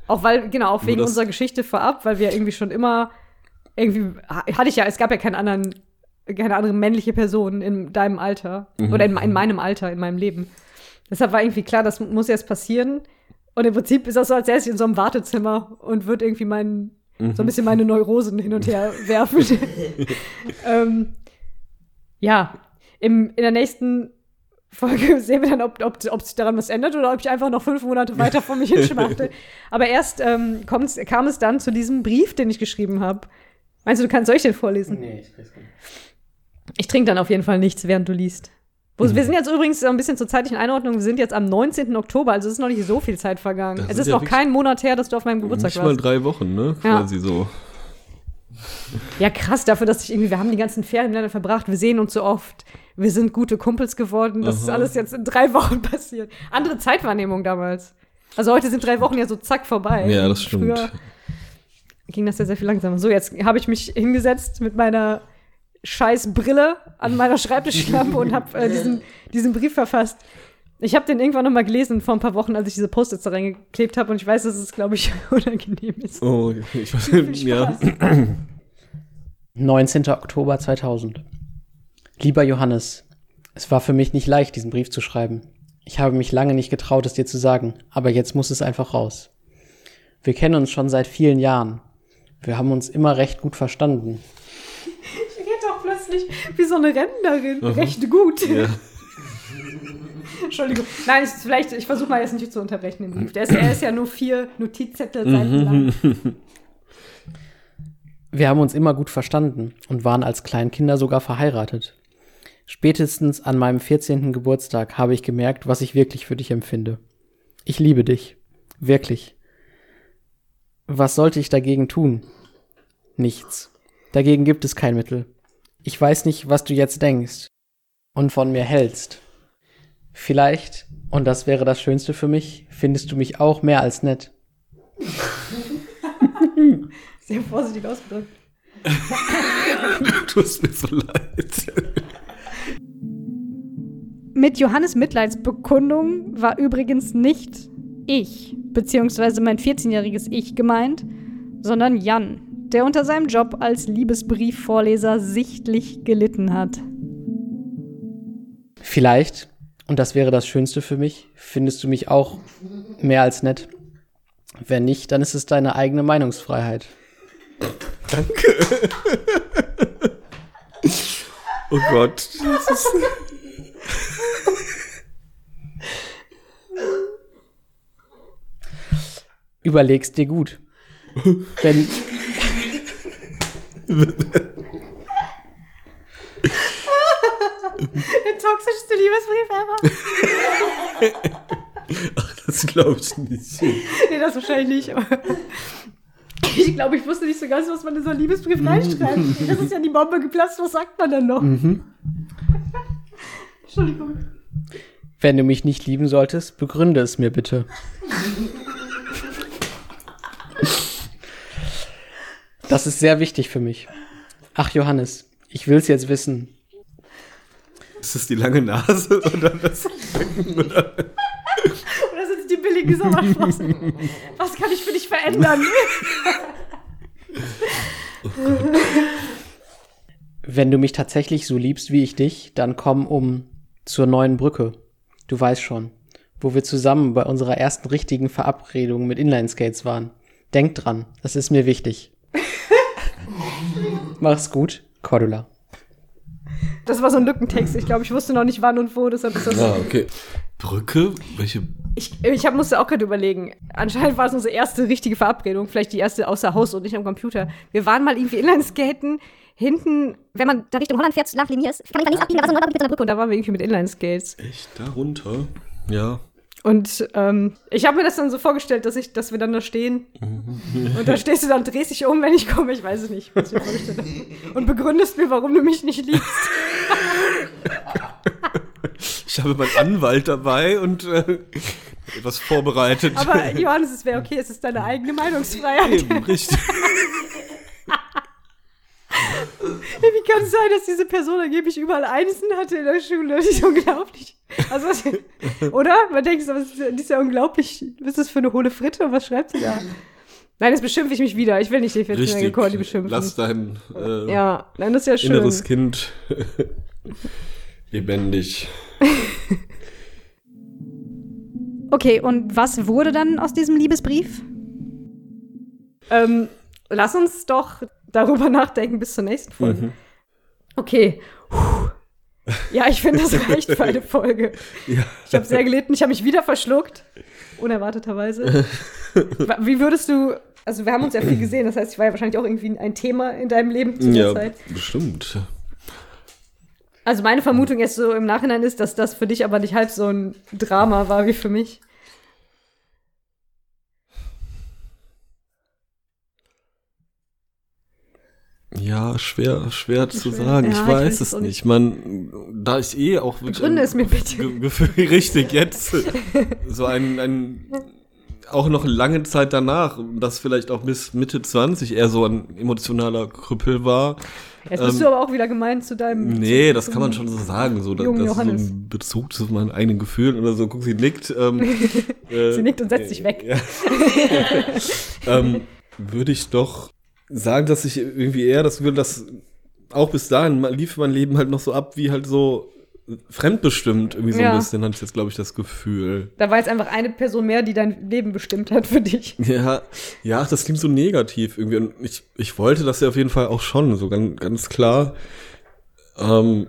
Auch weil, genau, auch wegen unserer Geschichte vorab, weil wir irgendwie schon immer, irgendwie, ha- hatte ich ja, es gab ja keinen anderen, keine andere männliche Person in deinem Alter. Mhm. Oder in, in meinem Alter, in meinem Leben. Deshalb war irgendwie klar, das muss jetzt passieren. Und im Prinzip ist das so, als säße ich in so einem Wartezimmer und würde irgendwie meinen, Mhm. so ein bisschen meine Neurosen hin und her werfen. ähm, ja, im, in der nächsten Folge sehen wir dann, ob, ob, ob sich daran was ändert oder ob ich einfach noch fünf Monate weiter vor mich hinschmachte. Aber erst ähm, kam es dann zu diesem Brief, den ich geschrieben habe. Meinst du, du kannst, ich den vorlesen? Nee, ich krieg's nicht. Ich trinke dann auf jeden Fall nichts, während du liest. Mhm. Wir sind jetzt übrigens ein bisschen zur zeitlichen Einordnung. Wir sind jetzt am 19. Oktober, also es ist noch nicht so viel Zeit vergangen. Das es ist ja noch kein Monat her, dass du auf meinem Geburtstag Nicht mal warst. drei Wochen, ne? Ja. Quasi so. Ja, krass, dafür, dass ich irgendwie, wir haben die ganzen Ferien miteinander verbracht, wir sehen uns so oft, wir sind gute Kumpels geworden. Das ist Aha. alles jetzt in drei Wochen passiert. Andere Zeitwahrnehmung damals. Also heute sind drei Wochen ja so zack vorbei. Ja, das stimmt. Früher ging das ja sehr viel langsamer. So, jetzt habe ich mich hingesetzt mit meiner scheiß Brille an meiner Schreibtischlampe und habe äh, diesen, diesen Brief verfasst. Ich habe den irgendwann noch mal gelesen vor ein paar Wochen, als ich diese Post-its da reingeklebt habe und ich weiß, dass es, glaube ich, unangenehm ist. Oh, ich weiß nicht. Ja. Spaß. 19. Oktober 2000. Lieber Johannes, es war für mich nicht leicht, diesen Brief zu schreiben. Ich habe mich lange nicht getraut, es dir zu sagen, aber jetzt muss es einfach raus. Wir kennen uns schon seit vielen Jahren. Wir haben uns immer recht gut verstanden. Plötzlich wie so eine Rentnerin. Recht gut. ja. Entschuldigung. Nein, ich, vielleicht, ich versuche mal jetzt nicht zu unterbrechen den Brief. Der ist, er ist ja nur vier Notizzettel Seiten lang. Wir haben uns immer gut verstanden und waren als Kleinkinder sogar verheiratet. Spätestens an meinem 14. Geburtstag habe ich gemerkt, was ich wirklich für dich empfinde. Ich liebe dich. Wirklich. Was sollte ich dagegen tun? Nichts. Dagegen gibt es kein Mittel. Ich weiß nicht, was du jetzt denkst und von mir hältst. Vielleicht, und das wäre das Schönste für mich, findest du mich auch mehr als nett. Sehr vorsichtig ausgedrückt. Tut mir so leid. Mit Johannes Mitleidsbekundung war übrigens nicht ich, beziehungsweise mein 14-jähriges Ich gemeint, sondern Jan, der unter seinem Job als Liebesbriefvorleser sichtlich gelitten hat. Vielleicht, und das wäre das Schönste für mich, findest du mich auch mehr als nett. Wenn nicht, dann ist es deine eigene Meinungsfreiheit. Oh Gott. Das ist, Überlegst dir gut. Wenn, Der toxischste Liebesbrief ever. das glaube ich nicht. nee, das wahrscheinlich nicht. Ich glaube, ich wusste nicht so ganz, was man in so einen Liebesbrief reinschreibt. Das ist ja die Bombe geplatzt, was sagt man denn noch? Entschuldigung. wenn du mich nicht lieben solltest, begründe es mir bitte. Das ist sehr wichtig für mich. Ach, Johannes, ich will's jetzt wissen. Ist das die lange Nase oder das Becken? Oder? Oder sind es die billigen Sommersprossen? Was kann ich für dich verändern? Wenn du mich tatsächlich so liebst wie ich dich, dann komm um zur neuen Brücke. Du weißt schon, wo wir zusammen bei unserer ersten richtigen Verabredung mit Inlineskates waren. Denk dran, das ist mir wichtig. Mach's gut, Cordula. Das war so ein Lückentext. Ich glaube, ich wusste noch nicht wann und wo, deshalb ist das. Ah, okay. Brücke? Welche? Ich, ich hab, musste auch gerade überlegen. Anscheinend war es unsere erste richtige Verabredung, vielleicht die erste außer Haus und nicht am Computer. Wir waren mal irgendwie Inlineskaten. Hinten, wenn man da Richtung Holland fährt, nach Linie ist, kann ich da links abbiegen, da war so einer Brücke und da waren wir irgendwie mit Inlineskates. Echt darunter? Ja. Und ähm, ich habe mir das dann so vorgestellt, dass ich, dass wir dann da stehen. Und da stehst du dann, drehst dich um, wenn ich komme. Ich weiß es nicht, was ich mir vorgestellt habe. Und begründest mir, warum du mich nicht liebst. Ich habe meinen Anwalt dabei und äh, etwas vorbereitet. Aber Johannes, es wäre okay, es ist deine eigene Meinungsfreiheit. Eben, richtig. Wie kann es sein, dass diese Person angeblich überall Einsen hatte in der Schule? Das ist unglaublich. Also, was, oder? Man denkt so, was ist, ja unglaublich. Was ist das für eine hohle Fritte und was schreibt sie da? Nein, jetzt beschimpfe ich mich wieder. Ich will nicht die 14-jährige Cordy beschimpfen. Lass dein äh, ja, nein, das ist ja schön. inneres Kind lebendig. Okay, und was wurde dann aus diesem Liebesbrief? Ähm, lass uns doch darüber nachdenken bis zur nächsten Folge. Mhm. Okay. Puh. Ja, ich finde, das reicht für eine Folge. Ja. Ich habe sehr gelitten. Ich habe mich wieder verschluckt. Unerwarteterweise. Wa- Wie würdest du. Also, wir haben uns ja viel gesehen. Das heißt, ich war ja wahrscheinlich auch irgendwie ein Thema in deinem Leben zu der Ja, Zeit. bestimmt. Also, meine Vermutung jetzt so im Nachhinein ist, dass das für dich aber nicht halb so ein Drama war wie für mich. Ja, schwer, schwer zu Schwer. sagen. Ja, ich ich weiß weiß es nicht. Man, da ich eh auch Begründe es mir bitte. Gefühl, richtig, jetzt so ein, ein auch noch lange Zeit danach, das vielleicht auch bis Mitte 20 eher so ein emotionaler Krüppel war. Jetzt bist Ähm, du aber auch wieder gemein zu deinem. Nee, das kann man schon so sagen. So, da- das ist so Johannes. ein Bezug zu meinen eigenen Gefühlen oder so. Guck, sie nickt. Ähm, äh, Sie nickt und setzt sich weg. Ja. ähm, würde ich doch sagen, dass ich irgendwie eher das Gefühl, dass auch bis dahin lief mein Leben halt noch so ab, wie halt so fremdbestimmt irgendwie so Ja. ein bisschen, hatte ich jetzt, glaube ich, das Gefühl. Da war jetzt einfach eine Person mehr, die dein Leben bestimmt hat für dich. Ja, ja, das klingt so negativ irgendwie. Und ich, ich wollte das ja auf jeden Fall auch schon, so ganz, ganz klar. Ähm,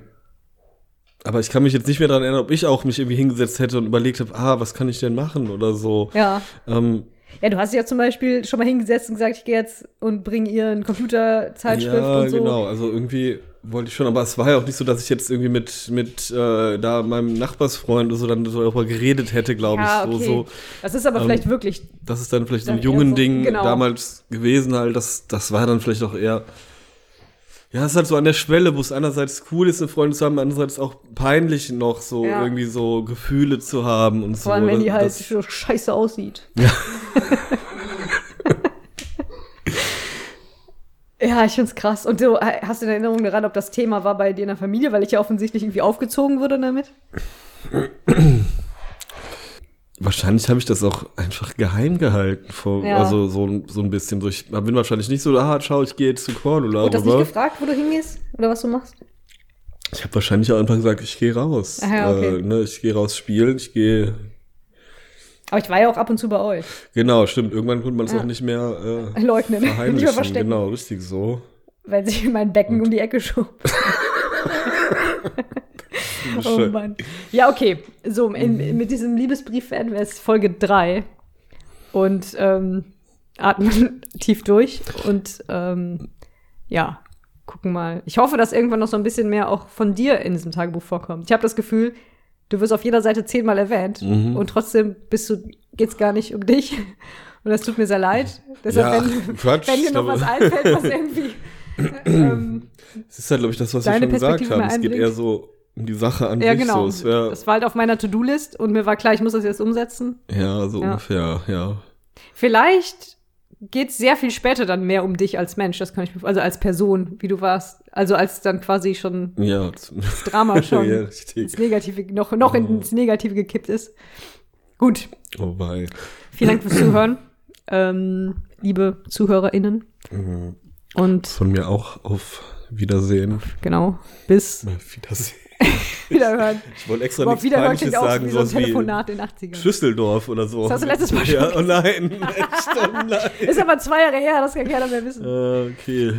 aber ich kann mich jetzt nicht mehr daran erinnern, ob ich auch mich irgendwie hingesetzt hätte und überlegt habe, ah, was kann ich denn machen oder so. Ja. Ähm, Ja, du hast dich ja zum Beispiel schon mal hingesetzt und gesagt, ich gehe jetzt und bringe ihr eine Computerzeitschrift ja, und so. genau. Also irgendwie wollte ich schon, aber es war ja auch nicht so, dass ich jetzt irgendwie mit, mit äh, da meinem Nachbarsfreund oder so dann darüber geredet hätte, glaube Ja, ich. okay. So, so, Das ist aber Ähm, vielleicht wirklich. das ist dann vielleicht so ein jungen so- Ding genau. damals gewesen halt. Das, das war dann vielleicht auch eher. Ja, es ist halt so an der Schwelle, wo es einerseits cool ist, eine Freundin zu haben, andererseits auch peinlich noch so Ja. irgendwie so Gefühle zu haben und so. Vor allem, wenn die halt so scheiße aussieht. Ja. ich find's krass. Und du äh, hast du eine Erinnerung daran, ob das Thema war bei dir in der Familie, weil ich ja offensichtlich irgendwie aufgezogen wurde damit? Wahrscheinlich habe ich das auch einfach geheim gehalten. Vor, Ja. Also so, ein- so ein bisschen. So, ich bin wahrscheinlich nicht so, ah, schau, ich gehe jetzt zu Cordula Und das nicht gefragt, wo du hingehst oder was du machst? Ich habe wahrscheinlich auch einfach gesagt, ich gehe raus. Ah ja, okay. äh, ne, ich gehe raus spielen, ich gehe. Aber ich war ja auch ab und zu bei euch. Genau, stimmt. Irgendwann konnte man es Ja. auch nicht mehr äh, Leugnen, nicht mehr verstecken, Genau, richtig so. weil sich mein Becken um die Ecke schob. Oh. Mann. Ja, okay. So, in, mit diesem Liebesbrief werden wir jetzt Folge 3 und ähm, atmen tief durch und ähm, ja, gucken mal. Ich hoffe, dass irgendwann noch so ein bisschen mehr auch von dir in diesem Tagebuch vorkommt. Ich habe das Gefühl, du wirst auf jeder Seite zehnmal erwähnt Mhm. und trotzdem bist du, geht's gar nicht um dich. Und das tut mir sehr leid. Deshalb, Ja, wenn, Quatsch, wenn dir noch was einfällt, was irgendwie ähm, Das ist halt, glaube ich, das, was Deine schon gesagt mal Es geht eher so die Sache an Ja, sich. genau. So. Es wär, das war halt auf meiner To-Do-List und mir war klar, ich muss das jetzt umsetzen. ja, so Ja. ungefähr, ja. Vielleicht geht es sehr viel später dann mehr um dich als Mensch, das kann ich mir, also als Person, wie du warst. Also als dann quasi schon Ja, das Drama schon ja, richtig. Negative, noch, noch ins Negative gekippt ist. Gut, Wobei. vielen Dank fürs Zuhören, ähm, liebe ZuhörerInnen. Mhm. Und Von mir auch auf Wiedersehen. genau, bis Auf Wiedersehen. Wiederhören. Ich wollte extra Überhaupt nichts Wiederhören Peinliches klingt auch sagen, wie so ein Telefonat in den 80ern. Schüsseldorf oder so. Das hast du letztes Mal schon Ja, oh nein. Oh nein. Ist aber zwei Jahre her, das kann keiner mehr wissen. Äh, okay.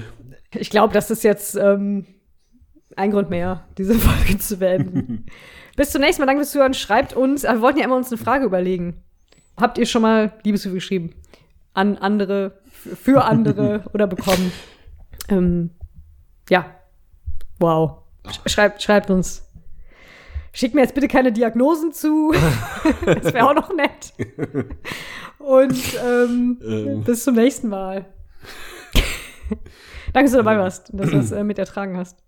Ich glaube, das ist jetzt ähm, ein Grund mehr, diese Folge zu beenden. Bis zum nächsten Mal. Danke fürs Zuhören. Schreibt uns. äh, Wir wollten ja immer uns eine Frage überlegen. Habt ihr schon mal Liebesbriefe geschrieben? An andere, für andere oder bekommen? Ähm, ja. Wow. Sch- Schreibt, schreibt uns. Schickt mir jetzt bitte keine Diagnosen zu. das wäre auch noch nett. Und ähm, Ähm. bis zum nächsten Mal. Danke, dass du dabei warst und dass du das äh, mit ertragen hast.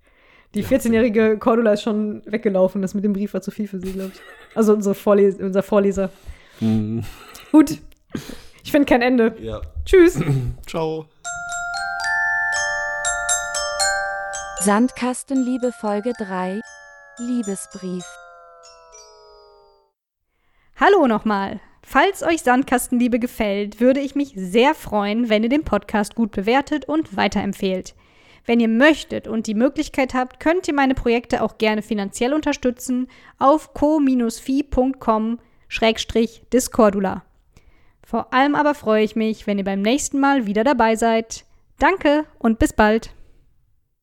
Die 14-jährige Cordula ist schon weggelaufen. Das mit dem Brief war zu viel für sie, glaube ich. Also unsere Vorles unser Vorleser. Mhm. Gut. Ich finde kein Ende. Ja. Tschüss. Ciao. Sandkastenliebe Folge 3 Liebesbrief. Hallo nochmal. Falls euch Sandkastenliebe gefällt, würde ich mich sehr freuen, wenn ihr den Podcast gut bewertet und weiterempfehlt. Wenn ihr möchtet und die Möglichkeit habt, könnt ihr meine Projekte auch gerne finanziell unterstützen auf co-fi.com-discordula. Vor allem aber freue ich mich, wenn ihr beim nächsten Mal wieder dabei seid. Danke und bis bald.